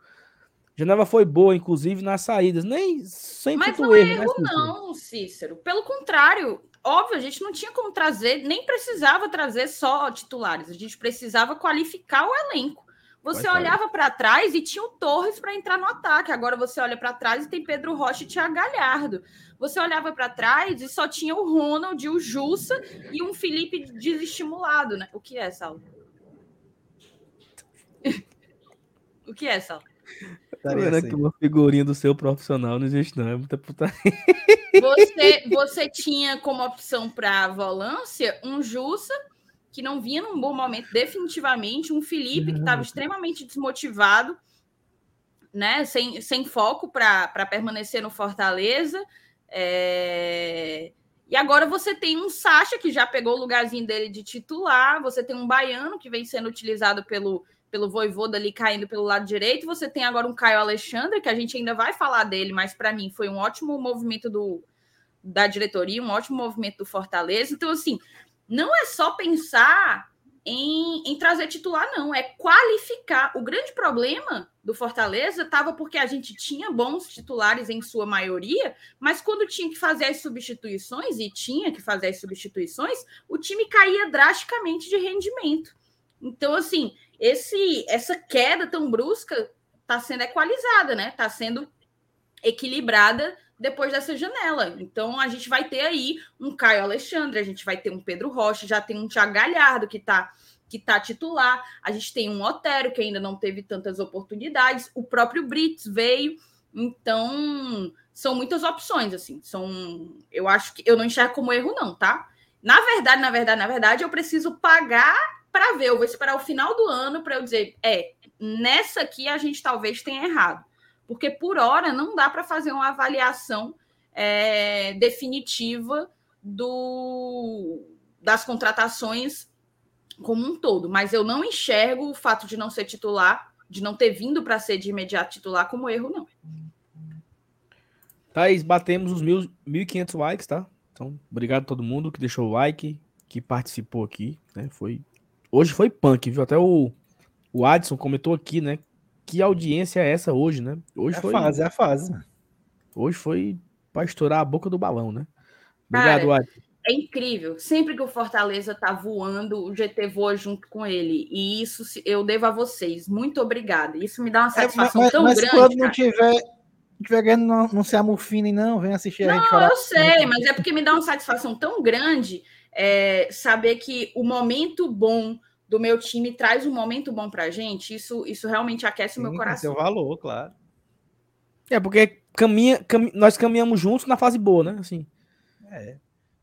Geneva foi boa, inclusive, nas saídas. Nem sem Mas não é erro, né, não, Cícero. Pelo contrário, óbvio, a gente não tinha como trazer, nem precisava trazer só titulares, a gente precisava qualificar o elenco. Você Vai olhava para trás e tinha o Torres para entrar no ataque. Agora você olha para trás e tem Pedro Rocha e Thiago Galhardo. Você olhava para trás e só tinha o Ronald, o Jussa e um Felipe desestimulado, né? O que é, Saulo? o que é, Saulo? Tá vendo aqui uma figurinha do seu profissional não existe, não. É muita putaria. Você, você tinha como opção para volância um Jussa, que não vinha num bom momento, definitivamente, um Felipe, que estava extremamente desmotivado, né? Sem, sem foco para permanecer no Fortaleza. É... E agora você tem um Sacha, que já pegou o lugarzinho dele de titular, você tem um baiano que vem sendo utilizado pelo pelo Voivoda ali caindo pelo lado direito. Você tem agora um Caio Alexandre, que a gente ainda vai falar dele, mas para mim foi um ótimo movimento do, da diretoria, um ótimo movimento do Fortaleza. Então, assim, não é só pensar em, em trazer titular, não. É qualificar. O grande problema do Fortaleza estava porque a gente tinha bons titulares em sua maioria, mas quando tinha que fazer as substituições, e tinha que fazer as substituições, o time caía drasticamente de rendimento. Então, assim, esse essa queda tão brusca está sendo equalizada, né? Está sendo equilibrada depois dessa janela. Então a gente vai ter aí um Caio Alexandre, a gente vai ter um Pedro Rocha, já tem um Thiago Galhardo que está que tá titular, a gente tem um Otero que ainda não teve tantas oportunidades, o próprio Brits veio, então são muitas opções assim, são eu acho que eu não enxergo como erro não, tá? Na verdade, na verdade, na verdade, eu preciso pagar para ver, eu vou esperar o final do ano para eu dizer, é, nessa aqui a gente talvez tenha errado porque por hora não dá para fazer uma avaliação é, definitiva do, das contratações como um todo. Mas eu não enxergo o fato de não ser titular, de não ter vindo para ser de imediato titular, como erro, não. Thaís, batemos os 1.500 likes, tá? Então, obrigado a todo mundo que deixou o like, que participou aqui, né? Foi... Hoje foi punk, viu? Até o, o Adson comentou aqui, né? que audiência é essa hoje, né? Hoje é foi, a fase, é a fase. Hoje foi para estourar a boca do balão, né? Obrigado, Cara, É incrível. Sempre que o Fortaleza tá voando, o GT voa junto com ele. E isso eu devo a vocês. Muito obrigada. Isso me dá uma satisfação é, mas, tão mas grande. Mas quando não tiver, tiver ganhando, não, não se amofinem, não. Vem assistir não, a gente falar. Não, eu sei, mas é porque me dá uma satisfação tão grande é, saber que o momento bom do meu time traz um momento bom para a gente, isso, isso realmente aquece Sim, o meu coração. Seu valor, claro. É, porque caminha, cam... nós caminhamos juntos na fase boa, né? Assim. É.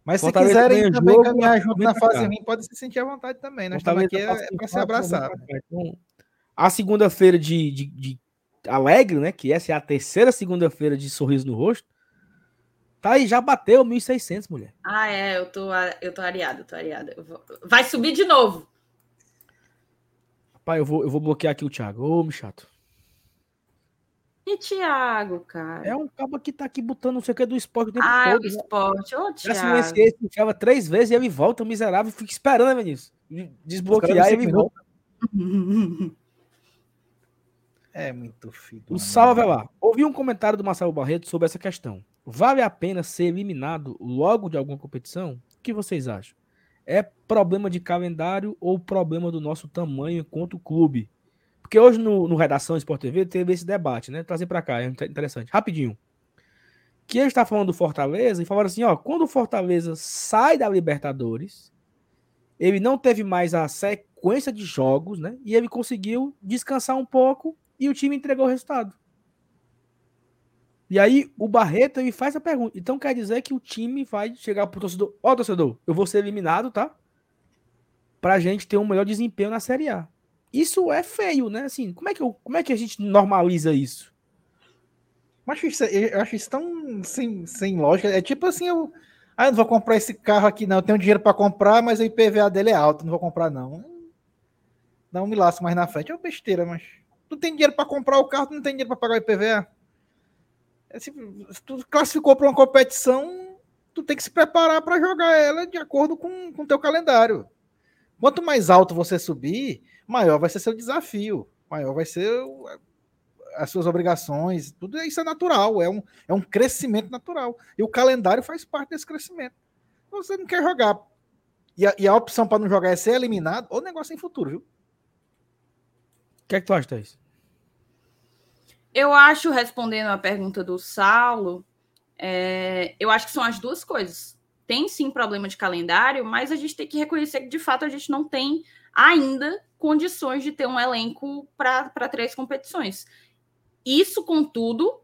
Mas se quiserem também jogo, caminhar junto na fase ruim, pode se sentir à vontade também. Nós estamos aqui é, para se abraçar. Então, a segunda-feira de, de, de, alegre, né? Que essa é a terceira segunda-feira de sorriso no rosto. Tá aí, já bateu 1.600, mulher. Ah, é, eu tô, eu tô areado, tô areado. Vai subir de novo. Pai, eu vou, eu vou bloquear aqui o Thiago. Ô, me chato. E Thiago, cara? É um cabo que tá aqui botando não sei o que do esporte o tempo ah, todo. Ah, esporte. Ô, Thiago. Já silenciei, ficava três vezes e ele volta, miserável, fica esperando, né, Vinícius? Desbloquear e ele volta. É muito filho. O salve lá. Ouvi um comentário do Marcelo Barreto sobre essa questão. Vale a pena ser eliminado logo de alguma competição? O que vocês acham? É problema de calendário ou problema do nosso tamanho enquanto clube? Porque hoje no, no Redação Sport TV teve esse debate, né? Trazer para cá, é interessante. Rapidinho. Que ele está falando do Fortaleza e falaram assim: ó, quando o Fortaleza sai da Libertadores, ele não teve mais a sequência de jogos, né? E ele conseguiu descansar um pouco e o time entregou o resultado. E aí o Barreto ele faz a pergunta. Então quer dizer que o time vai chegar pro torcedor, ó, oh, torcedor, eu vou ser eliminado, tá? Pra gente ter um melhor desempenho na Série A. Isso é feio, né? Assim, como é que, eu, como é que a gente normaliza isso? Mas eu acho isso tão sem, sem lógica. É tipo assim, eu, ah, eu não vou comprar esse carro aqui, não. Eu tenho dinheiro para comprar, mas o IPVA dele é alto, não vou comprar, não. Dá um milaço mais na frente. É uma besteira, mas. Tu tem dinheiro para comprar o carro, tu não tem dinheiro para pagar o IPVA. É se tu classificou para uma competição, tu tem que se preparar para jogar ela de acordo com o teu calendário. Quanto mais alto você subir, maior vai ser seu desafio, maior vai ser as suas obrigações, tudo isso é natural, é um, é um crescimento natural. E o calendário faz parte desse crescimento. Você não quer jogar. E a, e a opção para não jogar é ser eliminado, ou negócio em futuro, viu? O que é que tu acha, Thaís? Eu acho, respondendo a pergunta do Saulo, é, eu acho que são as duas coisas. Tem sim problema de calendário, mas a gente tem que reconhecer que de fato a gente não tem ainda condições de ter um elenco para três competições. Isso, contudo,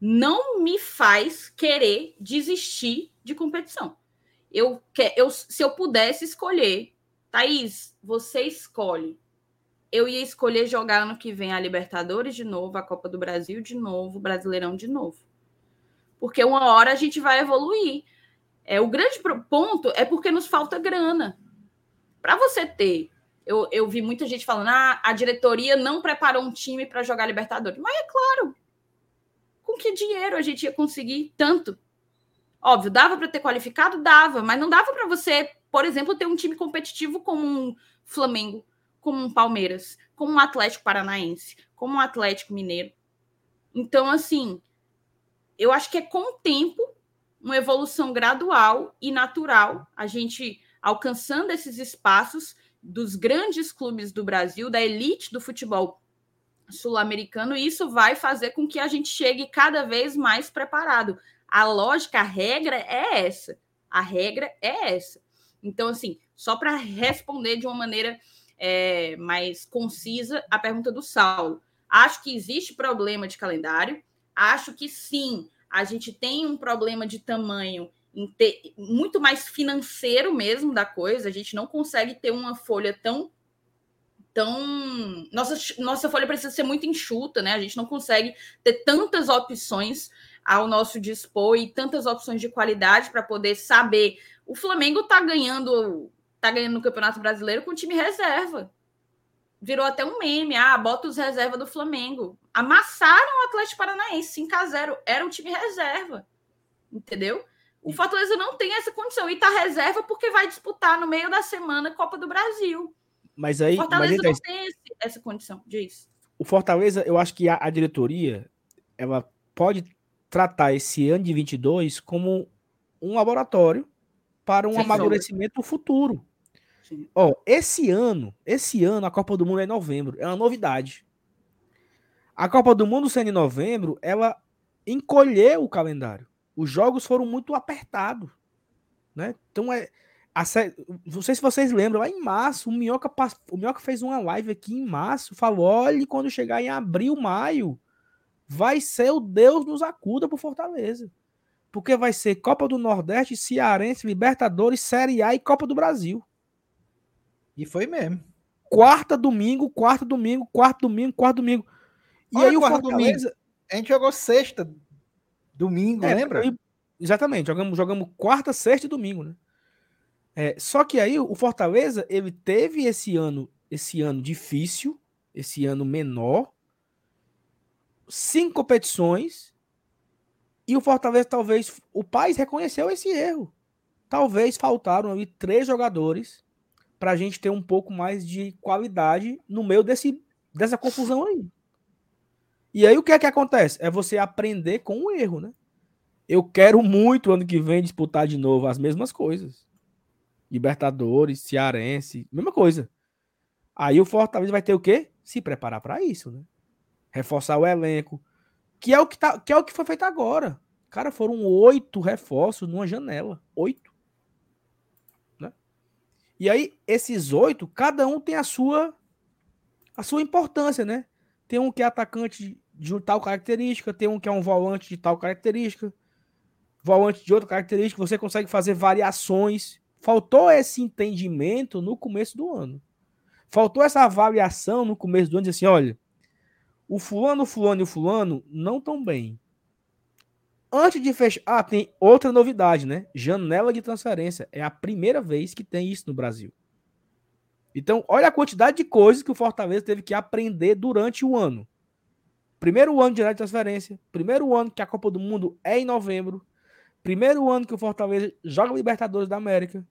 não me faz querer desistir de competição. Eu, eu, se eu pudesse escolher, Thaís, você escolhe eu ia escolher jogar ano que vem a Libertadores de novo, a Copa do Brasil de novo, o Brasileirão de novo. Porque uma hora a gente vai evoluir. É, o grande ponto é porque nos falta grana. Para você ter. Eu, eu vi muita gente falando: ah, a diretoria não preparou um time para jogar Libertadores. Mas é claro. Com que dinheiro a gente ia conseguir tanto? Óbvio, dava para ter qualificado? Dava, mas não dava para você, por exemplo, ter um time competitivo como um Flamengo, como um Palmeiras, como um Atlético Paranaense, como um Atlético Mineiro. Então, assim, eu acho que é com o tempo uma evolução gradual e natural, a gente alcançando esses espaços dos grandes clubes do Brasil, da elite do futebol sul-americano, e isso vai fazer com que a gente chegue cada vez mais preparado. A lógica, a regra é essa. A regra é essa. Então, assim, só para responder de uma maneira é, mais concisa a pergunta do Saulo. Acho que existe problema de calendário. Acho que sim, a gente tem um problema de tamanho muito mais financeiro mesmo da coisa. A gente não consegue ter uma folha tão tão nossa nossa folha precisa ser muito enxuta, né? A gente não consegue ter tantas opções ao nosso dispor e tantas opções de qualidade para poder saber. O Flamengo está ganhando, tá ganhando no Campeonato Brasileiro com time reserva. Virou até um meme, ah, bota os reserva do Flamengo. Amassaram o Atlético Paranaense 5 a 0, era um time reserva. Entendeu? O Fortaleza não tem essa condição e tá reserva porque vai disputar no meio da semana Copa do Brasil. Mas aí, o Fortaleza mas não tem esse, essa condição disso. O Fortaleza, eu acho que a, a diretoria ela pode tratar esse ano de 22 como um laboratório para um Sem amadurecimento sombra. futuro. Ó, esse ano, esse ano a Copa do Mundo é em novembro, é uma novidade. A Copa do Mundo sendo em novembro, ela encolheu o calendário. Os jogos foram muito apertados, né? Então é a, não sei se vocês lembram, lá em março, o Minhoca, o Minhoca fez uma live aqui em março, falou: olhe, quando chegar em abril, maio, vai ser o Deus nos acuda por Fortaleza. Porque vai ser Copa do Nordeste, Cearense, Libertadores, Série A e Copa do Brasil. E foi mesmo. Quarta, domingo, quarta, domingo, quarto domingo, quarto domingo. E Olha, aí o Fortaleza. Domingo. A gente jogou sexta, domingo, é, lembra? Exatamente, jogamos, jogamos quarta, sexta e domingo, né? É, só que aí o Fortaleza ele teve esse ano, esse ano difícil, esse ano menor, cinco competições e o Fortaleza talvez o Paz reconheceu esse erro. Talvez faltaram ali três jogadores para a gente ter um pouco mais de qualidade no meio desse, dessa confusão aí. E aí o que é que acontece? É você aprender com o erro, né? Eu quero muito ano que vem disputar de novo as mesmas coisas. Libertadores, Cearense, mesma coisa. Aí o Fortaleza vai ter o quê? Se preparar para isso, né? reforçar o elenco, que é o que, tá, que é o que foi feito agora. Cara, foram oito reforços numa janela. Oito. E aí, esses oito, cada um tem a sua a sua importância, né? Tem um que é atacante de tal característica, tem um que é um volante de tal característica, volante de outra característica, você consegue fazer variações. Faltou esse entendimento no começo do ano. Faltou essa avaliação no começo do ano, de assim, olha, o fulano, o fulano e o fulano não estão bem. Antes de fechar. Ah, tem outra novidade, né? Janela de transferência. É a primeira vez que tem isso no Brasil. Então, olha a quantidade de coisas que o Fortaleza teve que aprender durante o ano. Primeiro ano de janela de transferência. Primeiro ano que a Copa do Mundo é em novembro. Primeiro ano que o Fortaleza joga Libertadores da América.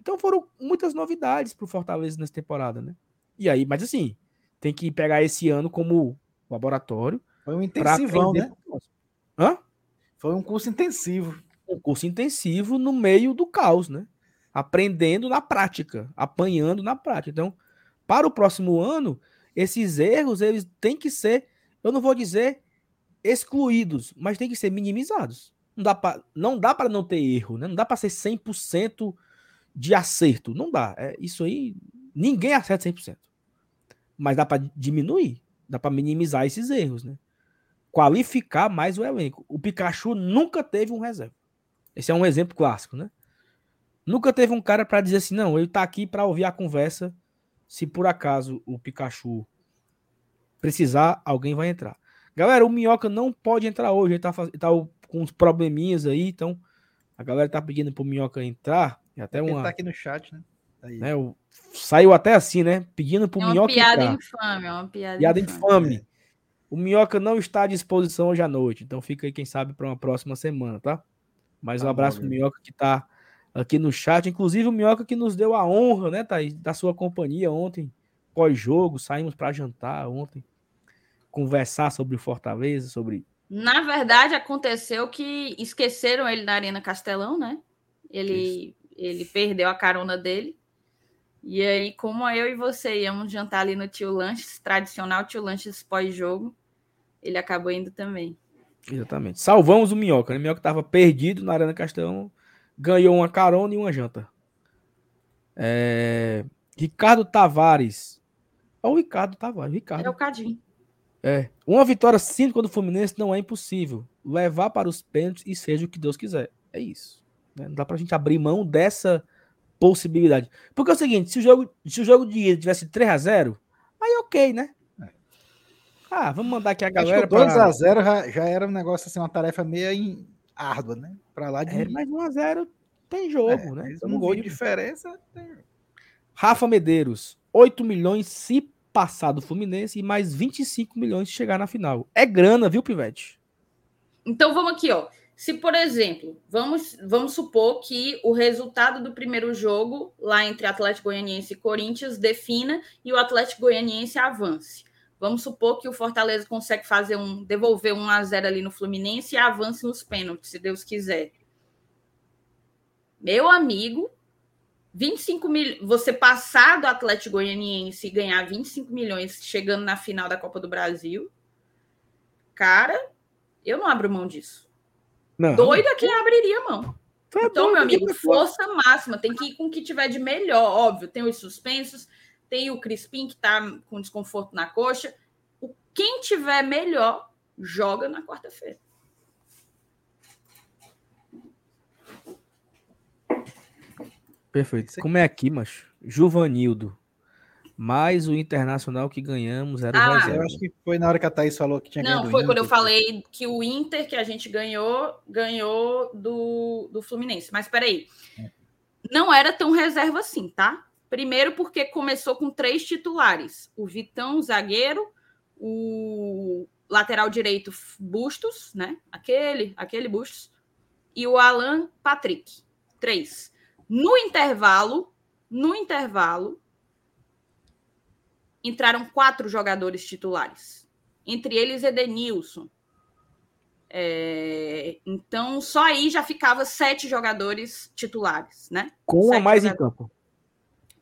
Então foram muitas novidades para o Fortaleza nessa temporada, né? E aí, mas assim, tem que pegar esse ano como laboratório. Foi um intensivão, né? Hã? Foi um curso intensivo. Um curso intensivo no meio do caos, né? Aprendendo na prática, apanhando na prática. Então, para o próximo ano, esses erros eles têm que ser, eu não vou dizer excluídos, mas tem que ser minimizados. Não dá para não dá para não ter erro, né? Não dá para ser 100% de acerto, não dá. É isso aí, ninguém acerta 100%. Mas dá para diminuir. Dá para minimizar esses erros, né? Qualificar mais o elenco. O Pikachu nunca teve um reserva. Esse é um exemplo clássico, né? Nunca teve um cara para dizer assim, não, ele tá aqui para ouvir a conversa. Se por acaso o Pikachu precisar, alguém vai entrar. Galera, o Minhoca não pode entrar hoje, ele tá, tá com uns probleminhas aí, então a galera tá pedindo pro Minhoca entrar. E até uma... Ele tá aqui no chat, né? Aí. né o saiu até assim, né? Pedindo pro é Minhoca. Piada entrar. infame, é uma piada, piada infame. infame. O Minhoca não está à disposição hoje à noite, então fica aí, quem sabe, para uma próxima semana, tá? Mais um tá abraço pro Minhoca que tá aqui no chat. Inclusive o Minhoca que nos deu a honra, né, Thaís, da sua companhia ontem, pós-jogo. Saímos para jantar ontem, conversar sobre o Fortaleza, sobre. Na verdade, aconteceu que esqueceram ele na Arena Castelão, né? Ele, ele perdeu a carona dele. E aí, como eu e você íamos jantar ali no Tio Lanches, tradicional Tio Lanches pós-jogo, ele acabou indo também. Exatamente. Salvamos o Minhoca, né? O Minhoca estava perdido na Arena Castelão, ganhou uma carona e uma janta. É... Ricardo Tavares. Olha o Ricardo Tavares. Ricardo. É o Cadinho. É. Uma vitória simples do Fluminense não é impossível. Levar para os pênaltis e seja o que Deus quiser. É isso. Né? Não dá pra gente abrir mão dessa possibilidade. Porque é o seguinte, se o jogo, se o jogo de ida tivesse 3 a 0 aí ok, né? Ah, vamos mandar aqui a galera. Acho 2x0 já, já era um negócio assim, uma tarefa meio árdua, né? Para lá de. É, mas 1x0 tem jogo, é, né? Um gol de diferença. Tem... Rafa Medeiros, 8 milhões se passar do Fluminense e mais 25 milhões se chegar na final. É grana, viu, Pivete? Então vamos aqui, ó. Se, por exemplo, vamos, vamos supor que o resultado do primeiro jogo, lá entre Atlético Goianiense e Corinthians, defina e o Atlético Goianiense avance. Vamos supor que o Fortaleza consegue fazer um, devolver um a 0 ali no Fluminense e avance nos pênaltis, se Deus quiser. Meu amigo, 25 mil, você passar do Atlético Goianiense e ganhar 25 milhões chegando na final da Copa do Brasil, cara, eu não abro mão disso. Não. Doido é quem abriria mão. Tá então, meu amigo, força máxima. Tem que ir com o que tiver de melhor. Óbvio, tem os suspensos, tem o Crispim que tá com desconforto na coxa. O quem tiver melhor, joga na quarta-feira. Perfeito. Como é aqui, macho? Juvanildo mais o Internacional que ganhamos era o ah, reserva. Eu acho que foi na hora que a Thaís falou que tinha ganhado. Não, foi quando eu falei que o Inter que a gente ganhou, ganhou do, do Fluminense. Mas peraí. Não era tão reserva assim, tá? Primeiro porque começou com três titulares. O Vitão, zagueiro, o lateral direito Bustos, né? Aquele, aquele Bustos. E o Alan Patrick. Três. No intervalo, no intervalo, entraram quatro jogadores titulares, entre eles Edenilson. É, então, só aí já ficava sete jogadores titulares, né? Com um a mais jogadores. em campo.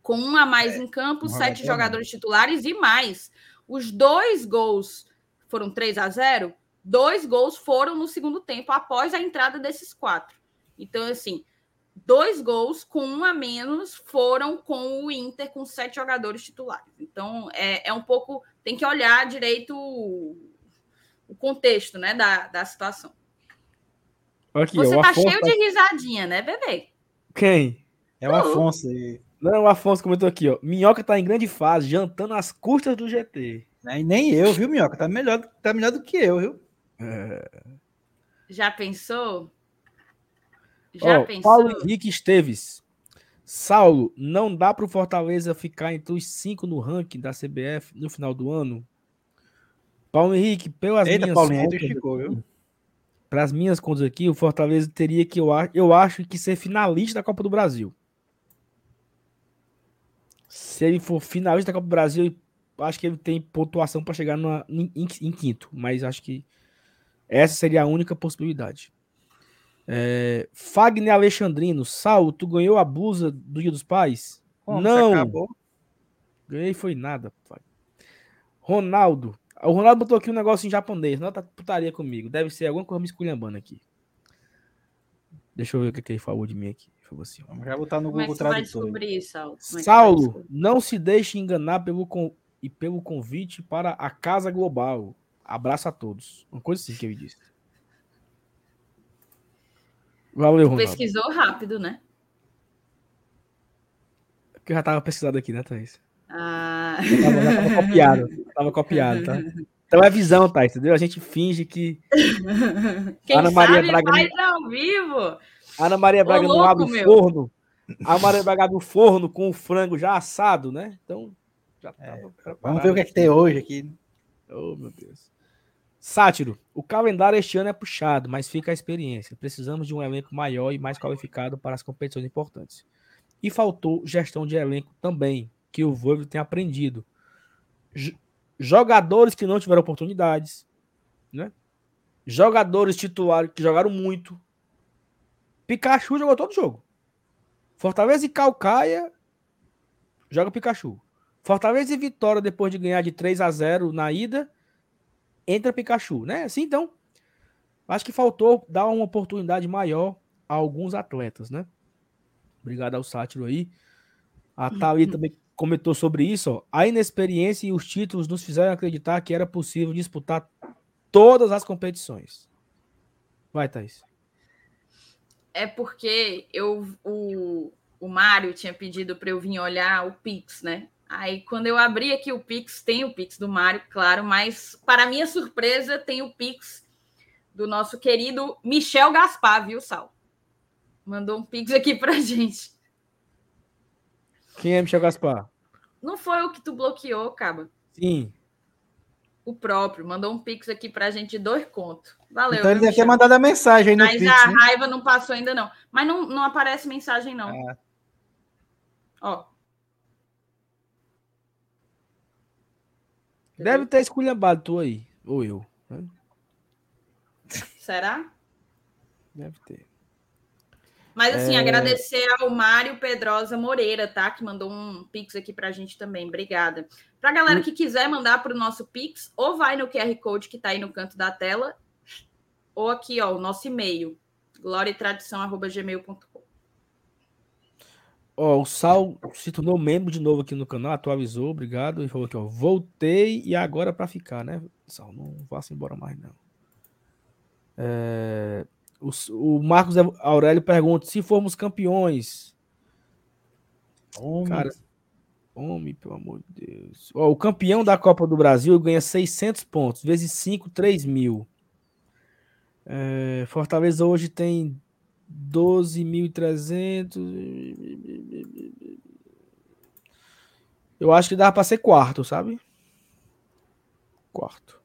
Com um a mais é, em campo, sete jogadores titulares e mais. Os dois gols foram 3 a 0 dois gols foram no segundo tempo, após a entrada desses quatro. Então, assim, dois gols com um a menos foram com o Inter com sete jogadores titulares. Então é, é um pouco tem que olhar direito o, o contexto, né, da, da situação. Aqui, Você tá Afonso cheio tá... de risadinha, né, bebê? Quem? É o Afonso. Não, o Afonso comentou aqui, ó. Minhoca tá em grande fase, jantando às custas do GT. E nem eu, viu, Minhoca? Tá melhor, tá melhor do que eu, viu? É... Já pensou? Já oh, pensou? Paulo Henrique Esteves. Saulo, não dá para o Fortaleza ficar entre os cinco no ranking da CBF no final do ano? Paulo Henrique, pelas Eita, minhas Paulo contas, viu? Para as minhas contas aqui, o Fortaleza teria que, eu, eu acho, que ser finalista da Copa do Brasil. Se ele for finalista da Copa do Brasil, acho que ele tem pontuação para chegar numa, em, em, quinto, mas acho que essa seria a única possibilidade. É, Fagner Alexandrino, Sal, tu ganhou a blusa do Dia dos Pais? Como, não. Ganhei foi nada. Ronaldo. O Ronaldo botou aqui um negócio em japonês. Não tá putaria comigo. Deve ser alguma coisa me esculhambando aqui. Deixa eu ver o que, que ele falou de mim aqui. Assim, Vamos já botar no Como Google é Tradutor. Isso, Saulo, é Saulo não se deixe enganar pelo, con... e pelo convite para a Casa Global. Abraço a todos. Uma coisa assim que ele disse. Valeu, Ronaldo. Pesquisou rápido, né? Porque eu já tava pesquisado aqui, né, Thaís? Ah. Tava, já tava copiado. Tava copiado, tá? Televisão, tá, entendeu? A gente finge que. Quem Ana Maria sabe Braga faz ao vivo. Ana Maria Braga louco, não abre o forno. A Maria Braga abre o forno com o frango já assado, né? Então. Já é, vamos ver o que é que tem hoje aqui. Oh, meu Deus. Sátiro, o calendário este ano é puxado, mas fica a experiência. Precisamos de um elenco maior e mais qualificado para as competições importantes. E faltou gestão de elenco também, que o Voivoda tem aprendido. J jogadores que não tiveram oportunidades, né? Jogadores titulares que jogaram muito. Pikachu jogou todo jogo. Fortaleza e Calcaia joga Pikachu. Fortaleza e Vitória, depois de ganhar de 3 a 0 na ida, entra Pikachu, né? Assim, então, acho que faltou dar uma oportunidade maior a alguns atletas, né? Obrigado ao Sátiro aí. A Thalia uhum. também comentou sobre isso. Ó. A inexperiência e os títulos nos fizeram acreditar que era possível disputar todas as competições. Vai, Thaís. É porque eu, o, o Mário tinha pedido para eu vir olhar o Pix, né? Aí, quando eu abri aqui o Pix, tem o Pix do Mário, claro, mas para minha surpresa, tem o Pix do nosso querido Michel Gaspar, viu, Sal? Mandou um Pix aqui pra gente. Quem é Michel Gaspar? Não foi o que tu bloqueou, Caba? Sim. O próprio. Mandou um Pix aqui pra gente de dois contos. Valeu. Então ele deve ter mandado a mensagem no Mas Pix, a né? raiva não passou ainda, não. Mas não, não aparece mensagem, não. Ah. Ó. Deve ter esculhambado tu aí, ou eu. Né? Será? Deve ter. Mas assim, é... agradecer ao Mário Pedrosa Moreira, tá? Que mandou um pix aqui pra gente também. Obrigada. Pra galera hum. que quiser mandar pro nosso pix, ou vai no QR Code que tá aí no canto da tela, ou aqui, ó, o nosso e-mail, gloriatradição.gmail.com. Ó, o Sal se tornou membro de novo aqui no canal, atualizou, obrigado. E falou aqui, ó, voltei e agora para ficar, né? Sal, não vá embora mais, não. É, o, o, Marcos Aurélio pergunta: se formos campeões. Homem. Cara, homem, pelo amor de Deus. Ó, o campeão da Copa do Brasil ganha 600 pontos, vezes 5, 3 mil. É, Fortaleza hoje tem 12.300. Eu acho que dá para ser quarto, sabe? Quarto.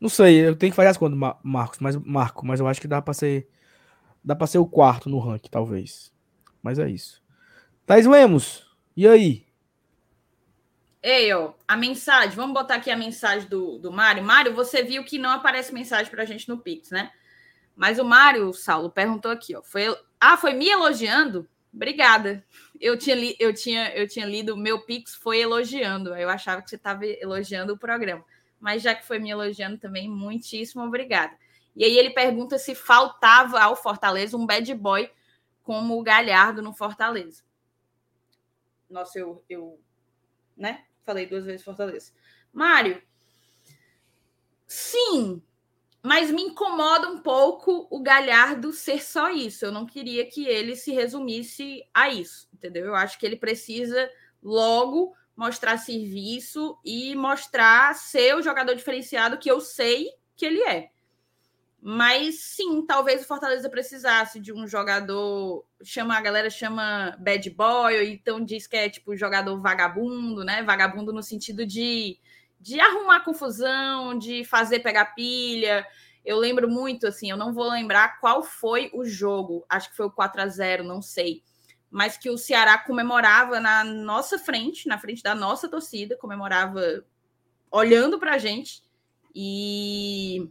Não sei, eu tenho que fazer as contas, Marcos, mas Marco, mas eu acho que dá para ser dá para ser o quarto no ranking, talvez. Mas é isso. Thais Lemos, e aí? Ei, ó, a mensagem, vamos botar aqui a mensagem do, do Mário. Mário, você viu que não aparece mensagem pra gente no Pix, né? Mas o Mário, Saulo, perguntou aqui, ó. Foi, ah, foi me elogiando? Obrigada. Eu tinha, li, eu, tinha, eu tinha lido, meu Pix foi elogiando. Eu achava que você estava elogiando o programa. Mas já que foi me elogiando também, muitíssimo obrigada. E aí ele pergunta se faltava ao Fortaleza um bad boy como o Galhardo no Fortaleza. Nossa, eu, eu né? Falei duas vezes Fortaleza. Mário, sim, mas me incomoda um pouco o Galhardo ser só isso. Eu não queria que ele se resumisse a isso, entendeu? Eu acho que ele precisa logo mostrar serviço e mostrar ser o jogador diferenciado que eu sei que ele é. Mas sim, talvez o Fortaleza precisasse de um jogador, chama a galera chama bad boy, ou então diz que é tipo jogador vagabundo, né? Vagabundo no sentido de de arrumar confusão, de fazer pegar pilha. Eu lembro muito, assim, eu não vou lembrar qual foi o jogo, acho que foi o 4 a 0 não sei, mas que o Ceará comemorava na nossa frente, na frente da nossa torcida, comemorava olhando para a gente e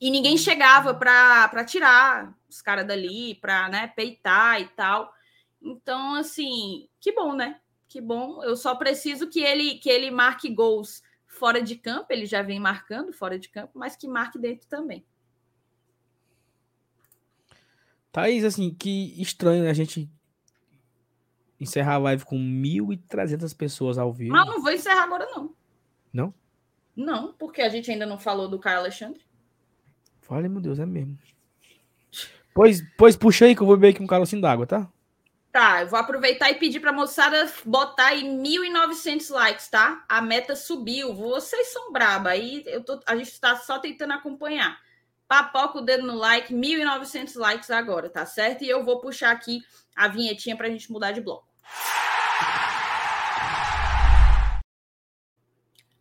e ninguém chegava para tirar os caras dali, para né, peitar e tal. Então, assim, que bom, né? Que bom. Eu só preciso que ele que ele marque gols fora de campo, ele já vem marcando fora de campo, mas que marque dentro também. Thaís, assim, que estranho né, a gente encerrar a live com 1.300 pessoas ao vivo. Mas não vou encerrar agora, não. Não? Não, porque a gente ainda não falou do Caio Alexandre. Fale, meu Deus, é mesmo. Pois, pois puxa aí que eu vou beber aqui um calocino d'água, tá? Tá, eu vou aproveitar e pedir para a moçada botar aí 1.900 likes, tá? A meta subiu. Vocês são braba. Aí eu tô, a gente está só tentando acompanhar. Papoca o dedo no like, 1.900 likes agora, tá certo? E eu vou puxar aqui a vinhetinha para a gente mudar de bloco.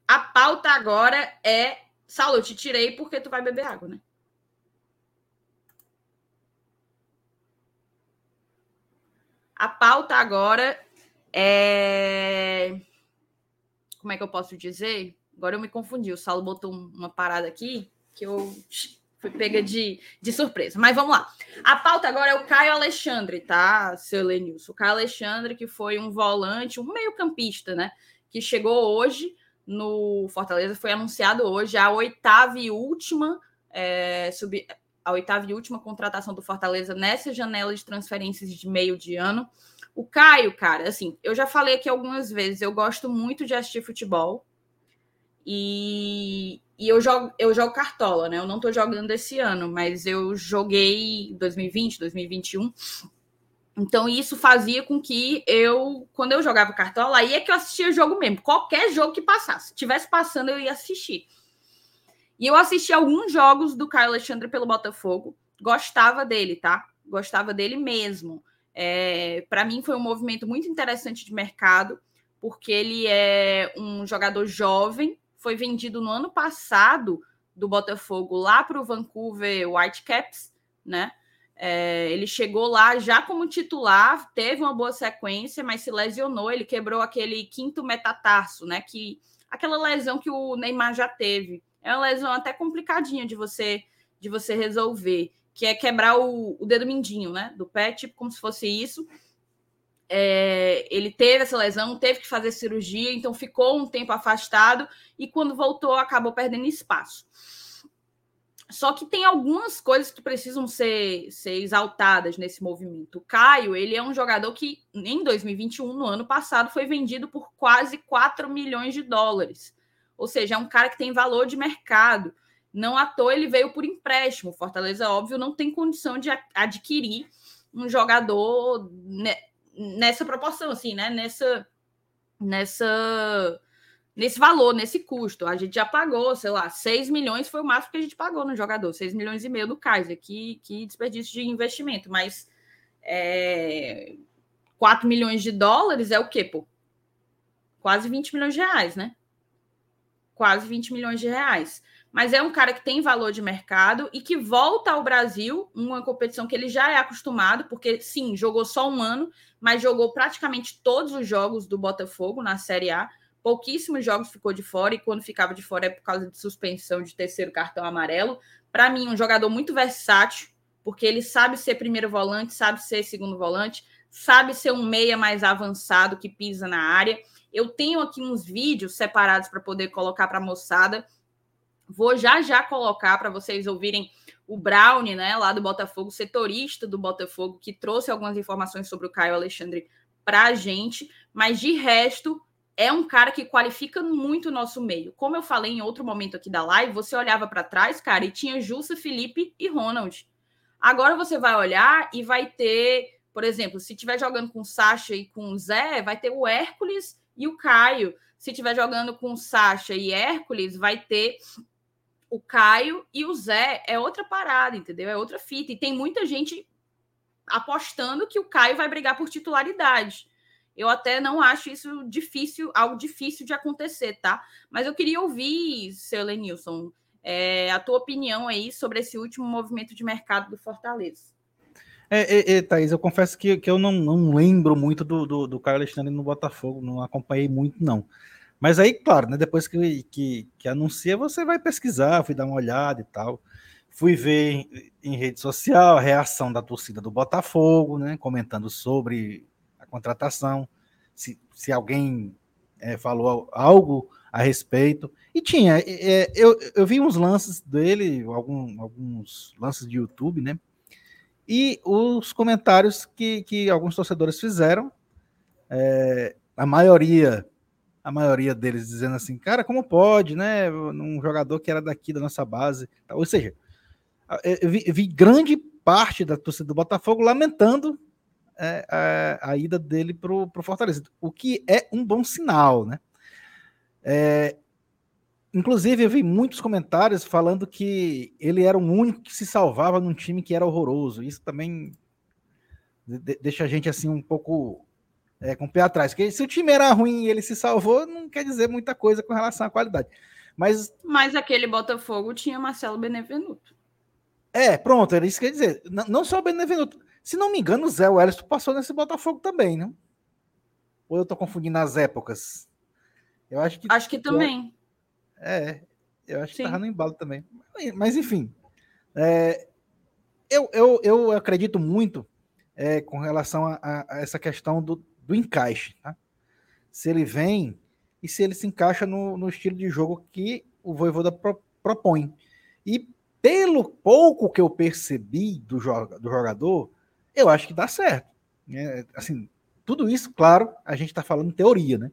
A pauta agora é Saulo, eu te tirei porque tu vai beber água, né? A pauta agora é. Como é que eu posso dizer? Agora eu me confundi. O Saulo botou uma parada aqui que eu fui pega de, de surpresa. Mas vamos lá. A pauta agora é o Caio Alexandre, tá, seu Lenilson? O Caio Alexandre, que foi um volante, um meio-campista, né? Que chegou hoje no Fortaleza, foi anunciado hoje a oitava e última. É, sub, a oitava e última contratação do Fortaleza nessa janela de transferências de meio de ano. O Caio, cara, assim, eu já falei aqui algumas vezes, eu gosto muito de assistir futebol. E, e eu jogo, eu jogo cartola, né? Eu não tô jogando esse ano, mas eu joguei 2020, 2021. Então, isso fazia com que eu, quando eu jogava cartola, aí é que eu assistia o jogo mesmo. Qualquer jogo que passasse. Se tivesse passando, eu ia assistir. E eu assisti alguns jogos do Caio Alexandre pelo Botafogo. Gostava dele, tá? Gostava dele mesmo. É, Para mim, foi um movimento muito interessante de mercado, porque ele é um jogador jovem, foi vendido no ano passado do Botafogo lá para o Vancouver Whitecaps, né? É, ele chegou lá já como titular, teve uma boa sequência, mas se lesionou. Ele quebrou aquele quinto metatarso, né? Que aquela lesão que o Neymar já teve. É uma lesão até complicadinha de você de você resolver, que é quebrar o, o dedo mindinho, né? Do pé, tipo como se fosse isso é, ele teve essa lesão, teve que fazer cirurgia, então ficou um tempo afastado e quando voltou acabou perdendo espaço. Só que tem algumas coisas que precisam ser, ser exaltadas nesse movimento. O Caio, ele é um jogador que em 2021, no ano passado, foi vendido por quase 4 milhões de dólares. Ou seja, é um cara que tem valor de mercado. Não à toa ele veio por empréstimo. Fortaleza, óbvio, não tem condição de adquirir um jogador nessa proporção, assim, né? Nessa, nessa, nesse valor, nesse custo. A gente já pagou, sei lá, 6 milhões foi o máximo que a gente pagou no jogador, 6 milhões e meio do Kaiser, que, que desperdício de investimento, mas é, 4 milhões de dólares é o quê, pô? Quase 20 milhões de reais, né? Quase 20 milhões de reais mas é um cara que tem valor de mercado e que volta ao Brasil, uma competição que ele já é acostumado, porque sim, jogou só um ano, mas jogou praticamente todos os jogos do Botafogo na Série A. Pouquíssimos jogos ficou de fora, e quando ficava de fora é por causa de suspensão de terceiro cartão amarelo. Para mim, um jogador muito versátil, porque ele sabe ser primeiro volante, sabe ser segundo volante, sabe ser um meia mais avançado que pisa na área. Eu tenho aqui uns vídeos separados para poder colocar para a moçada Vou já já colocar para vocês ouvirem o Brownie, né, lá do Botafogo, setorista do Botafogo, que trouxe algumas informações sobre o Caio Alexandre para a gente, mas de resto é um cara que qualifica muito o nosso meio. Como eu falei em outro momento aqui da live, você olhava para trás, cara, e tinha Jussa, Felipe e Ronald. Agora você vai olhar e vai ter, por exemplo, se tiver jogando com Sacha e com Zé, vai ter o Hércules e o Caio. Se tiver jogando com Sacha e Hércules, vai ter o Caio e o Zé é outra parada, entendeu? É outra fita. E tem muita gente apostando que o Caio vai brigar por titularidade. Eu até não acho isso difícil, algo difícil de acontecer, tá? Mas eu queria ouvir, seu Lenilson, é, a tua opinião aí sobre esse último movimento de mercado do Fortaleza. É, é, é Thaís, eu confesso que, que eu não, não lembro muito do, do, do Caio Alexandre no Botafogo, não acompanhei muito, não. Mas aí, claro, né, depois que, que, que anuncia, você vai pesquisar, fui dar uma olhada e tal. Fui ver em rede social a reação da torcida do Botafogo, né, comentando sobre a contratação, se, se alguém é, falou algo a respeito. E tinha, é, eu, eu vi uns lances dele, algum, alguns lances de YouTube, né? E os comentários que, que alguns torcedores fizeram, é, a maioria a maioria deles dizendo assim, cara, como pode, né? Um jogador que era daqui da nossa base. Ou seja, eu vi, vi grande parte da torcida do Botafogo lamentando é, a, a, ida dele para o Fortaleza, o que é um bom sinal, né? É, inclusive, eu vi muitos comentários falando que ele era o único que se salvava num time que era horroroso. Isso também deixa a gente assim um pouco é, com o pé atrás. Porque se o time era ruim e ele se salvou, não quer dizer muita coisa com relação à qualidade. Mas, mas aquele Botafogo tinha Marcelo Benevenuto. É, pronto, era isso que eu ia dizer. Não, não só o Benevenuto. Se não me engano, o Zé Wellington passou nesse Botafogo também, não? Ou eu tô confundindo as épocas? Eu acho que. Acho que também. É, eu acho Sim. que tava no embalo também. Mas, enfim. É, eu, eu, eu acredito muito é, com relação a, a, essa questão do, do encaixe. Tá? Se ele vem e se ele se encaixa no, no estilo de jogo que o Voivoda pro, propõe. E pelo pouco que eu percebi do, joga, do jogador, eu acho que dá certo. É, assim, tudo isso, claro, a gente está falando teoria, né?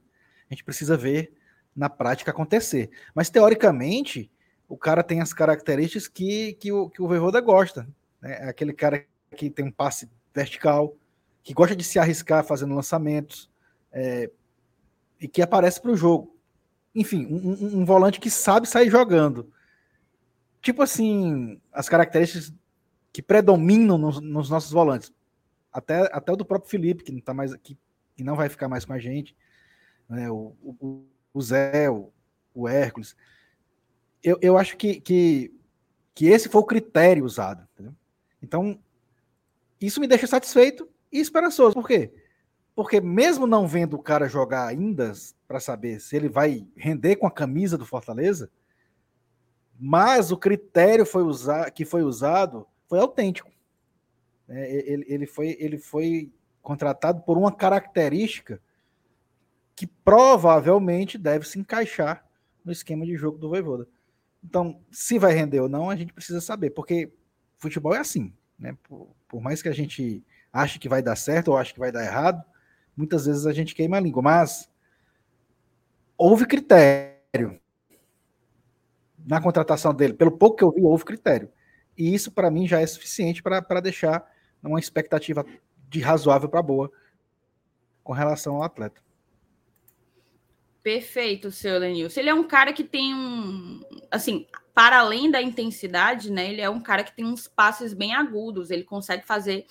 A gente precisa ver na prática acontecer. Mas teoricamente, o cara tem as características que, que, o, que o Voivoda gosta. Né? É aquele cara que tem um passe vertical, que gosta de se arriscar fazendo lançamentos, é, e que aparece para o jogo. Enfim, um, um, volante que sabe sair jogando. Tipo assim, as características que predominam nos, nos nossos volantes. Até, até o do próprio Felipe, que não tá mais aqui, que não vai ficar mais com a gente. Né? O, o, o Zé, o, o Hércules. Eu, eu acho que, que, que esse foi o critério usado. Entendeu? Então, isso me deixa satisfeito e esperançoso. Por quê? Porque mesmo não vendo o cara jogar ainda para saber se ele vai render com a camisa do Fortaleza, mas o critério foi que foi usado foi autêntico. É, ele, ele, foi, ele foi contratado por uma característica que provavelmente deve se encaixar no esquema de jogo do Voivoda. Então, se vai render ou não, a gente precisa saber, porque futebol é assim, né? Por, por mais que a gente ache que vai dar certo ou ache que vai dar errado, muitas vezes a gente queima a língua, mas houve critério na contratação dele. Pelo pouco que eu vi, houve critério. E isso, para mim, já é suficiente para deixar uma expectativa de razoável para boa com relação ao atleta. Perfeito, seu Lenilson. Ele é um cara que tem um. Assim, para além da intensidade, né? Ele é um cara que tem uns passes bem agudos. Ele consegue fazer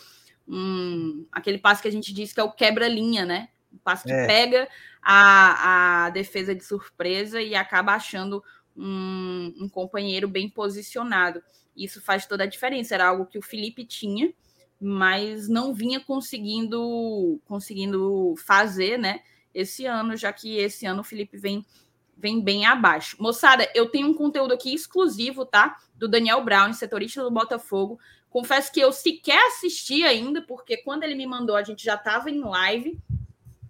um, aquele passe que a gente diz que é o quebra-linha, né? Um passe que é. pega a, a defesa de surpresa e acaba achando um, um, companheiro bem posicionado. Isso faz toda a diferença. Era algo que o Felipe tinha, mas não vinha conseguindo conseguindo fazer, né? Esse ano, já que esse ano o Felipe vem vem bem abaixo. Moçada, eu tenho um conteúdo aqui exclusivo, tá? Do Daniel Brown, setorista do Botafogo, Confesso que eu sequer assisti ainda, porque quando ele me mandou, a gente já estava em live.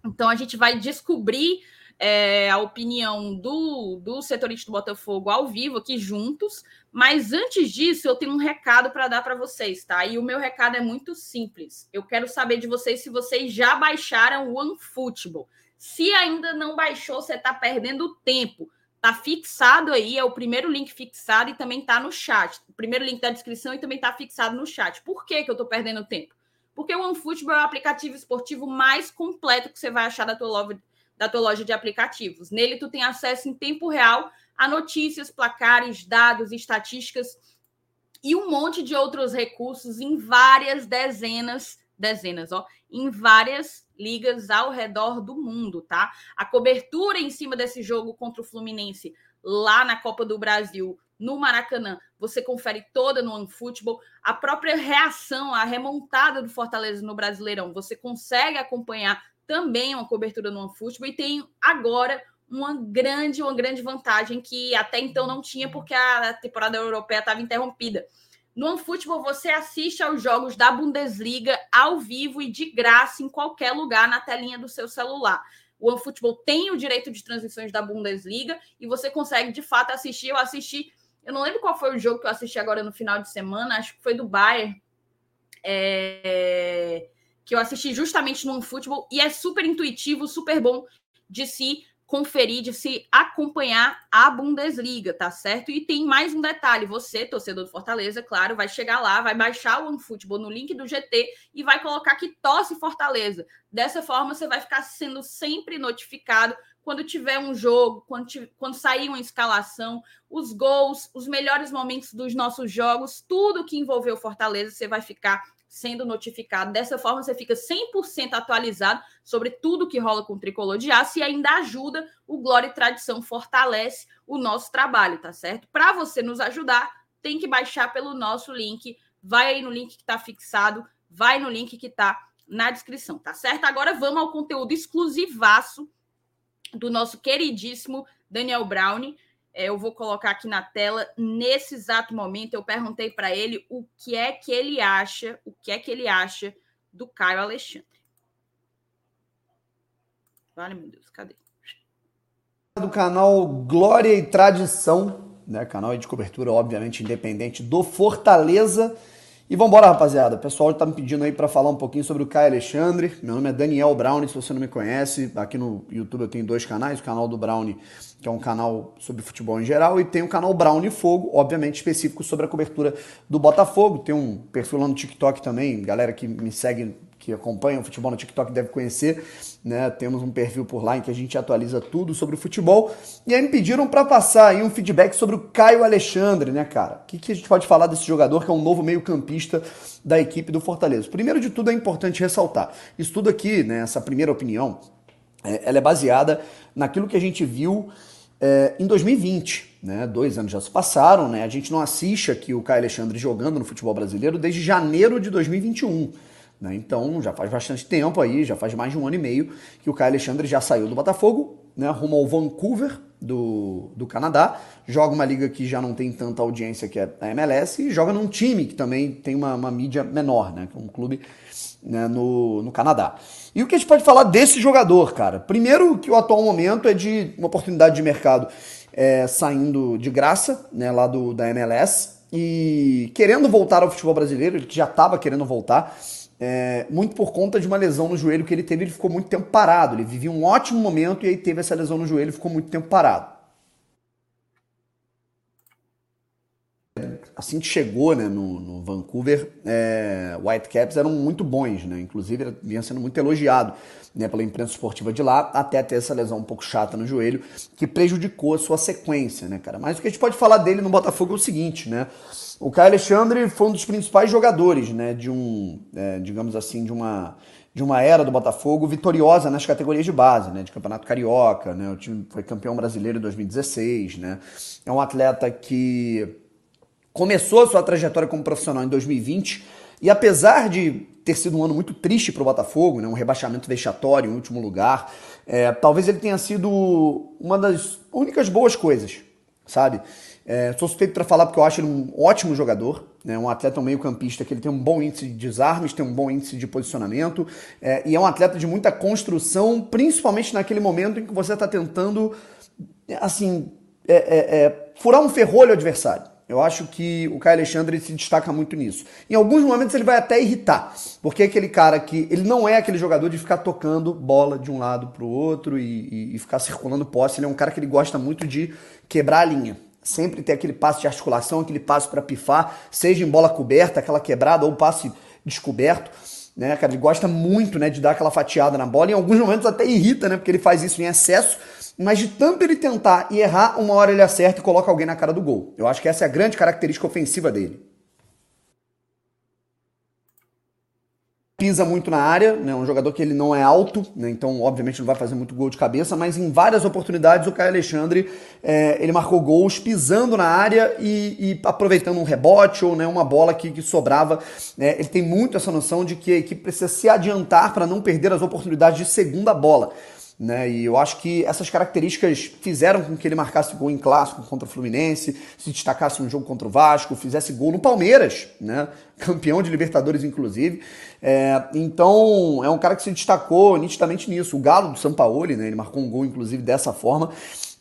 Então a gente vai descobrir é, a opinião do, do setorista do Botafogo ao vivo aqui juntos. Mas antes disso, eu tenho um recado para dar para vocês, tá? E o meu recado é muito simples. Eu quero saber de vocês se vocês já baixaram o OneFootball. Se ainda não baixou, você está perdendo tempo. Tá fixado aí, é o primeiro link fixado e também tá no chat. O primeiro link da descrição e também tá fixado no chat. Por que, que eu tô perdendo tempo? Porque o OneFootball é o aplicativo esportivo mais completo que você vai achar da tua loja, da tua loja de aplicativos. Nele tu tem acesso em tempo real a notícias, placares, dados, estatísticas e um monte de outros recursos em várias dezenas, dezenas, ó, em várias ligas ao redor do mundo, tá? A cobertura em cima desse jogo contra o Fluminense lá na Copa do Brasil, no Maracanã, você confere toda no OneFootball. A própria reação, a remontada do Fortaleza no Brasileirão, você consegue acompanhar também uma cobertura no OneFootball e tem agora uma grande, uma grande vantagem que até então não tinha porque a temporada europeia estava interrompida no OneFootball você assiste aos jogos da Bundesliga ao vivo e de graça em qualquer lugar na telinha do seu celular. O OneFootball tem o direito de transmissões da Bundesliga e você consegue de fato assistir. Eu assisti, eu não lembro qual foi o jogo que eu assisti agora no final de semana, acho que foi do Bayern, é... que eu assisti justamente no OneFootball e é super intuitivo, super bom de se conferir, de se acompanhar a Bundesliga, tá certo? E tem mais um detalhe: você, torcedor do Fortaleza, claro, vai chegar lá, vai baixar o OneFootball no link do GT e vai colocar que tosse Fortaleza. Dessa forma, você vai ficar sendo sempre notificado quando tiver um jogo, quando, quando sair uma escalação, os gols, os melhores momentos dos nossos jogos, tudo que envolveu Fortaleza, você vai ficar sendo notificado. Dessa forma, você fica 100% atualizado sobre tudo que rola com o tricolor de aço e ainda ajuda o Glória e Tradição, fortalece o nosso trabalho, tá certo? Para você nos ajudar, tem que baixar pelo nosso link. Vai aí no link que está fixado, vai no link que está na descrição, tá certo? Agora vamos ao conteúdo exclusivaço do nosso queridíssimo Daniel Brown. É, eu vou colocar aqui na tela. Nesse exato momento, eu perguntei para ele o que é que ele acha, o que é que ele acha do Caio Alexandre. Vale, meu Deus, cadê? Do canal Glória e Tradição, né? Canal de cobertura, obviamente, independente do Fortaleza. E vamos embora, rapaziada. O pessoal está me pedindo aí para falar um pouquinho sobre o Caio Alexandre. Meu nome é Daniel Brown, se você não me conhece. Aqui no YouTube eu tenho dois canais. O canal do Brown, que é um canal sobre futebol em geral, e tem o canal Brown Fogo, obviamente específico sobre a cobertura do Botafogo. Tem um perfil lá no TikTok também. Galera que me segue que acompanha o futebol no TikTok deve conhecer, né? Temos um perfil por lá em que a gente atualiza tudo sobre o futebol. E aí me pediram para passar aí um feedback sobre o Caio Alexandre, né, cara? O que, que a gente pode falar desse jogador que é um novo meio-campista da equipe do Fortaleza? Primeiro de tudo é importante ressaltar, isso tudo aqui, né, essa primeira opinião, é, ela é baseada naquilo que a gente viu é, em 2020. Né, dois anos já se passaram, né? A gente não assiste aqui o Caio Alexandre jogando no futebol brasileiro desde janeiro de 2021. Né? Então já faz bastante tempo aí, já faz mais de um ano e meio que o Caio Alexandre já saiu do Botafogo, né, rumo ao Vancouver do, do Canadá, joga uma liga que já não tem tanta audiência que é a MLS e joga num time que também tem uma, uma mídia menor, né, que é um clube né, no, no Canadá. E o que a gente pode falar desse jogador, cara? Primeiro que o atual momento é de uma oportunidade de mercado é, saindo de graça, né, lá do, da MLS, e querendo voltar ao futebol brasileiro, ele que já estava querendo voltar, é, muito por conta de uma lesão no joelho que ele teve, ele ficou muito tempo parado. Ele vivia um ótimo momento e aí teve essa lesão no joelho e ficou muito tempo parado. Assim que chegou né, no, no Vancouver, é, Whitecaps eram muito bons, né? inclusive ele vinha sendo muito elogiado né, pela imprensa esportiva de lá, até ter essa lesão um pouco chata no joelho, que prejudicou a sua sequência, né, cara? Mas o que a gente pode falar dele no Botafogo é o seguinte, né? O Caio Alexandre foi um dos principais jogadores, né, de um, é, digamos assim, de uma, de uma era do Botafogo vitoriosa nas categorias de base, né, de Campeonato Carioca, né, o time foi campeão brasileiro em 2016, né, é um atleta que começou a sua trajetória como profissional em 2020 e apesar de ter sido um ano muito triste para o Botafogo, né, um rebaixamento vexatório em último lugar, é, talvez ele tenha sido uma das únicas boas coisas, sabe? É, sou suspeito para falar porque eu acho ele um ótimo jogador, né, um atleta um meio-campista que ele tem um bom índice de desarmes, tem um bom índice de posicionamento é, e é um atleta de muita construção, principalmente naquele momento em que você está tentando, assim, é, é, é, furar um ferrolho adversário. Eu acho que o Caio Alexandre se destaca muito nisso. Em alguns momentos ele vai até irritar, porque é aquele cara que ele não é aquele jogador de ficar tocando bola de um lado para o outro e, e, e ficar circulando posse. Ele é um cara que ele gosta muito de quebrar a linha sempre ter aquele passo de articulação, aquele passo para pifar, seja em bola coberta, aquela quebrada ou passe descoberto. Né, cara, ele gosta muito, né, de dar aquela fatiada na bola. Em alguns momentos até irrita, né, porque ele faz isso em excesso. Mas de tanto ele tentar e errar, uma hora ele acerta e coloca alguém na cara do gol. Eu acho que essa é a grande característica ofensiva dele. pisa muito na área, né? Um jogador que ele não é alto, né? Então, obviamente, não vai fazer muito gol de cabeça, mas em várias oportunidades o Caio Alexandre é, ele marcou gols pisando na área e, e, aproveitando um rebote ou né, uma bola que, que sobrava. Né? Ele tem muito essa noção de que a equipe precisa se adiantar para não perder as oportunidades de segunda bola. Né? E eu acho que essas características fizeram com que ele marcasse gol em clássico contra o Fluminense, se destacasse um jogo contra o Vasco, fizesse gol no Palmeiras, né? campeão de Libertadores, inclusive. É, então, é um cara que se destacou nitidamente nisso. O Galo do São Paulo, né? ele marcou um gol, inclusive, dessa forma.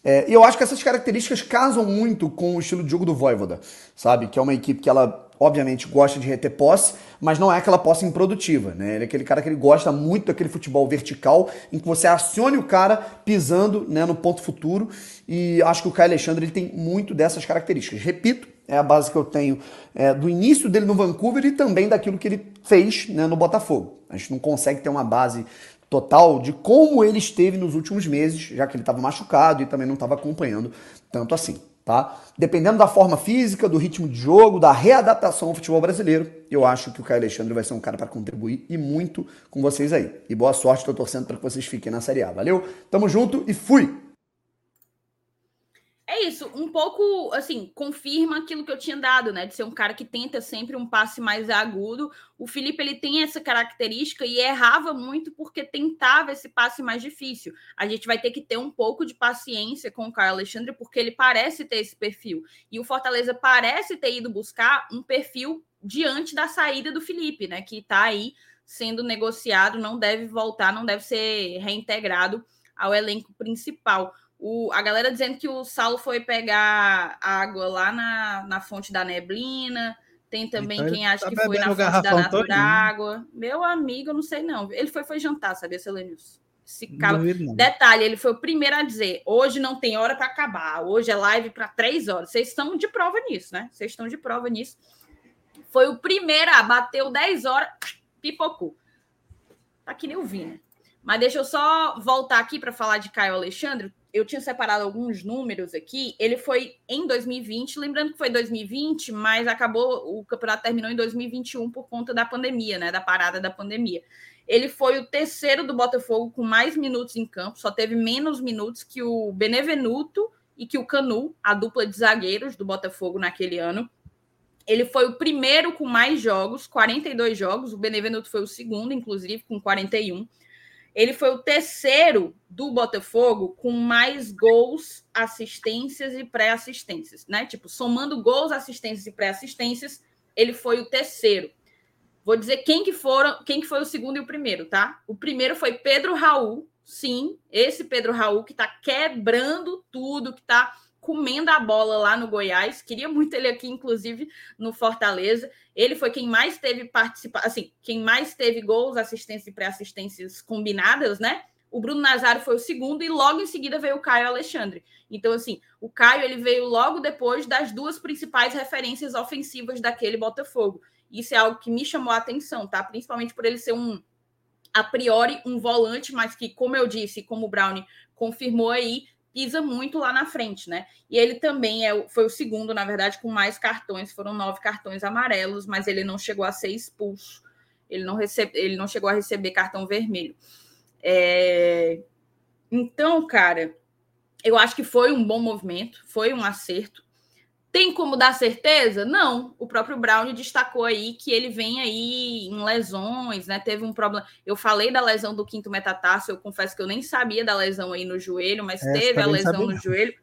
É, e eu acho que essas características casam muito com o estilo de jogo do Voivoda, sabe? Que é uma equipe que ela obviamente gosta de reter posse, mas não é aquela posse improdutiva, né? Ele é aquele cara que ele gosta muito daquele futebol vertical, em que você acione o cara pisando né, no ponto futuro, e acho que o Caio Alexandre ele tem muito dessas características. Repito, é a base que eu tenho é, do início dele no Vancouver e também daquilo que ele fez né, no Botafogo. A gente não consegue ter uma base total de como ele esteve nos últimos meses, já que ele estava machucado e também não estava acompanhando tanto assim. Tá? Dependendo da forma física, do ritmo de jogo, da readaptação ao futebol brasileiro, eu acho que o Caio Alexandre vai ser um cara para contribuir e muito com vocês aí. E boa sorte, tô torcendo para que vocês fiquem na Série A. Valeu? Tamo junto e fui! É isso, um pouco assim, confirma aquilo que eu tinha dado, né? De ser um cara que tenta sempre um passe mais agudo. O Felipe ele tem essa característica e errava muito porque tentava esse passe mais difícil. A gente vai ter que ter um pouco de paciência com o Caio Alexandre, porque ele parece ter esse perfil. E o Fortaleza parece ter ido buscar um perfil diante da saída do Felipe, né? Que tá aí sendo negociado, não deve voltar, não deve ser reintegrado ao elenco principal. O, a galera dizendo que o Saulo foi pegar água lá na, na fonte da neblina. Tem também então quem acha tá que foi na fonte da natura água. Meu amigo, eu não sei não. Ele foi, foi jantar, sabia, Selenius? Esse cara... Detalhe, ele foi o primeiro a dizer: hoje não tem hora para acabar, hoje é live para três horas. Vocês estão de prova nisso, né? Vocês estão de prova nisso. Foi o primeiro a bateu 10 horas, pipocou. Tá que nem o Vina. Mas deixa eu só voltar aqui para falar de Caio Alexandre eu tinha separado alguns números aqui. Ele foi em 2020, lembrando que foi 2020, mas acabou, o campeonato terminou em 2021 por conta da pandemia, né? Da parada da pandemia. Ele foi o terceiro do Botafogo com mais minutos em campo, só teve menos minutos que o Benevenuto e que o Canu, a dupla de zagueiros do Botafogo naquele ano. Ele foi o primeiro com mais jogos, 42 jogos. O Benevenuto foi o segundo, inclusive, com 41. Ele foi o terceiro do Botafogo com mais gols, assistências e pré-assistências, né? Tipo, somando gols, assistências e pré-assistências, ele foi o terceiro. Vou dizer quem que foram, quem que foi o segundo e o primeiro, tá? O primeiro foi Pedro Raul, sim, esse Pedro Raul que tá quebrando tudo, que tá comendo a bola lá no Goiás. Queria muito ele aqui, inclusive, no Fortaleza. Ele foi quem mais teve participação, assim, quem mais teve gols, assistências e pré-assistências combinadas, né? O Bruno Nazário foi o segundo e logo em seguida veio o Caio Alexandre. Então, assim, o Caio ele veio logo depois das duas principais referências ofensivas daquele Botafogo. Isso é algo que me chamou a atenção, tá? Principalmente por ele ser um, a priori, um volante, mas que, como eu disse, como o Brownie confirmou aí, pisa muito lá na frente, né? E ele também é, foi o segundo, na verdade, com mais cartões, foram nove cartões amarelos, mas ele não chegou a ser expulso, ele não, recebe, ele não chegou a receber cartão vermelho. É... Então, cara, eu acho que foi um bom movimento, foi um acerto. Tem como dar certeza? Não. O próprio Brown destacou aí que ele vem aí em lesões, né? Teve um problema. Eu falei da lesão do quinto metatarso, eu confesso que eu nem sabia da lesão aí no joelho, mas é, teve a lesão no joelho.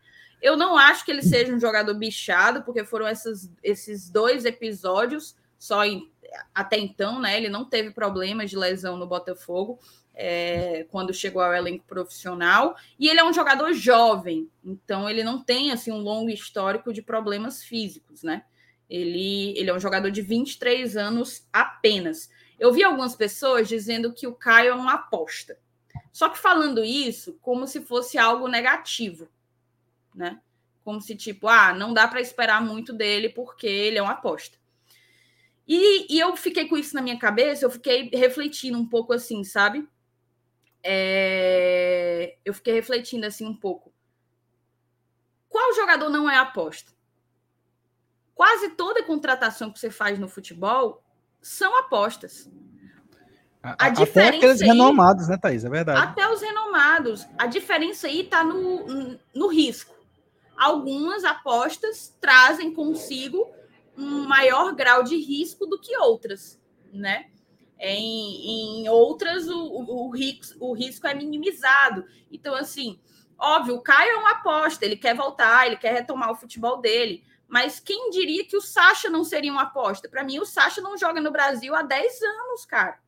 Eu não acho que ele seja um jogador bichado, porque foram esses, esses dois episódios só em, até então, né? Ele não teve problemas de lesão no Botafogo é, quando chegou ao elenco profissional. E ele é um jogador jovem, então ele não tem assim um longo histórico de problemas físicos, né? Ele, ele é um jogador de 23 anos apenas. Eu vi algumas pessoas dizendo que o Caio é uma aposta. Só que falando isso como se fosse algo negativo, né? Como se, tipo, ah, não dá para esperar muito dele porque ele é uma aposta. E, e eu fiquei com isso na minha cabeça, eu fiquei refletindo um pouco assim, sabe? É... eu fiquei refletindo assim um pouco. Qual jogador não é aposta? Quase toda contratação que você faz no futebol são apostas. A, a diferença até aqueles aí, renomados, né, Thaís? É verdade. Até os renomados. A diferença aí está no, no risco. Algumas apostas trazem consigo um maior grau de risco do que outras, né? Em, em outras, o, o, risco, o risco é minimizado. Então, assim, óbvio, o Caio é uma aposta, ele quer voltar, ele quer retomar o futebol dele. Mas quem diria que o Sacha não seria uma aposta? Para mim, o Sacha não joga no Brasil há 10 anos, cara.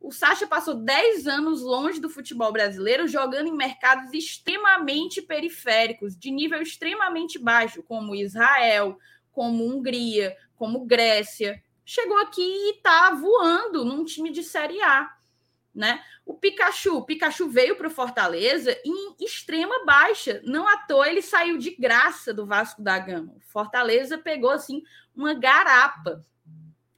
O Sacha passou 10 anos longe do futebol brasileiro, jogando em mercados extremamente periféricos, de nível extremamente baixo, como Israel, como Hungria, como Grécia chegou aqui e está voando num time de Série A. Né? O Pikachu, o Pikachu veio para o Fortaleza em extrema baixa. Não à toa ele saiu de graça do Vasco da Gama. O Fortaleza pegou assim uma garapa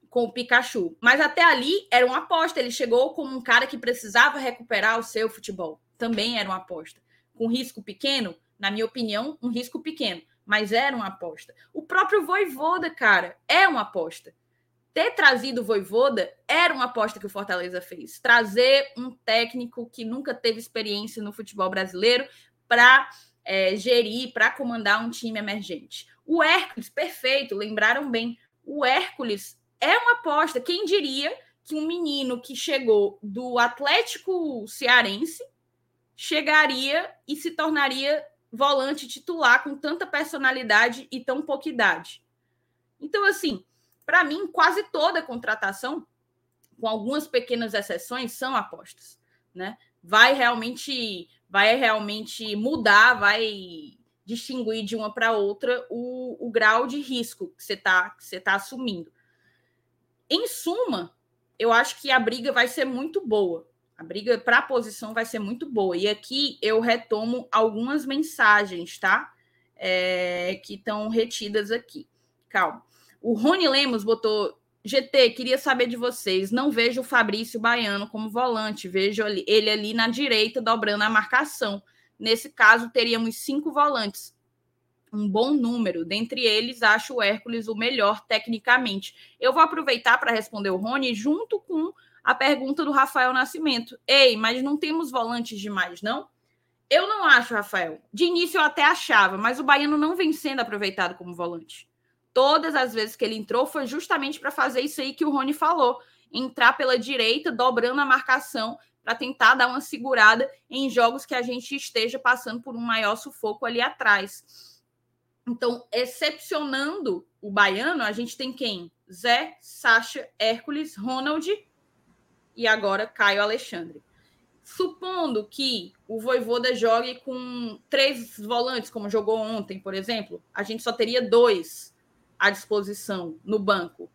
com o Pikachu. Mas até ali era uma aposta. Ele chegou como um cara que precisava recuperar o seu futebol. Também era uma aposta. Com risco pequeno, na minha opinião, um risco pequeno mas era uma aposta. O próprio Voivoda, cara, é uma aposta. Ter trazido o Voivoda era uma aposta que o Fortaleza fez. Trazer um técnico que nunca teve experiência no futebol brasileiro para é, gerir, para comandar um time emergente. O Hércules, perfeito, lembraram bem. O Hércules é uma aposta. Quem diria que um menino que chegou do Atlético Cearense chegaria e se tornaria volante titular com tanta personalidade e tão pouca idade. Então, assim, para mim, quase toda contratação, com algumas pequenas exceções, são apostas, né? Vai realmente, vai realmente mudar, vai distinguir de uma para outra o, o grau de risco que você está que você tá assumindo. Em suma, eu acho que a briga vai ser muito boa. A briga para a posição vai ser muito boa. E aqui eu retomo algumas mensagens, tá? É, que estão retidas aqui. Calma. O Rony Lemos botou. GT, queria saber de vocês. Não vejo o Fabrício Baiano como volante, vejo ele ali na direita dobrando a marcação. Nesse caso, teríamos cinco volantes. Um bom número. Dentre eles, acho o Hércules o melhor tecnicamente. Eu vou aproveitar para responder o Rony junto com a pergunta do Rafael Nascimento. Ei, mas não temos volantes demais, não? Eu não acho, Rafael. De início eu até achava, mas o Baiano não vem sendo aproveitado como volante. Todas as vezes que ele entrou foi justamente para fazer isso aí que o Rony falou: entrar pela direita, dobrando a marcação, para tentar dar uma segurada em jogos que a gente esteja passando por um maior sufoco ali atrás. Então, excepcionando o baiano, a gente tem quem? Zé, Sacha, Hércules, Ronald e agora Caio Alexandre. Supondo que o Voivoda jogue com três volantes, como jogou ontem, por exemplo, a gente só teria dois à disposição no banco.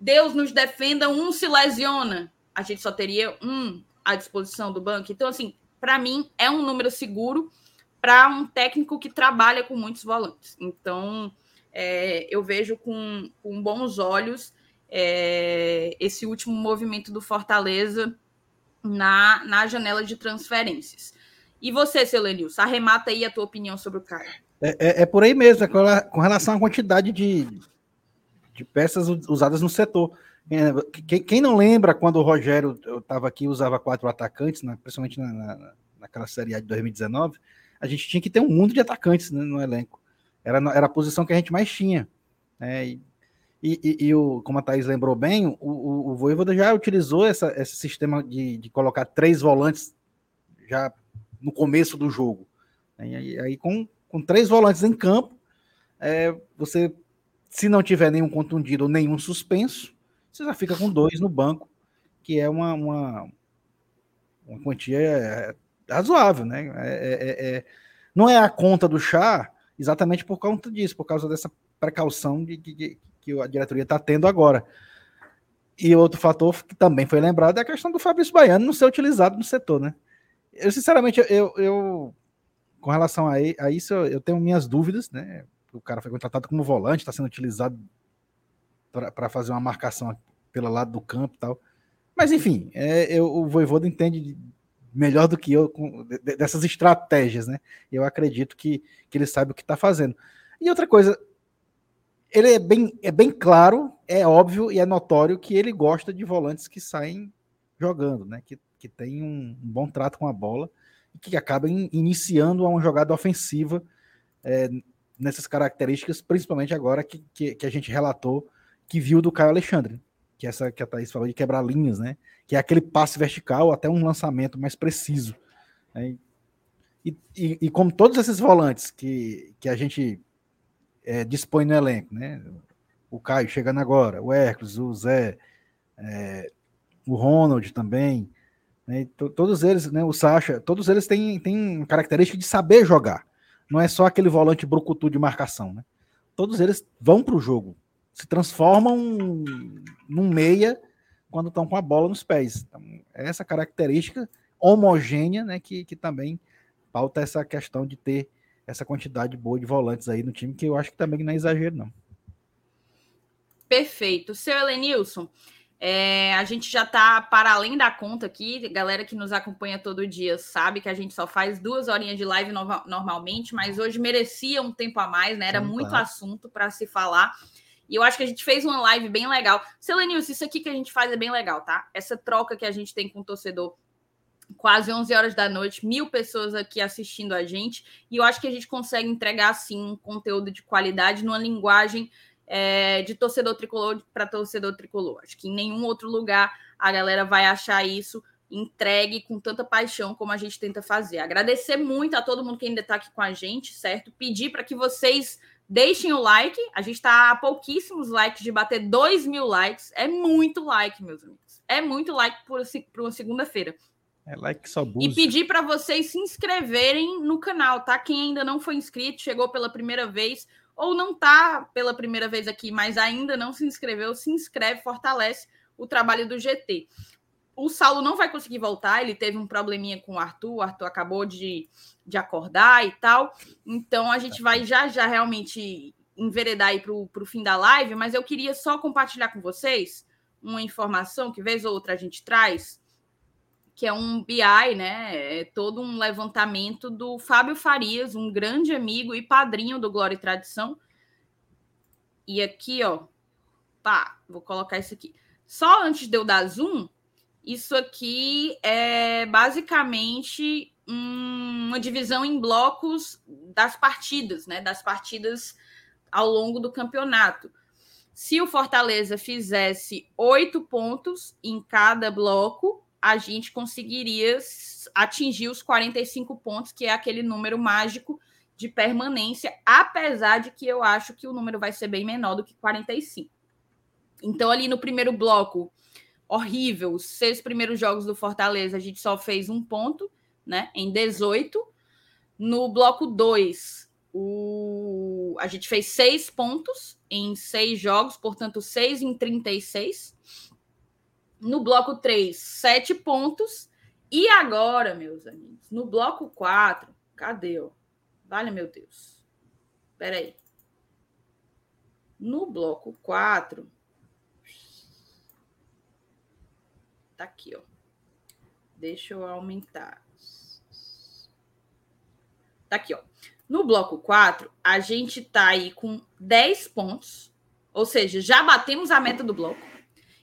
Deus nos defenda, um se lesiona, a gente só teria um à disposição do banco. Então, assim, para mim, é um número seguro para um técnico que trabalha com muitos volantes. Então, é, eu vejo com, com bons olhos é, esse último movimento do Fortaleza na, na janela de transferências. E você, seu arremata aí a tua opinião sobre o Caio. É, é, é por aí mesmo, é com relação à quantidade de, de peças usadas no setor. É, quem, quem não lembra quando o Rogério estava aqui usava quatro atacantes, né, principalmente na, na, naquela Série A de 2019, a gente tinha que ter um mundo de atacantes né, no elenco. Era, era a posição que a gente mais tinha. Né, e e, e, e, o, como a Thaís lembrou bem, o, o, o Voivoda já utilizou essa, esse sistema de, de colocar três volantes já no começo do jogo. E aí, aí com, com três volantes em campo, é, você, se não tiver nenhum contundido ou nenhum suspenso, você já fica com dois no banco, que é uma, uma, uma quantia é, razoável, né? É, é, é, não é a conta do chá exatamente por conta disso, por causa dessa precaução de, de, que a diretoria está tendo agora. E outro fator que também foi lembrado é a questão do Fabrício Baiano não ser utilizado no setor, né? Eu, sinceramente, eu, eu com relação a, a isso, eu tenho minhas dúvidas, né? O cara foi contratado como volante, está sendo utilizado para fazer uma marcação pelo lado do campo e tal. Mas, enfim, é, eu, o Voivoda entende melhor do que eu com, dessas estratégias, né? Eu acredito que, que ele sabe o que está fazendo. E outra coisa, ele é bem, é bem claro, é óbvio e é notório que ele gosta de volantes que saem jogando, né? Que, que tem um, um bom trato com a bola que acabam iniciando uma jogada ofensiva é, nessas características, principalmente agora que, que, que, a gente relatou que viu do Caio Alexandre, que essa que a Thaís falou de quebrar linhas, né? Que é aquele passe vertical até um lançamento mais preciso. Né? E, e, e como todos esses volantes que, que a gente é, dispõe no elenco, né? O Caio chegando agora, o Hércules, o Zé, é, o Ronald também, né? todos eles, né? O Sacha, todos eles têm, têm característica de saber jogar. Não é só aquele volante brucutu de marcação, né? Todos eles vão para o jogo, se transformam num meia quando estão com a bola nos pés. Então, é essa característica homogênea, né? Que, que também pauta essa questão de ter essa quantidade boa de volantes aí no time, que eu acho que também não é exagero, não. Perfeito. Seu Elenilson, É, a gente já está para além da conta aqui. Galera que nos acompanha todo dia sabe que a gente só faz duas horinhas de live no normalmente, mas hoje merecia um tempo a mais, né? Era Sim, muito assunto para se falar. E eu acho que a gente fez uma live bem legal. Selenilson, isso aqui que a gente faz é bem legal, tá? Essa troca que a gente tem com o torcedor quase 11 horas da noite, mil pessoas aqui assistindo a gente, e eu acho que a gente consegue entregar, sim, um conteúdo de qualidade numa linguagem é, de torcedor tricolor para torcedor tricolor. Acho que em nenhum outro lugar a galera vai achar isso entregue com tanta paixão como a gente tenta fazer. Agradecer muito a todo mundo que ainda está aqui com a gente, certo? Pedir para que vocês deixem o like. A gente está a pouquíssimos likes de bater 2 mil likes. É muito like, meus amigos. É muito like por, por uma segunda-feira. É like só E pedir para vocês se inscreverem no canal, tá? Quem ainda não foi inscrito, chegou pela primeira vez ou não tá pela primeira vez aqui, mas ainda não se inscreveu, se inscreve, fortalece o trabalho do GT. O Saulo não vai conseguir voltar, ele teve um probleminha com o Arthur, o Arthur acabou de, de acordar e tal. Então a gente vai já já realmente enveredar aí para o fim da live, mas eu queria só compartilhar com vocês uma informação que vez ou outra a gente traz que é um BI, né? É todo um levantamento do Fábio Farias, um grande amigo e padrinho do Glória e Tradição. E aqui, ó, pá, vou colocar isso aqui. Só antes de eu dar zoom, isso aqui é basicamente uma divisão em blocos das partidas, né? Das partidas ao longo do campeonato. Se o Fortaleza fizesse oito pontos em cada bloco, a gente conseguiria atingir os 45 pontos, que é aquele número mágico de permanência, apesar de que eu acho que o número vai ser bem menor do que 45. Então, ali no primeiro bloco, horrível, os seis primeiros jogos do Fortaleza, a gente só fez um ponto, né, em 18. No bloco 2, o... a gente fez seis pontos em seis jogos, portanto, seis em 36. No bloco 3, 7 pontos. E agora, meus amigos, no bloco 4, cadê? Ó? Vale, meu Deus. Espera aí. No bloco 4, tá aqui, ó. Deixa eu aumentar. Tá aqui, ó. No bloco 4, a gente tá aí com 10 pontos, ou seja, já batemos a meta do bloco.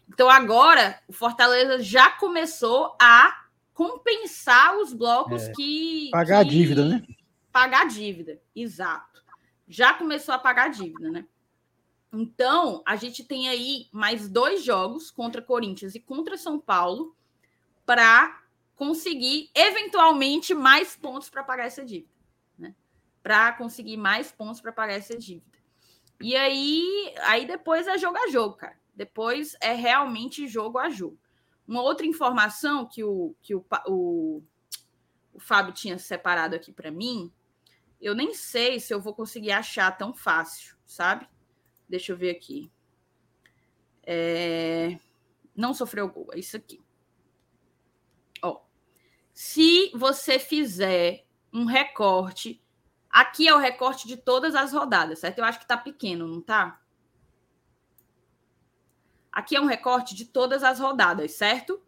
Então agora o Fortaleza já começou a compensar os blocos é, que. Pagar que... a dívida, né? Pagar a dívida, exato. Já começou a pagar a dívida, né? Então, a gente tem aí mais dois jogos contra Corinthians e contra São Paulo para conseguir, eventualmente, mais pontos para pagar essa dívida. Né? Para conseguir mais pontos para pagar essa dívida. E aí, aí depois é jogo a jogo, cara. Depois é realmente jogo a jogo. Uma outra informação que o, que o, o, o Fábio tinha separado aqui para mim, eu nem sei se eu vou conseguir achar tão fácil, sabe? Deixa eu ver aqui. É... Não sofreu gol, é isso aqui. Ó, se você fizer um recorte, aqui é o recorte de todas as rodadas, certo? Eu acho que tá pequeno, não tá? Aqui é um recorte de todas as rodadas, certo?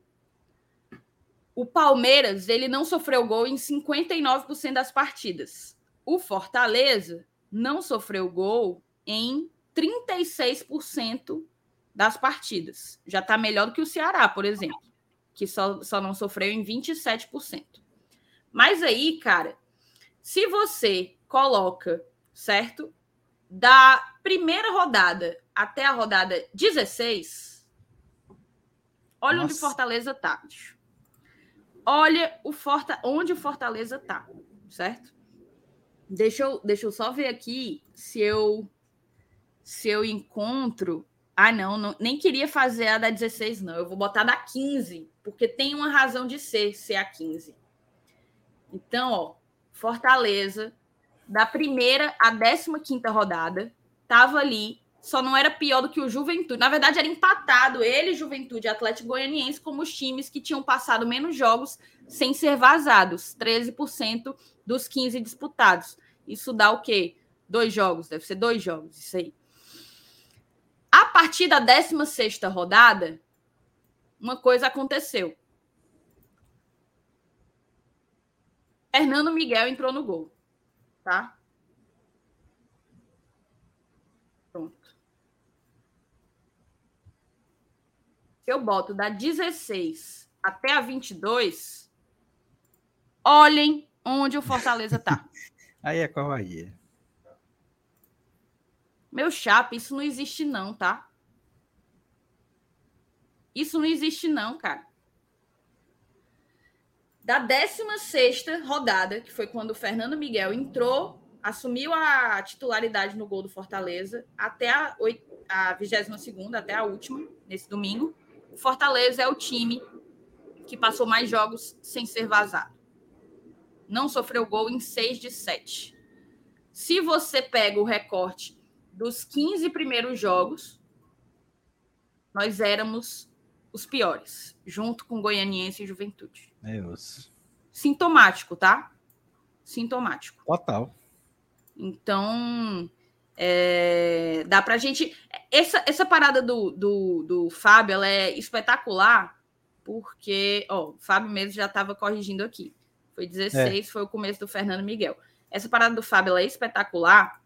O Palmeiras, ele não sofreu gol em 59% das partidas. O Fortaleza não sofreu gol em 36% das partidas. Já está melhor do que o Ceará, por exemplo, que só, só não sofreu em 27%. Mas aí, cara, se você coloca, certo? Da primeira rodada até a rodada 16, olha Nossa. onde Fortaleza tá. Olha o Forta, onde o Fortaleza tá, certo? Deixa eu, deixa eu só ver aqui se eu se eu encontro. Ah, não, não, nem queria fazer a da 16, não. Eu vou botar da 15, porque tem uma razão de ser, ser a 15. Então, ó, Fortaleza, da primeira à 15 rodada, tava ali só não era pior do que o Juventude. Na verdade, era empatado ele, Juventude e Atlético Goianiense como os times que tinham passado menos jogos sem ser vazados, 13% dos 15 disputados. Isso dá o quê? Dois jogos, deve ser dois jogos, isso aí. A partir da 16 rodada, uma coisa aconteceu. Fernando Miguel entrou no gol, tá? Pronto. Eu boto da 16 até a 22. Olhem onde o Fortaleza tá. Aí é covardia. Meu chapa, isso não existe não, tá? Isso não existe não, cara da 16 rodada, que foi quando o Fernando Miguel entrou, assumiu a titularidade no gol do Fortaleza, até a, 8, a 22, até a última, nesse domingo, o Fortaleza é o time que passou mais jogos sem ser vazado. Não sofreu gol em 6 de 7. Se você pega o recorte dos 15 primeiros jogos, nós éramos os piores, junto com Goianiense e Juventude. Deus. Sintomático, tá? Sintomático. Total. Então, é, dá pra gente. Essa, essa parada do, do, do Fábio ela é espetacular, porque. Ó, o Fábio mesmo já estava corrigindo aqui. Foi 16, é. foi o começo do Fernando Miguel. Essa parada do Fábio ela é espetacular,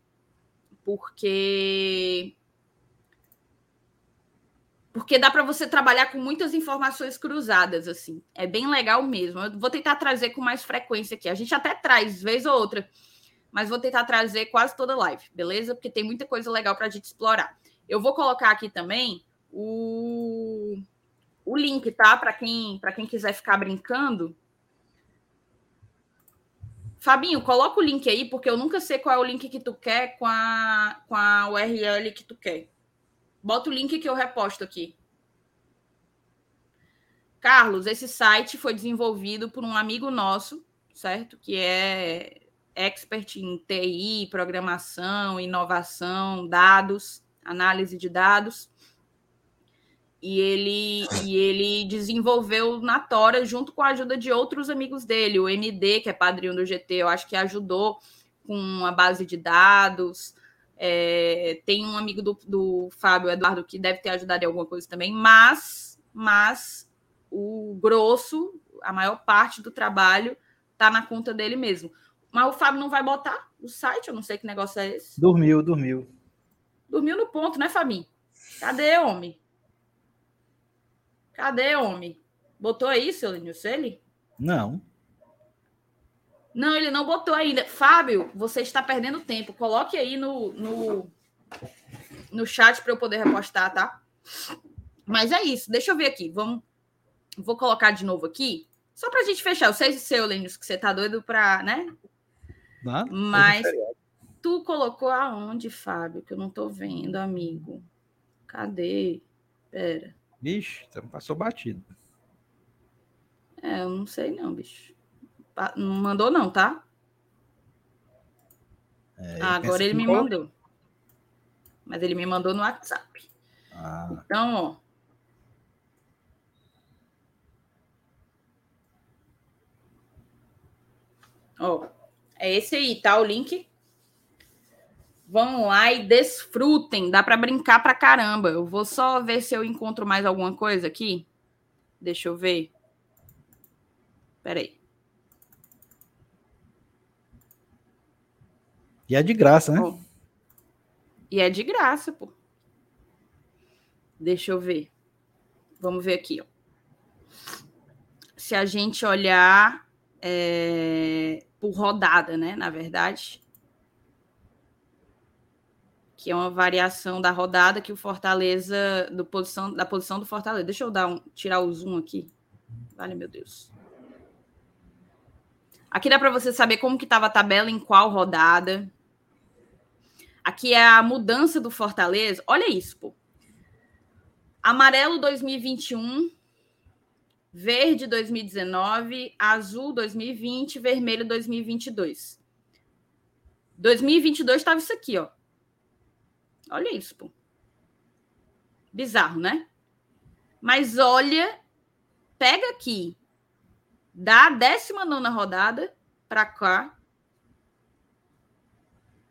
porque porque dá para você trabalhar com muitas informações cruzadas, assim. É bem legal mesmo. Eu vou tentar trazer com mais frequência aqui. A gente até traz, vez ou outra, mas vou tentar trazer quase toda live, beleza? Porque tem muita coisa legal para a gente explorar. Eu vou colocar aqui também o, o link, tá? Para quem, quem quiser ficar brincando. Fabinho, coloca o link aí, porque eu nunca sei qual é o link que tu quer com a, com a URL que tu quer. Bota o link que eu reposto aqui. Carlos, esse site foi desenvolvido por um amigo nosso, certo? Que é expert em TI, programação, inovação, dados, análise de dados. E ele, e ele desenvolveu na Tora junto com a ajuda de outros amigos dele, o MD, que é padrinho do GT, eu acho que ajudou com a base de dados, é, tem um amigo do, do Fábio Eduardo que deve ter ajudado em alguma coisa também, mas, mas o grosso, a maior parte do trabalho tá na conta dele mesmo. Mas o Fábio não vai botar o site, eu não sei que negócio é esse. Dormiu, dormiu. Dormiu no ponto, né, Fabinho? Cadê, homem? Cadê, homem? Botou aí, seu Linhuceli? Não. Não, ele não botou ainda. Fábio, você está perdendo tempo. Coloque aí no, no, no chat para eu poder repostar, tá? Mas é isso. Deixa eu ver aqui. Vamos, vou colocar de novo aqui. Só para a gente fechar. Eu sei, seu, Lênios, que você tá doido para, né? Não, Mas tu colocou aonde, Fábio? Que eu não tô vendo, amigo. Cadê? Pera. Vixe, então passou batido. É, eu não sei não, bicho. Não mandou, não, tá? É, ah, agora ele me mandou. Mas ele me mandou no WhatsApp. Ah. Então, ó. Ó, é esse aí, tá? O link. Vão lá e desfrutem. Dá para brincar pra caramba. Eu vou só ver se eu encontro mais alguma coisa aqui. Deixa eu ver. Peraí. E é de graça, né? E é de graça, pô. Deixa eu ver. Vamos ver aqui, ó. Se a gente olhar é, por rodada, né? Na verdade, que é uma variação da rodada que o Fortaleza do posição da posição do Fortaleza. Deixa eu dar um tirar o zoom aqui. Vale, meu Deus. Aqui dá para você saber como que estava a tabela em qual rodada. Aqui é a mudança do Fortaleza. Olha isso, pô. Amarelo 2021, verde 2019, azul 2020, vermelho 2022. 2022 estava isso aqui, ó. Olha isso, pô. Bizarro, né? Mas olha, pega aqui da 19 rodada para cá.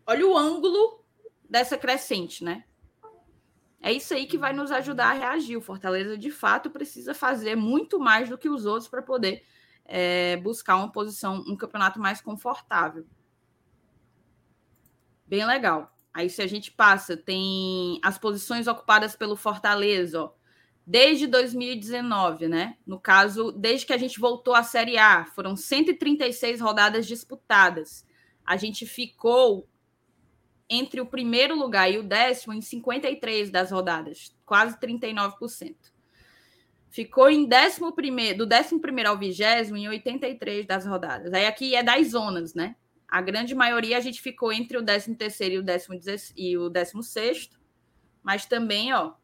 Olha o ângulo dessa crescente, né? É isso aí que vai nos ajudar a reagir. O Fortaleza, de fato, precisa fazer muito mais do que os outros para poder é, buscar uma posição, um campeonato mais confortável. Bem legal. Aí, se a gente passa, tem as posições ocupadas pelo Fortaleza, ó, desde 2019, né? No caso, desde que a gente voltou à Série A, foram 136 rodadas disputadas. A gente ficou entre o primeiro lugar e o décimo em 53 das rodadas, quase 39%. Ficou em décimo primeiro, do décimo primeiro ao vigésimo em 83 das rodadas. Aí aqui é das zonas, né? A grande maioria a gente ficou entre o décimo terceiro e o décimo, e o décimo sexto, mas também, ó,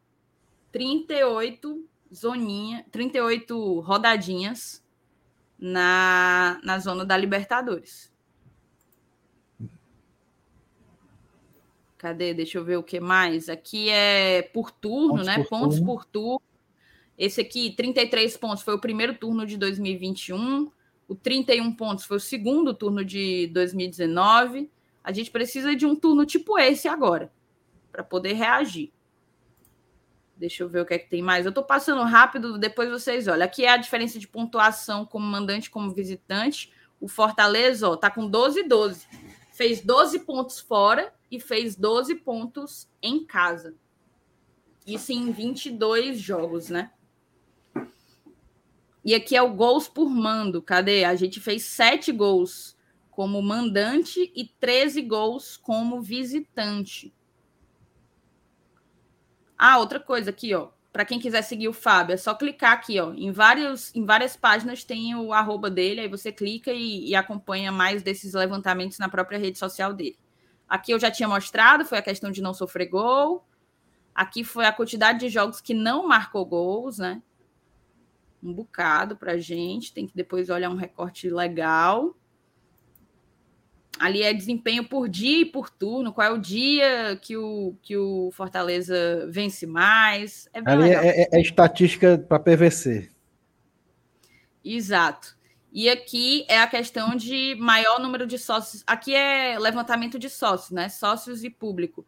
38 zoninha, 38 rodadinhas na, na zona da Libertadores. Cadê? Deixa eu ver o que mais. Aqui é por turno, pontos né? Por pontos turno. por turno. Esse aqui, 33 pontos, foi o primeiro turno de 2021. O 31 pontos foi o segundo turno de 2019. A gente precisa de um turno tipo esse agora, para poder reagir. Deixa eu ver o que é que tem mais. Eu estou passando rápido, depois vocês olham. Aqui é a diferença de pontuação como mandante como visitante. O Fortaleza, ó, tá com 12 e 12. Fez 12 pontos fora e fez 12 pontos em casa. Isso em 22 jogos, né? E aqui é o gols por mando. Cadê? A gente fez sete gols como mandante e 13 gols como visitante. Ah, outra coisa aqui, ó. Para quem quiser seguir o Fábio, é só clicar aqui, ó. Em, vários, em várias páginas tem o arroba dele, aí você clica e, e acompanha mais desses levantamentos na própria rede social dele. Aqui eu já tinha mostrado, foi a questão de não sofrer gol. Aqui foi a quantidade de jogos que não marcou gols, né? um bocado para a gente, tem que depois olhar um recorte legal. Ali é desempenho por dia e por turno, qual é o dia que o, que o Fortaleza vence mais. É Ali é, é, é, estatística para PVC. Exato. E aqui é a questão de maior número de sócios. Aqui é levantamento de sócios, né? Sócios e público.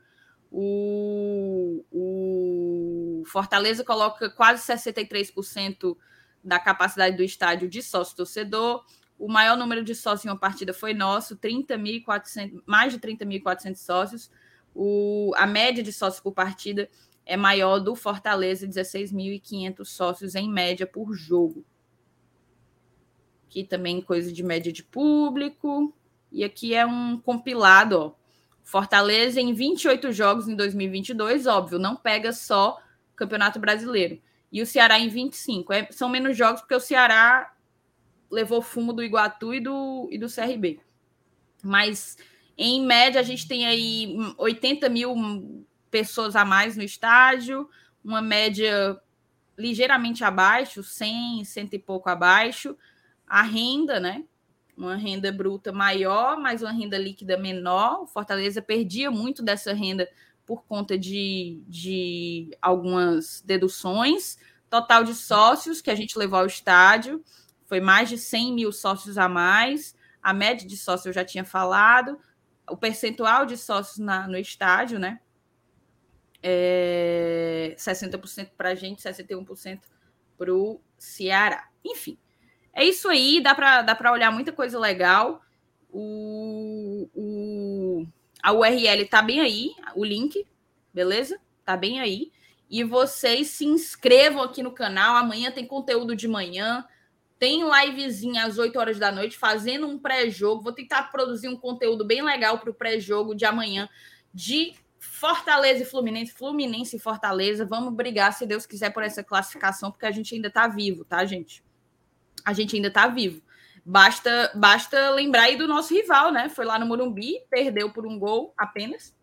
O, o Fortaleza coloca quase 63% da capacidade do estádio de sócio-torcedor. O maior número de sócios em uma partida foi nosso, 30.400, mais de 30.400 sócios. O, a média de sócios por partida é maior do Fortaleza, 16.500 sócios em média por jogo. Aqui também coisa de média de público. E aqui é um compilado, ó. Fortaleza em 28 jogos em 2022, óbvio, não pega só Campeonato Brasileiro e o Ceará em 25. É, são menos jogos porque o Ceará levou fumo do Iguatu e do, e do CRB. Mas, em média, a gente tem aí 80 mil pessoas a mais no estádio, uma média ligeiramente abaixo, 100, cento e pouco abaixo. A renda, né? Uma renda bruta maior, mas uma renda líquida menor. O Fortaleza perdia muito dessa renda por conta de, de algumas deduções. Total de sócios que a gente levou ao estádio foi mais de 100 mil sócios a mais. A média de sócios eu já tinha falado. O percentual de sócios na, no estádio, né? É 60% para a gente, 61% para o Ceará. Enfim, é isso aí. Dá para dá olhar muita coisa legal. O, o, a URL tá bem aí, o link, beleza? Tá bem aí. E vocês se inscrevam aqui no canal. Amanhã tem conteúdo de manhã. Tem livezinha às 8 horas da noite, fazendo um pré-jogo. Vou tentar produzir um conteúdo bem legal para o pré-jogo de amanhã de Fortaleza e Fluminense, Fluminense e Fortaleza. Vamos brigar, se Deus quiser, por essa classificação, porque a gente ainda está vivo, tá, gente? A gente ainda está vivo. Basta, basta lembrar aí do nosso rival, né? Foi lá no Morumbi, perdeu por um gol apenas.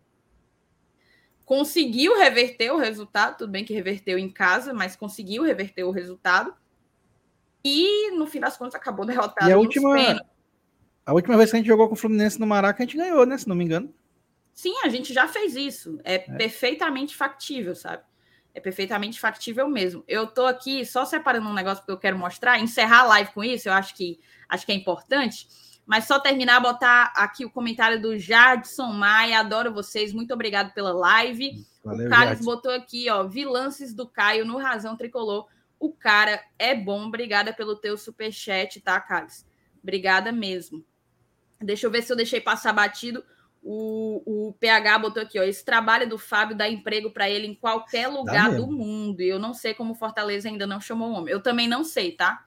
Conseguiu reverter o resultado, tudo bem que reverteu em casa, mas conseguiu reverter o resultado. E no fim das contas acabou derrotado. E a última, a última vez que a gente jogou com o Fluminense no Maraca, a gente ganhou, né? Se não me engano. Sim, a gente já fez isso. É, é. perfeitamente factível, sabe? É perfeitamente factível mesmo. Eu tô aqui só separando um negócio que eu quero mostrar, encerrar a live com isso, eu acho que acho que é importante. Mas só terminar, botar aqui o comentário do Jadson Maia. Adoro vocês. Muito obrigado pela live. Valeu, o Carlos botou aqui, ó, vilances do Caio no Razão Tricolor. O cara é bom. Obrigada pelo teu superchat, tá, Carlos? Obrigada mesmo. Deixa eu ver se eu deixei passar batido. O, o PH botou aqui, ó. Esse trabalho do Fábio dá emprego para ele em qualquer lugar do mundo. E eu não sei como Fortaleza ainda não chamou o homem. Eu também não sei, tá?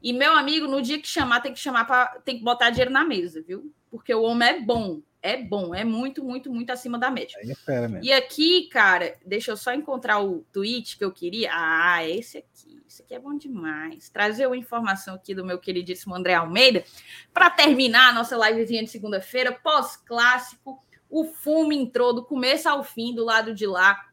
E meu amigo, no dia que chamar, tem que chamar para tem que botar dinheiro na mesa, viu? Porque o homem é bom. É bom, é muito, muito, muito acima da média. É e aqui, cara, deixa eu só encontrar o tweet que eu queria. Ah, esse aqui. Esse aqui é bom demais. Trazer uma informação aqui do meu queridíssimo André Almeida para terminar a nossa livezinha de segunda-feira, pós-clássico. O fumo entrou do começo ao fim do lado de lá,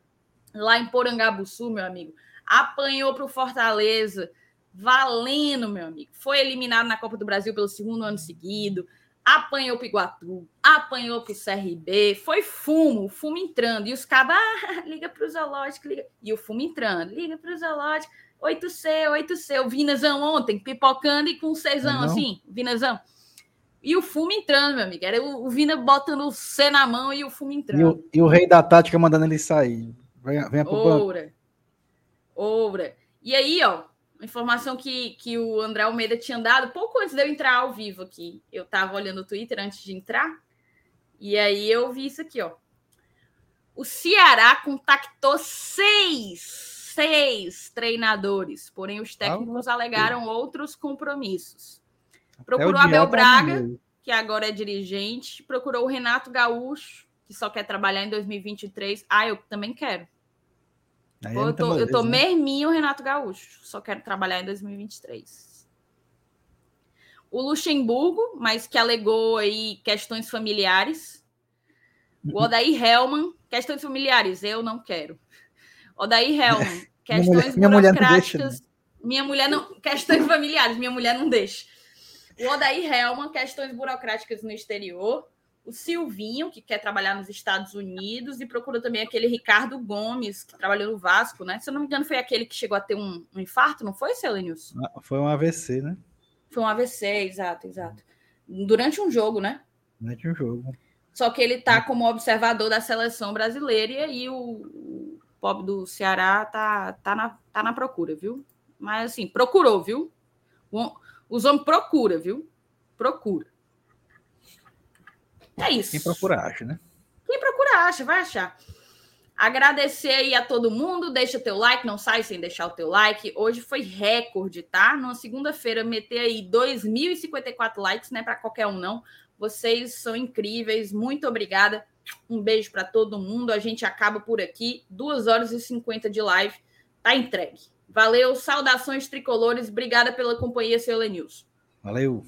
lá em Porangabuçu, meu amigo. Apanhou para o Fortaleza, valendo, meu amigo. Foi eliminado na Copa do Brasil pelo segundo ano seguido apanhou para o Iguatu, apanhou para o CRB, foi fumo, fumo entrando. E os cabas, ah, liga para o zoológico, liga. E o fumo entrando, liga para o zoológico. 8C, 8C, o Vinazão ontem, pipocando e com um Czão, assim, Vinazão. E o fumo entrando, meu amigo. Era o, Vina botando o C na mão e o fumo entrando. E o, e o rei da tática mandando ele sair. Venha, venha pro Oura. Oura. E aí, ó, uma informação que, que o André Almeida tinha dado pouco antes de eu entrar ao vivo aqui. Eu tava olhando o Twitter antes de entrar. E aí eu vi isso aqui, ó. O Ceará contactou seis seis treinadores, porém os técnicos ah, alegaram outros compromissos. Procurou Abel Braga, que agora é dirigente, procurou o Renato Gaúcho, que só quer trabalhar em 2023. Ah, eu também quero. Aí eu, tô, eu tô né? merminho Renato Gaúcho, só quero trabalhar em 2023. O Luxemburgo, mas que alegou aí questões familiares. O uhum. Odair Helman, questões familiares, eu não quero. Odair Helman, questões minha mulher, burocráticas. Minha mulher, deixa, né? minha mulher não. Questões familiares, minha mulher não deixa. O Odair Helman, questões burocráticas no exterior. O Silvinho, que quer trabalhar nos Estados Unidos, e procura também aquele Ricardo Gomes, que trabalhou no Vasco, né? Se eu não me engano, foi aquele que chegou a ter um, um infarto, não foi, Selenius? Ah, foi um AVC, né? Foi um AVC, exato, exato. Durante um jogo, né? Durante um jogo. Só que ele tá como observador da seleção brasileira e aí o, pobre do Ceará tá, tá, na, tá na procura, viu? Mas assim, procurou, viu? Os homens procura, viu? Procura. É isso. Quem procura acha, né? Quem procura acha, vai achar. Agradecer aí a todo mundo, deixa teu like, não sai sem deixar o teu like. Hoje foi recorde, tá? Numa segunda-feira, meter aí 2.054 likes, né? Para qualquer um, não. Vocês são incríveis, muito obrigada. Um beijo para todo mundo. A gente acaba por aqui. 2 horas e 50 de live. Tá entregue. Valeu, saudações tricolores. Obrigada pela companhia, seu Lenilson. Valeu.